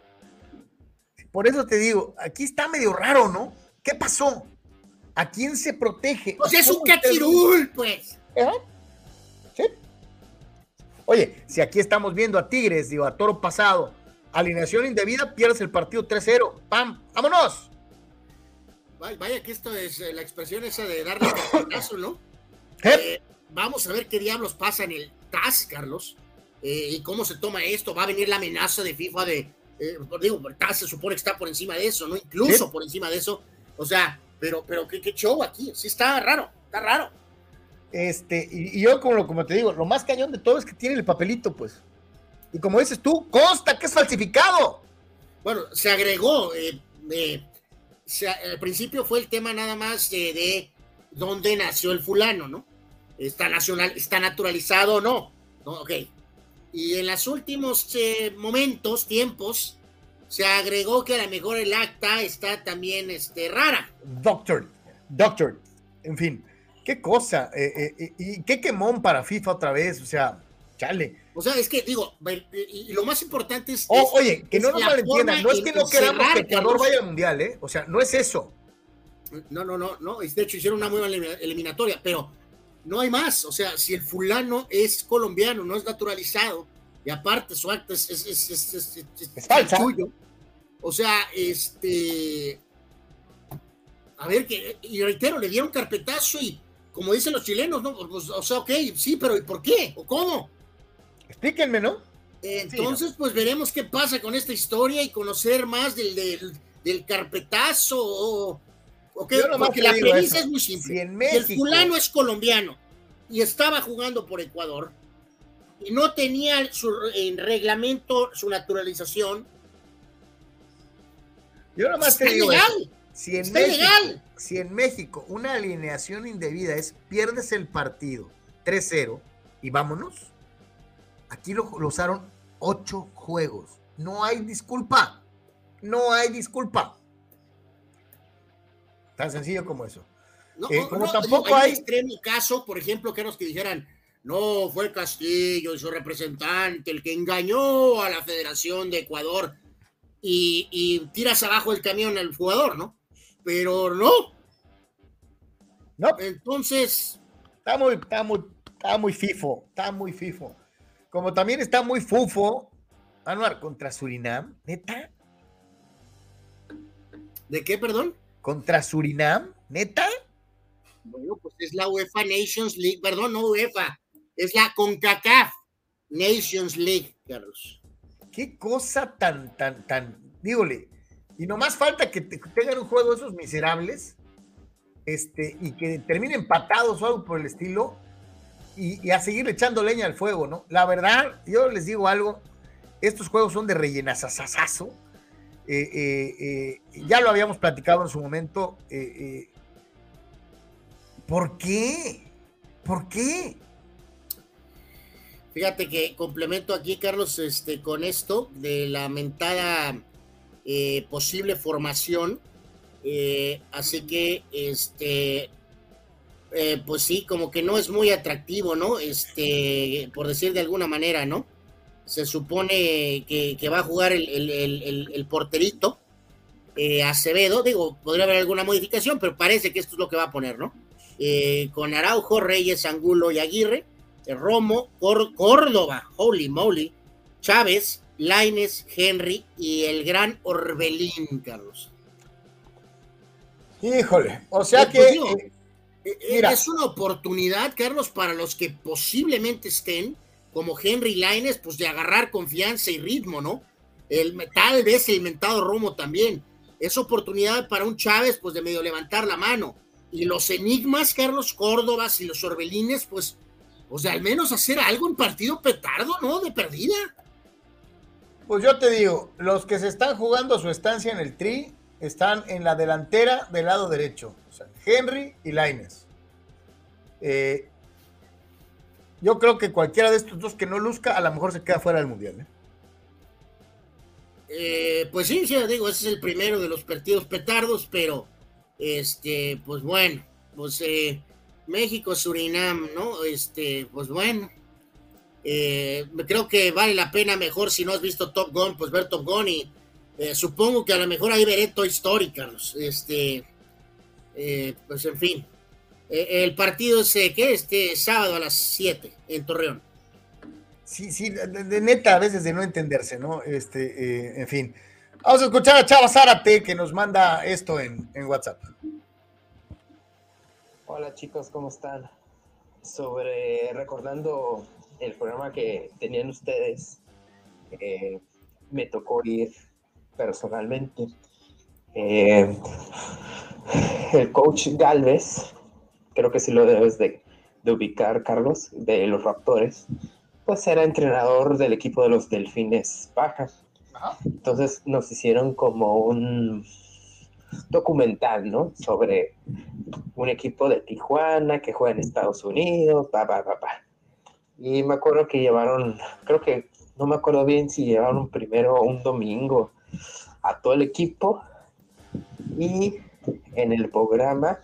Por eso te digo, aquí está medio raro, ¿no? ¿Qué pasó? ¿A quién se protege? Pues es un cachirul, pues. ¿Eh? Sí. Oye, si aquí estamos viendo a Tigres, digo, a Toro Pasado, alineación indebida, pierdes el partido 3-0. ¡Pam! ¡Vámonos! Vaya que esto es eh, la expresión esa de darle caso, ¿no? Eh, vamos a ver qué diablos pasa en el TAS, Carlos. Eh, y cómo se toma esto. Va a venir la amenaza de FIFA de. digo, el TAS se supone que está por encima de eso, ¿no? Incluso por encima de eso. O sea, pero, pero ¿qué, qué show aquí. Sí, está raro, está raro. Este, y, yo, como, como te digo, lo más cañón de todo es que tiene el papelito, pues. Y como dices tú, consta que es falsificado. Bueno, se agregó, eh, eh, al principio fue el tema nada más de, dónde nació el fulano, ¿no? Está, nacional, está naturalizado o no. Ok. Y en los últimos eh, momentos, tiempos, se agregó que a lo mejor el acta está también este, rara. Doctor, doctor, en fin, qué cosa. y qué quemón para FIFA otra vez, o sea, chale o sea, es que digo, y lo más importante es. oye, que no nos malentiendan, no es que no queramos que Ecuador vaya al mundial, ¿eh? O sea, no es eso. No, no, no, no. De hecho, hicieron una muy buena eliminatoria, pero no hay más. O sea, si el fulano es colombiano, no es naturalizado, y aparte su acta es, es, es, es, falsa. O sea, este. A ver, que, y reitero, le dieron carpetazo y, como dicen los chilenos, ¿no? Pues, o sea, ok, sí, pero ¿y por qué? ¿O cómo? Explíquenme, ¿no? Entonces, pues veremos qué pasa con esta historia y conocer más del, del, carpetazo o, porque la premisa es muy simple. el fulano es colombiano y estaba jugando por Ecuador no tenía su, en reglamento su naturalización. Yo nomás te digo, si en, México, si en México una alineación indebida es pierdes el partido 3-0 y vámonos, aquí lo, usaron ocho juegos. No hay disculpa. No hay disculpa. Tan sencillo como eso. No, eh, como tampoco hay, extremo caso, por ejemplo, que los que dijeran, no, fue Castillo y su representante el que engañó a la Federación de Ecuador y, tiras abajo el camión al jugador, ¿no? Pero no. No. Entonces. Está muy, está muy, está muy fifo, está muy fifo. Como también está muy fufo, Anuar, contra Surinam, neta. ¿De qué, perdón? Contra Surinam, neta. Bueno, pues es la UEFA Nations League, perdón, no UEFA, es la CONCACAF Nations League, Carlos. Qué cosa tan, tan, tan, dígole, y nomás falta que tengan un juego de esos miserables, este, y que terminen empatados o algo por el estilo, y, a seguir echando leña al fuego, ¿no? La verdad, yo les digo algo, estos juegos son de rellenazazazazo, eh, eh, eh, ya lo habíamos platicado en su momento, ¿Por qué? ¿Por qué? Fíjate que complemento aquí, Carlos, este, con esto de la mentada eh, posible formación. Eh, así que, este, eh, pues sí, como que no es muy atractivo, ¿no? Este, por decir de alguna manera, ¿no? Se supone que, va a jugar el, el porterito, Acevedo. Digo, podría haber alguna modificación, pero parece que esto es lo que va a poner, ¿no? Eh, con Araujo, Reyes, Angulo y Aguirre, eh, Romo, Córdoba, holy moly, Chávez, Laines, Henry y el gran Orbelín, Carlos. Híjole, o sea pues, que eh, es una oportunidad, Carlos, para los que posiblemente estén, como Henry Laines, pues de agarrar confianza y ritmo, ¿no? El, tal vez el mentado Romo también. Es oportunidad para un Chávez, pues de medio levantar la mano y los enigmas, Carlos Córdoba y los Orbelines, pues, pues de al menos hacer algo en partido petardo, ¿no? De perdida. Pues yo te digo, los que se están jugando su estancia en el tri están en la delantera del lado derecho, o sea, Henry y Laines. Eh, yo creo que cualquiera de estos dos que no luzca, a lo mejor se queda fuera del mundial. ¿eh? Eh, pues sí, sí, digo, ese es el primero de los partidos petardos, pero este, pues bueno, pues eh, México, Surinam, ¿no? Este, pues bueno, eh, creo que vale la pena mejor si no has visto Top Gun, pues ver Top Gun y eh, supongo que a lo mejor ahí veré Toy Story, Carlos. Este, pues en fin, el partido es que este sábado a las 7 en Torreón. Sí, sí, de, neta, a veces de no entenderse, ¿no? Este, en fin. Vamos a escuchar a Chava Zárate que nos manda esto en, WhatsApp. Hola chicos, ¿cómo están? Sobre recordando el programa que tenían ustedes, eh, me tocó ir personalmente. Eh, el coach Galvez, creo que sí lo debes de, de, ubicar, Carlos, de los Raptores, pues era entrenador del equipo de los Delfines Bajas. Entonces nos hicieron como un documental, ¿no? Sobre un equipo de Tijuana que juega en Estados Unidos, pa, pa, pa, pa. Y me acuerdo que llevaron, creo que, no me acuerdo bien si llevaron primero un domingo a todo el equipo y en el programa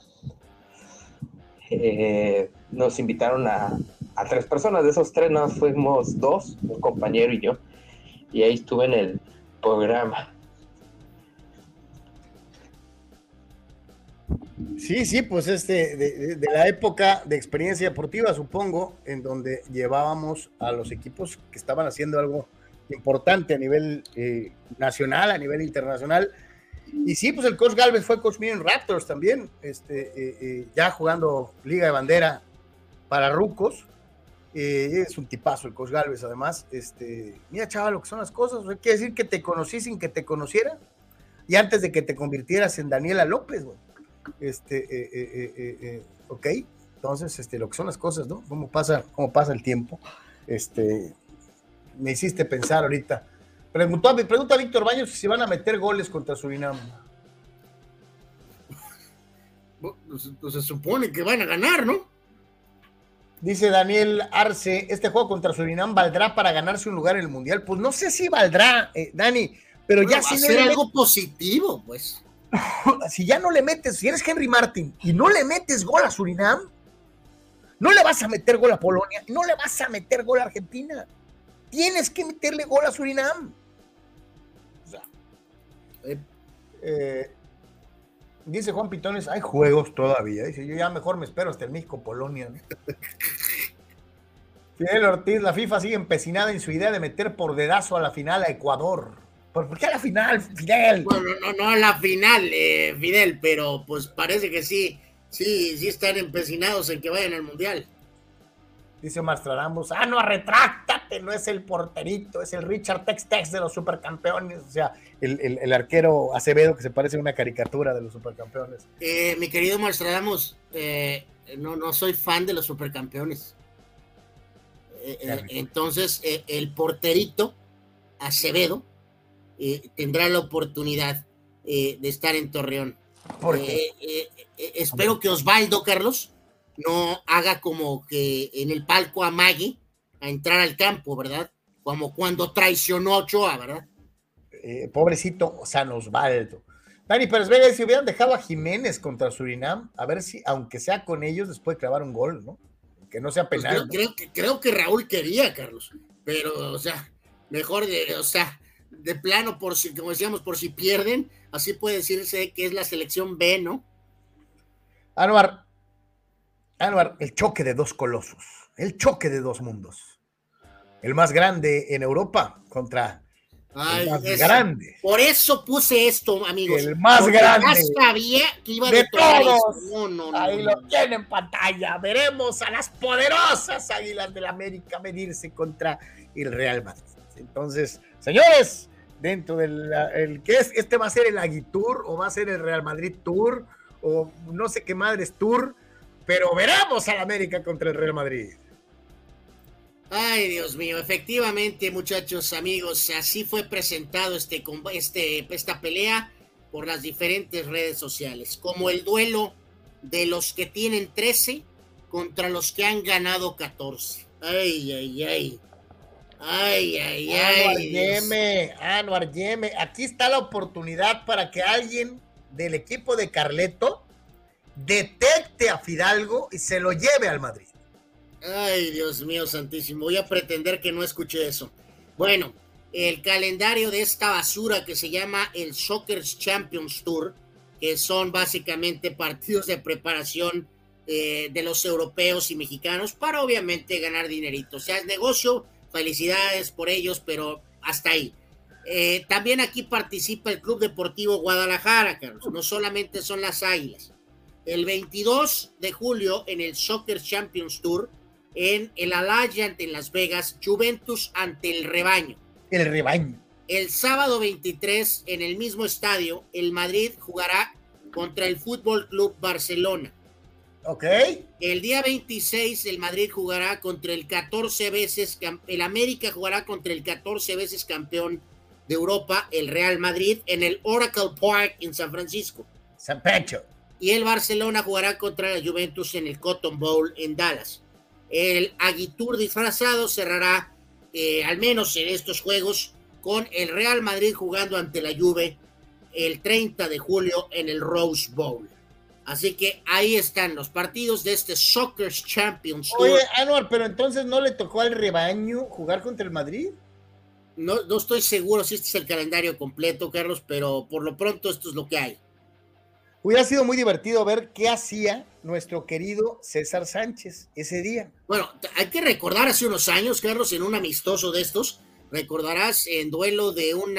eh, nos invitaron a, a, tres personas, de esos tres nos fuimos dos, un compañero y yo y ahí estuve en el programa. Sí, sí, pues este, de, la época de experiencia deportiva, supongo, en donde llevábamos a los equipos que estaban haciendo algo importante a nivel eh, nacional, a nivel internacional. Y sí, pues el coach Galvez fue coach mío Raptors también, este, eh, eh, ya jugando Liga de Bandera para Rucos. Es un tipazo el Coach Galvez, además. Este, mira, chaval, lo que son las cosas. quiere decir que te conocí sin que te conociera. Y antes de que te convirtieras en Daniela López, güey. Este, eh, eh, ok. Entonces, este, lo que son las cosas, ¿no? Cómo pasa, cómo pasa el tiempo. este, me hiciste pensar ahorita. Preguntó, pregunta a Víctor Baños si van a meter goles contra Surinam. Pues, pues, se supone que van a ganar, ¿no? Dice Daniel Arce, ¿este juego contra Surinam valdrá para ganarse un lugar en el Mundial? Pues no sé si valdrá, eh, Dani, pero ya si no algo positivo, pues. si ya no le metes, si eres Henry Martin y no le metes gol a Surinam, no le vas a meter gol a Polonia, no le vas a meter gol a Argentina. Tienes que meterle gol a Surinam. O sea, eh, eh, dice Juan Pitones, hay juegos todavía. Dice, yo ya mejor me espero hasta el México-Polonia. Fidel Ortiz, la FIFA sigue empecinada en su idea de meter por dedazo a la final a Ecuador. ¿Por, qué a la final, Fidel? Bueno, no, no a la final, eh, Fidel, pero pues parece que sí, sí, sí están empecinados en que vayan al Mundial. Dice Mastrarambos, ah, no, retráctate, no es el porterito, es el Richard Tex Tex de los supercampeones, o sea, el, arquero Acevedo que se parece a una caricatura de los supercampeones. Eh, mi querido Mastradamus, eh, no, no soy fan de los supercampeones. entonces, el porterito Acevedo eh, tendrá la oportunidad eh, de estar en Torreón. Eh, espero que Osvaldo, Carlos, no haga como que en el palco amague a entrar al campo, ¿verdad? Como cuando traicionó a Ochoa, ¿verdad? pobrecito San Osvaldo. Dani Pérez Vega, si hubieran dejado a Jiménez contra Surinam, a ver si, aunque sea con ellos, después clavar un gol, ¿no? Que no sea pues penal. creo, que, creo que Raúl quería, Carlos, pero, o sea, mejor de, o sea, de plano, por si, como decíamos, por si pierden, así puede decirse que es la selección B, ¿no? Anuar, Anuar, el choque de dos colosos, el choque de dos mundos. El más grande en Europa contra el más grande. Por eso puse esto, amigos. El más grande. sabía que iba de todos. Ahí lo tienen en pantalla. Veremos a las poderosas Águilas del América medirse contra el Real Madrid. Entonces, señores, dentro del el, ¿qué es? Este va a ser el Aguitour o va a ser el Real Madrid Tour o no sé qué madres Tour, pero veremos al América contra el Real Madrid. Ay, Dios mío, efectivamente, muchachos, amigos, así fue presentado este, este, esta pelea por las diferentes redes sociales, como el duelo de los que tienen 13 contra los que han ganado 14. Ay, ay, ay. Ay, ay, ay. Anuar Yeme, Anuar Yeme. Aquí está la oportunidad para que alguien del equipo de Carleto detecte a Fidalgo y se lo lleve al Madrid. Ay, Dios mío santísimo. Voy a pretender que no escuché eso. Bueno, el calendario de esta basura que se llama el Soccer Champions Tour, que son básicamente partidos de preparación eh, de los europeos y mexicanos para obviamente ganar dinerito. O sea, es negocio felicidades por ellos, pero hasta ahí. Eh, también aquí participa el Club Deportivo Guadalajara, Carlos. No solamente son las Águilas. El 22 de julio en el Soccer Champions Tour, en el Allianz en Las Vegas, Juventus ante el rebaño. El rebaño. El sábado 23 en el mismo estadio, el Madrid jugará contra el Fútbol Club Barcelona. Ok. El día 26 el Madrid jugará contra el 14 veces, el América jugará contra el 14 veces campeón de Europa, el Real Madrid, en el Oracle Park en San Francisco. San Pecho. Y el Barcelona jugará contra la Juventus en el Cotton Bowl en Dallas. El Aguitur disfrazado cerrará, eh, al menos en estos juegos, con el Real Madrid jugando ante la Juve el 30 de julio en el Rose Bowl. Así que ahí están los partidos de este Soccer Champions. Oye, Anuar, pero entonces no le tocó al rebaño jugar contra el Madrid. No, no estoy seguro si este es el calendario completo, Carlos, pero por lo pronto esto es lo que hay. Hubiera sido muy divertido ver qué hacía nuestro querido César Sánchez ese día. Bueno, hay que recordar hace unos años, Carlos, en un amistoso de estos, recordarás en duelo de un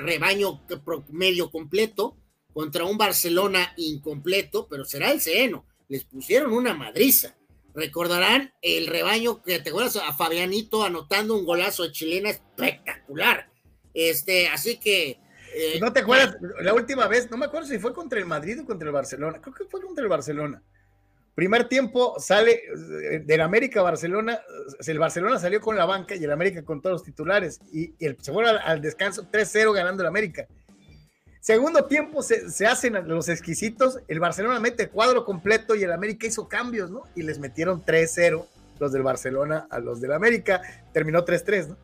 rebaño medio completo, contra un Barcelona incompleto, pero será el seno. Les pusieron una madriza. Recordarán el rebaño que te acuerdas a Fabianito anotando un golazo de chilena espectacular. Este, así que. Eh, ¿No te acuerdas? La última vez, no me acuerdo si fue contra el Madrid o contra el Barcelona. Creo que fue contra el Barcelona. Primer tiempo sale eh, del América Barcelona, el Barcelona salió con la banca y el América con todos los titulares y, el, se fue al, descanso 3-0 ganando el América. Segundo tiempo se, hacen los exquisitos, el Barcelona mete cuadro completo y el América hizo cambios, ¿no? Y les metieron 3-0 los del Barcelona a los del América, terminó 3-3, ¿no?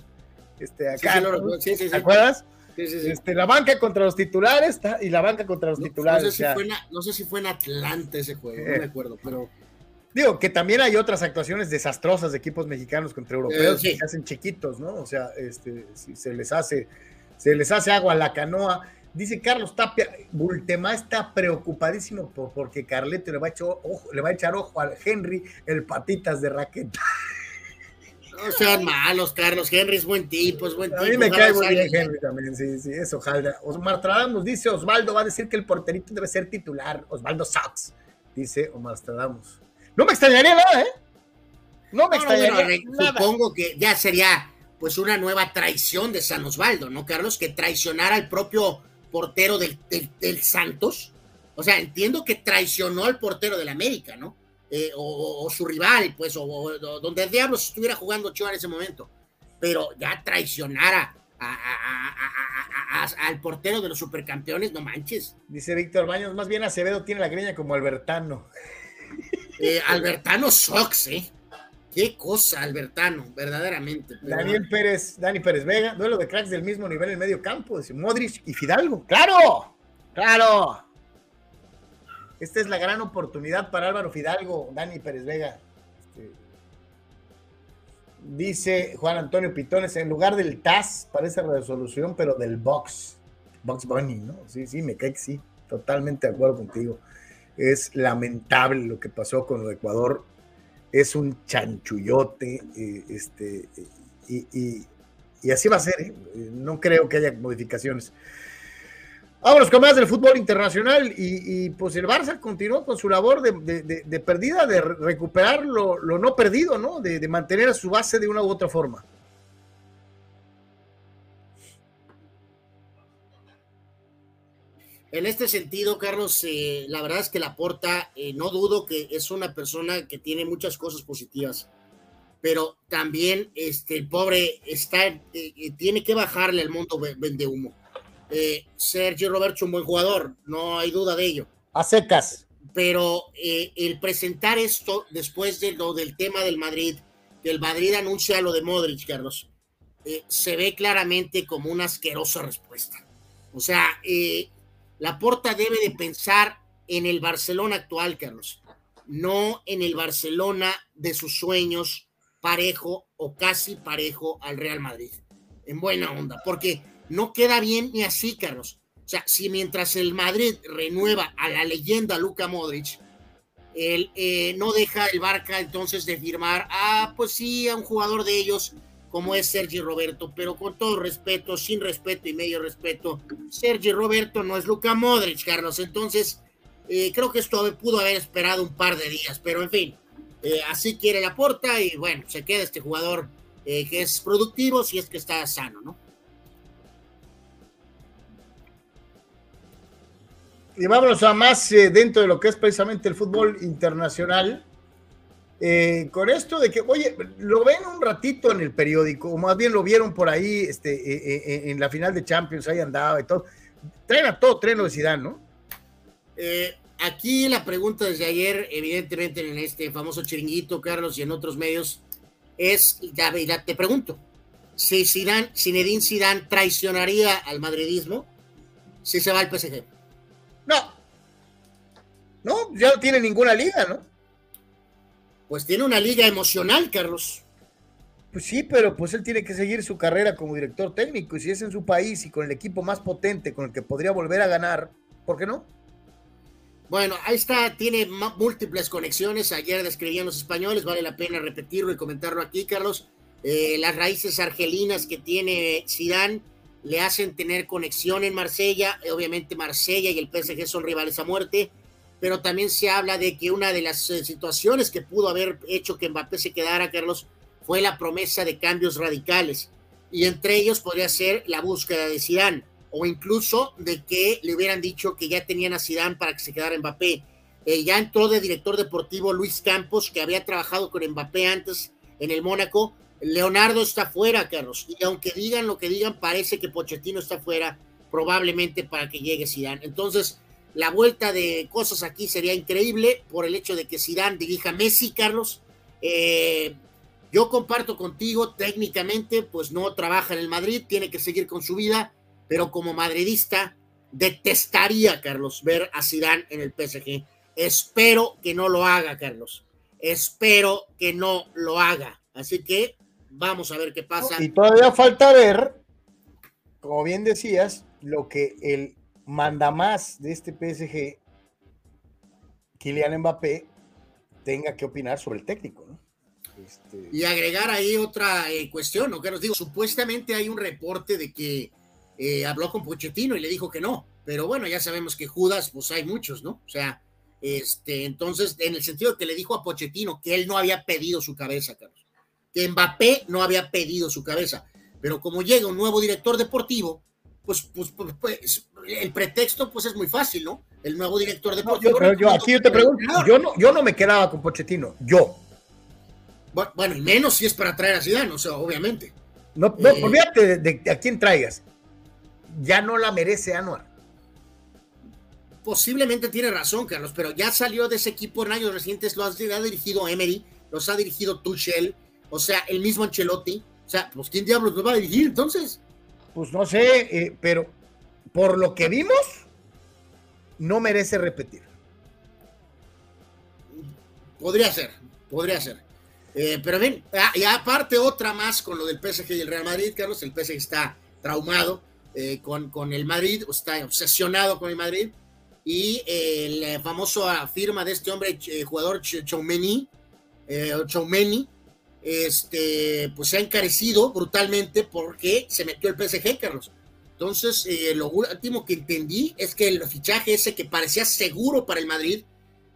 Este, acá, sí, sí, ¿te acuerdas? Este, la banca contra los titulares y la banca contra los titulares. No sé, si fue en, Atlanta ese juego, no me eh. acuerdo, pero. Digo, que también hay otras actuaciones desastrosas de equipos mexicanos contra europeos eh, que se hacen chiquitos, ¿no? O sea, este, si se les hace, se les hace agua a la canoa. Dice Carlos Tapia, Bultemá está preocupadísimo porque Carleto le va, a echar ojo, le va a echar ojo al Henry, el patitas de raqueta. No sean malos, Carlos. Henry es buen tipo, es buen tipo. A mí me cae muy bien Henry también, sí, sí, eso, ojalá. Tradamus dice, Osvaldo va a decir que el porterito debe ser titular. Osvaldo Sachs, dice Omar Tradamus. No me extrañaría nada, ¿eh? No me extrañaría nada. Supongo que ya sería pues una nueva traición de San Osvaldo, ¿no, Carlos? Que traicionara al propio portero del, del Santos. O sea, entiendo que traicionó al portero del América, ¿no? Eh, o, su rival, pues, o, donde el diablo estuviera jugando Ochoa en ese momento, pero ya traicionara al portero de los supercampeones, no manches. Dice Víctor Baños, más bien Acevedo tiene la greña como Albertano. Eh, Albertano Sox, ¿eh? Qué cosa, Albertano, verdaderamente. Daniel Pérez, Dani Pérez Vega, duelo de cracks del mismo nivel en medio campo, dice Modric y Fidalgo. ¡Claro! ¡Claro! Esta es la gran oportunidad para Álvaro Fidalgo, Dani Pérez Vega. Este, dice Juan Antonio Pitones, en lugar del TAS, parece resolución, pero del Box. Box Bunny, ¿no? Sí, sí, me cae que sí. Totalmente de acuerdo contigo. Es lamentable lo que pasó con el Ecuador. Es un chanchullote. Eh, este, y, y, así va a ser. ¿eh? No creo que haya modificaciones. Vámonos con más del fútbol internacional y, pues el Barça continuó con su labor de, pérdida, de recuperar lo, no perdido, ¿no? De, mantener a su base de una u otra forma. En este sentido, Carlos, eh, la verdad es que Laporta, eh, no dudo que es una persona que tiene muchas cosas positivas, pero también este, el pobre está, eh, tiene que bajarle al mundo vende humo eh, Sergio Roberto un buen jugador, no hay duda de ello. A secas. Pero eh, el presentar esto después de lo del tema del Madrid, que el Madrid anuncia lo de Modric, Carlos, eh, se ve claramente como una asquerosa respuesta. O sea, la Porta debe de pensar en el Barcelona actual, Carlos, no en el Barcelona de sus sueños parejo o casi parejo al Real Madrid. En buena onda, porque no queda bien ni así, Carlos. O sea, si mientras el Madrid renueva a la leyenda Luka Modric, él eh, no deja el Barca entonces de firmar, ah, pues sí, a un jugador de ellos como es Sergi Roberto, pero con todo respeto, sin respeto y medio respeto, Sergi Roberto no es Luka Modric, Carlos. Entonces, eh, creo que esto pudo haber esperado un par de días, pero en fin, eh, así quiere la porta y bueno, se queda este jugador que es productivo si es que está sano, ¿no? y vámonos a más eh, dentro de lo que es precisamente el fútbol internacional. Eh, con esto de que, oye, lo ven un ratito en el periódico, o más bien lo vieron por ahí este, eh, en la final de Champions, ahí andaba y todo. Traen a todo tren de Zidane, ¿no? aquí la pregunta desde ayer, evidentemente en este famoso chiringuito, Carlos, y en otros medios, es, ya, ya te pregunto, si Zidane, Zinedine Zidane traicionaría al madridismo si se va al PSG. No. No, ya no tiene ninguna liga, ¿no? Pues tiene una liga emocional, Carlos. Pues sí, pero pues él tiene que seguir su carrera como director técnico y si es en su país y con el equipo más potente con el que podría volver a ganar, ¿por qué no? Bueno, ahí está, tiene múltiples conexiones. Ayer describían los españoles, vale la pena repetirlo y comentarlo aquí, Carlos. Eh, las raíces argelinas que tiene Zidane le hacen tener conexión en Marsella. Obviamente Marsella y el PSG son rivales a muerte, pero también se habla de que una de las eh, situaciones que pudo haber hecho que Mbappé se quedara, Carlos, fue la promesa de cambios radicales. Y entre ellos podría ser la búsqueda de Zidane o incluso de que le hubieran dicho que ya tenían a Zidane para que se quedara Mbappé. Eh, ya entró de director deportivo Luis Campos, que había trabajado con Mbappé antes en el Mónaco. Leonardo está fuera, Carlos. Y aunque digan lo que digan, parece que Pochettino está fuera, probablemente para que llegue Zidane. Entonces, la vuelta de cosas aquí sería increíble por el hecho de que Zidane dirija Messi, Carlos. Eh, yo comparto contigo, técnicamente, pues no trabaja en el Madrid, tiene que seguir con su vida, pero como madridista, detestaría, Carlos, ver a Zidane en el PSG. Espero que no lo haga, Carlos. Espero que no lo haga. Así que vamos a ver qué pasa. Y todavía falta ver, como bien decías, lo que el mandamás de este PSG, Kylian Mbappé, tenga que opinar sobre el técnico, ¿no? Este... Y agregar ahí otra eh, cuestión, ¿no? Que nos digo, supuestamente hay un reporte de que eh, habló con Pochettino y le dijo que no, pero bueno, ya sabemos que Judas, pues hay muchos, ¿no? O sea, este, entonces, en el sentido de que le dijo a Pochettino que él no había pedido su cabeza, Carlos, que Mbappé no había pedido su cabeza, pero como llega un nuevo director deportivo, pues, pues, pues, pues el pretexto pues es muy fácil, ¿no? El nuevo director deportivo. No, yo, yo, aquí yo te pregunto, yo no, yo no me quedaba con Pochettino, yo. Bueno, y menos si es para traer a Zidane, o sea, obviamente. No, no eh, olvídate de, de, a quién traigas. Ya no la merece Anuar. Posiblemente tiene razón, Carlos, pero ya salió de ese equipo en años recientes, lo ha, ha dirigido Emery, los ha dirigido Tuchel, o sea, el mismo Ancelotti. O sea, pues ¿quién diablos lo va a dirigir entonces? Pues no sé, eh, pero por lo que vimos, no merece repetir. Podría ser, podría ser. Eh, pero bien, ah, y aparte otra más con lo del PSG y el Real Madrid, Carlos, el PSG está traumado eh, con, con, el Madrid, está obsesionado con el Madrid, y el famoso firma de este hombre, jugador Choumeni, Choumeni, este, pues se ha encarecido brutalmente porque se metió el PSG, Carlos. Entonces, eh, lo último que entendí es que el fichaje ese que parecía seguro para el Madrid,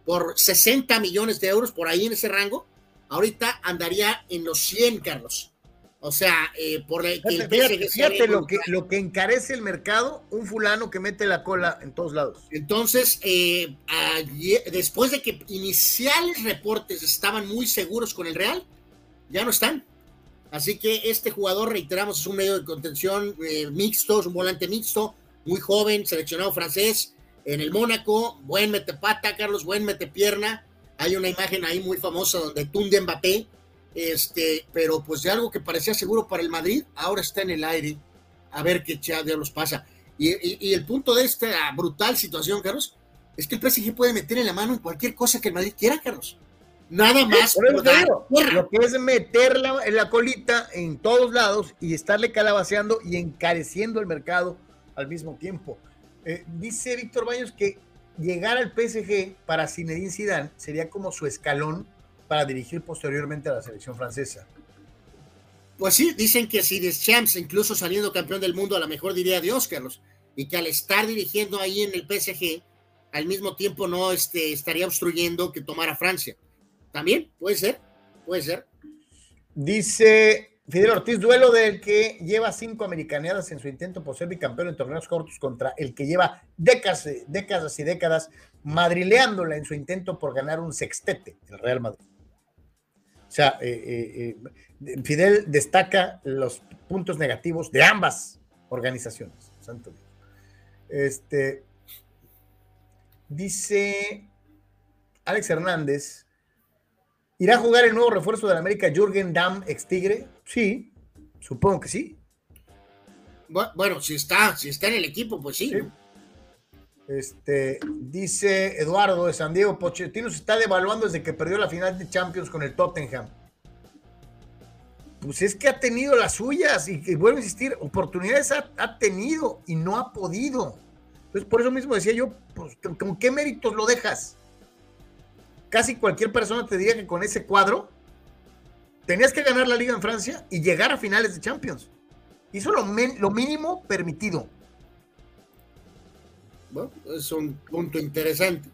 por 60 millones de euros, por ahí en ese rango, ahorita andaría en los 100, Carlos. O sea, eh, por el, fíjate, fíjate, lo, que, lo que encarece el mercado, un fulano que mete la cola en todos lados. Entonces, eh, después de que iniciales reportes estaban muy seguros con el Real, ya no están. Así que este jugador, reiteramos, es un medio de contención eh, mixto, es un volante mixto, muy joven, seleccionado francés en el Mónaco, buen metepata, Carlos, buen metepierna. Hay una imagen ahí muy famosa donde tunde Mbappé, este, pero pues de algo que parecía seguro para el Madrid, ahora está en el aire. A ver qué diablos pasa. Y, y, y, el punto de esta brutal situación, Carlos, es que el PSG puede meter en la mano en cualquier cosa que el Madrid quiera, Carlos. Nada más. lo que es meterla en la colita en todos lados y estarle calabaceando y encareciendo el mercado al mismo tiempo. Eh, dice Víctor Baños que llegar al PSG para Zinedine Zidane sería como su escalón para dirigir posteriormente a la selección francesa. Pues sí, dicen que si Deschamps, incluso saliendo campeón del mundo, a lo mejor diría Dios, Carlos, y que al estar dirigiendo ahí en el PSG, al mismo tiempo no este, estaría obstruyendo que tomara Francia. También, puede ser, puede ser. Dice Fidel Ortiz, duelo del que lleva cinco americaneadas en su intento por ser bicampeón en torneos cortos contra el que lleva décadas, décadas y décadas madrileándola en su intento por ganar un sextete, el Real Madrid. O sea, eh, eh, Fidel destaca los puntos negativos de ambas organizaciones. Santo Dios. Este, dice Alex Hernández, ¿Irá a jugar el nuevo refuerzo de la América, Jürgen Damm, ex Tigre? Sí, supongo que sí. Bueno, si está, si está en el equipo, pues sí. Este, dice Eduardo de San Diego, Pochettino se está devaluando desde que perdió la final de Champions con el Tottenham. Pues es que ha tenido las suyas y, y vuelvo a insistir, oportunidades ha, ha, tenido y no ha podido. Entonces, por eso mismo decía yo, pues, ¿con qué méritos lo dejas? Casi cualquier persona te diría que con ese cuadro tenías que ganar la liga en Francia y llegar a finales de Champions. Hizo lo, lo mínimo permitido. Bueno, es un punto interesante.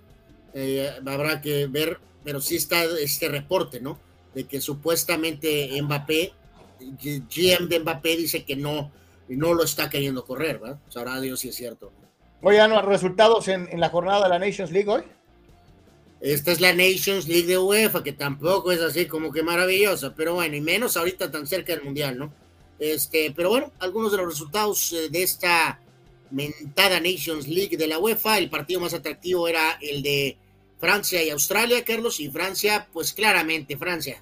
Eh, habrá que ver, pero sí está este reporte, ¿no? De que supuestamente Mbappé, GM de Mbappé dice que no, no lo está queriendo correr, ¿verdad? Sabrá Dios si es cierto. Oye, ¿no? ¿resultados en, en la jornada de la Nations League hoy? Esta es la Nations League de UEFA, que tampoco es así como que maravillosa, pero bueno, y menos ahorita tan cerca del Mundial, ¿no? Este, pero bueno, algunos de los resultados eh, de esta mentada Nations League de la UEFA, el partido más atractivo era el de Francia y Australia, Carlos, y Francia, pues claramente Francia.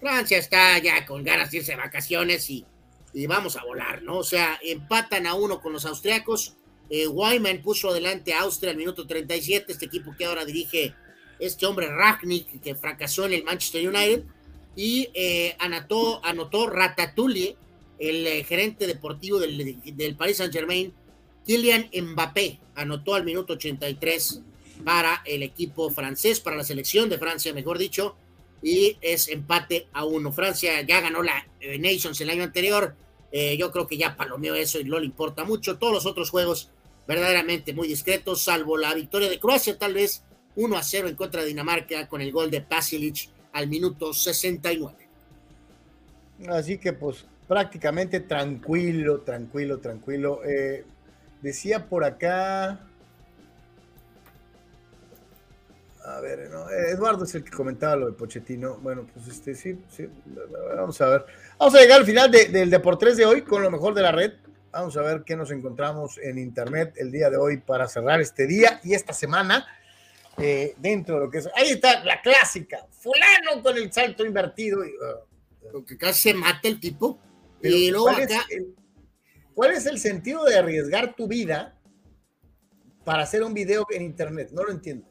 Francia está ya con ganas de irse de vacaciones y, y vamos a volar, ¿no? O sea, empatan a uno con los austriacos. Eh, Wyman puso adelante a Austria al minuto 37, este equipo que ahora dirige este hombre Ragnick, que fracasó en el Manchester United, y eh, anotó, anotó Ratatouille, el eh, gerente deportivo del, del Paris Saint Germain, Kylian Mbappé, anotó al minuto 83 para el equipo francés, para la selección de Francia, mejor dicho, y es empate a uno. Francia ya ganó la eh, Nations el año anterior, yo creo que ya palomeó eso y no le importa mucho. Todos los otros juegos verdaderamente muy discretos, salvo la victoria de Croacia, tal vez 1 a 0 en contra de Dinamarca con el gol de Pasilic al minuto 69. Así que pues prácticamente tranquilo, tranquilo, tranquilo. Eh, decía por acá... A ver, ¿no? Eduardo es el que comentaba lo de Pochettino. Bueno, pues este sí, sí, vamos a ver. Vamos a llegar al final del Deportes de hoy con lo mejor de la red. Vamos a ver qué nos encontramos en internet el día de hoy para cerrar este día y esta semana. Eh, dentro de lo que es. Ahí está la clásica, fulano con el salto invertido. Y, uh, que casi se mata el tipo. y luego ¿cuál, acá... es el, ¿Cuál es el sentido de arriesgar tu vida para hacer un video en internet? No lo entiendo.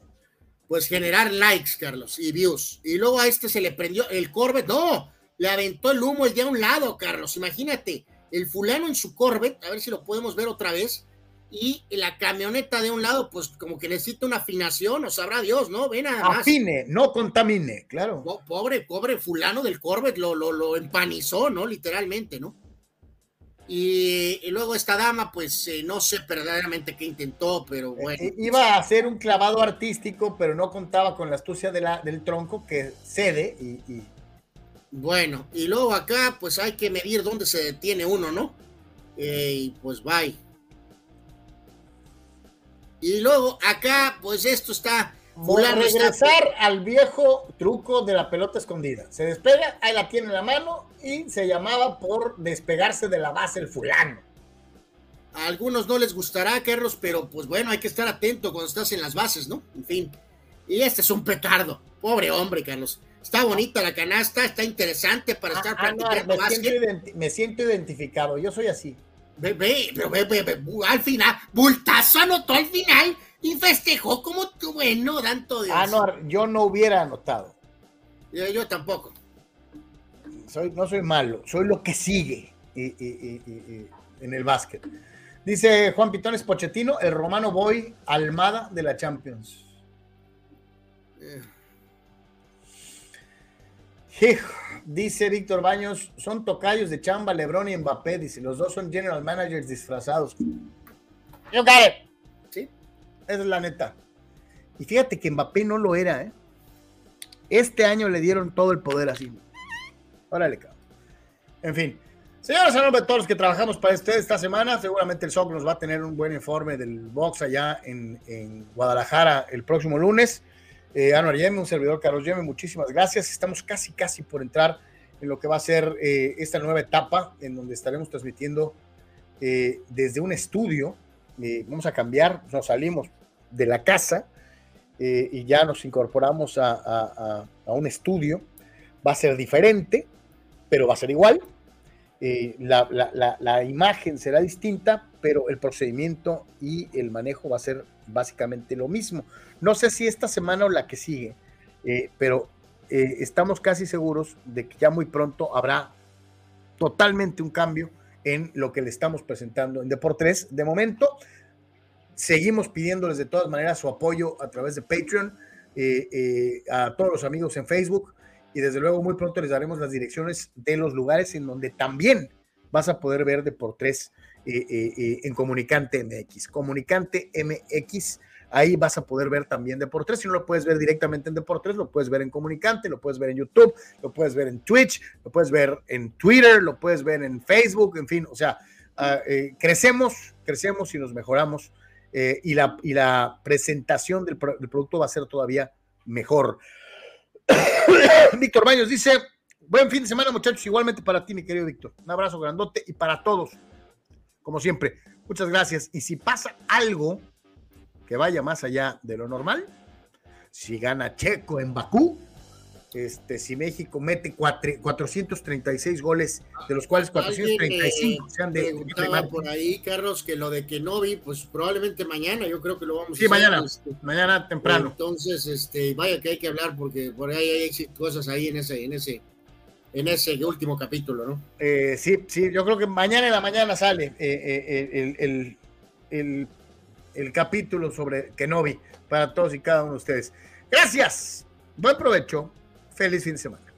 Pues generar likes, Carlos, y views. Y luego a este se le prendió el Corvette. No, le aventó el humo el de a un lado, Carlos. Imagínate, el fulano en su Corvette, a ver si lo podemos ver otra vez y la camioneta de un lado, pues como que necesita una afinación, o sabrá Dios, ¿no? Ven nada más. Afine, no contamine, claro. pobre, pobre fulano del Corvette lo, lo, lo empanizó, ¿no? Literalmente, ¿no? Y, y luego esta dama, pues eh, no sé verdaderamente qué intentó, pero bueno. Eh, iba a hacer un clavado artístico, pero no contaba con la astucia de la, del tronco que cede y, y... Bueno, y luego acá, pues hay que medir dónde se detiene uno, ¿no? Eh, y pues bye. Y luego acá, pues esto está. Fulano regresar al viejo truco de la pelota escondida. Se despega, ahí la tiene en la mano y se llamaba por despegarse de la base el fulano. A algunos no les gustará, Carlos, pero pues bueno, hay que estar atento cuando estás en las bases, ¿no? En fin. Y este es un petardo. Pobre hombre, Carlos. Está bonita la canasta, está interesante para estar ah, practicando me, siento me siento identificado, yo soy así. Ve, pero ve, ve, al final, Bultazo anotó al final y festejó como tú, bueno, tanto Dios. Ah, no, yo no hubiera anotado. Yo, yo tampoco. Soy, no soy malo, soy lo que sigue en el básquet. Dice Juan Pitones Pochettino, el romano boy Almada de la Champions. Eh. Hijo. Dice Víctor Baños, son tocayos de Chamba, Lebron y Mbappé. Dice, los dos son general managers disfrazados. Yo got Sí, esa es la neta. Y fíjate que Mbappé no lo era, ¿eh? Este año le dieron todo el poder así. Órale, cabrón. En fin. Señores, a nombre de todos los que trabajamos para ustedes esta semana, seguramente el SOC nos va a tener un buen informe del box allá en, en Guadalajara el próximo lunes. Eh, Anuar un servidor Carlos Yeme, muchísimas gracias. Estamos casi, casi por entrar en lo que va a ser eh, esta nueva etapa en donde estaremos transmitiendo eh, desde un estudio. Eh, vamos a cambiar, nos salimos de la casa y ya nos incorporamos a, a, a, un estudio. Va a ser diferente, pero va a ser igual. La, la, la imagen será distinta, pero el procedimiento y el manejo va a ser básicamente lo mismo. No sé si esta semana o la que sigue, eh, pero eh, estamos casi seguros de que ya muy pronto habrá totalmente un cambio en lo que le estamos presentando en Deportes. De momento, seguimos pidiéndoles de todas maneras su apoyo a través de Patreon, eh, a todos los amigos en Facebook y desde luego muy pronto les daremos las direcciones de los lugares en donde también vas a poder ver Deportes en Comunicante MX. Comunicante MX Ahí vas a poder ver también Deportes. Si no lo puedes ver directamente en Deportes, lo puedes ver en Comunicante, lo puedes ver en YouTube, lo puedes ver en Twitch, lo puedes ver en Twitter, lo puedes ver en Facebook, en fin, o sea, uh, eh, crecemos, crecemos y nos mejoramos. Eh, y, la, y la presentación del, del, producto va a ser todavía mejor. Víctor Baños dice, buen fin de semana muchachos, igualmente para ti mi querido Víctor. Un abrazo grandote y para todos, como siempre. Muchas gracias. Y si pasa algo que vaya más allá de lo normal, si gana Checo en Bakú, este, si México mete 436 goles, de los cuales 435 sean de, de por ahí, Carlos, que lo de que no vi, pues probablemente mañana, yo creo que lo vamos a hacer. Sí, mañana, este, mañana temprano. Entonces, este, vaya que hay que hablar porque por ahí hay cosas ahí en ese, en ese, en ese último capítulo, ¿no? Eh, sí, sí, yo creo que mañana en la mañana sale eh, eh, el, el, el capítulo sobre Kenobi para todos y cada uno de ustedes. Gracias. Buen provecho. Feliz fin de semana.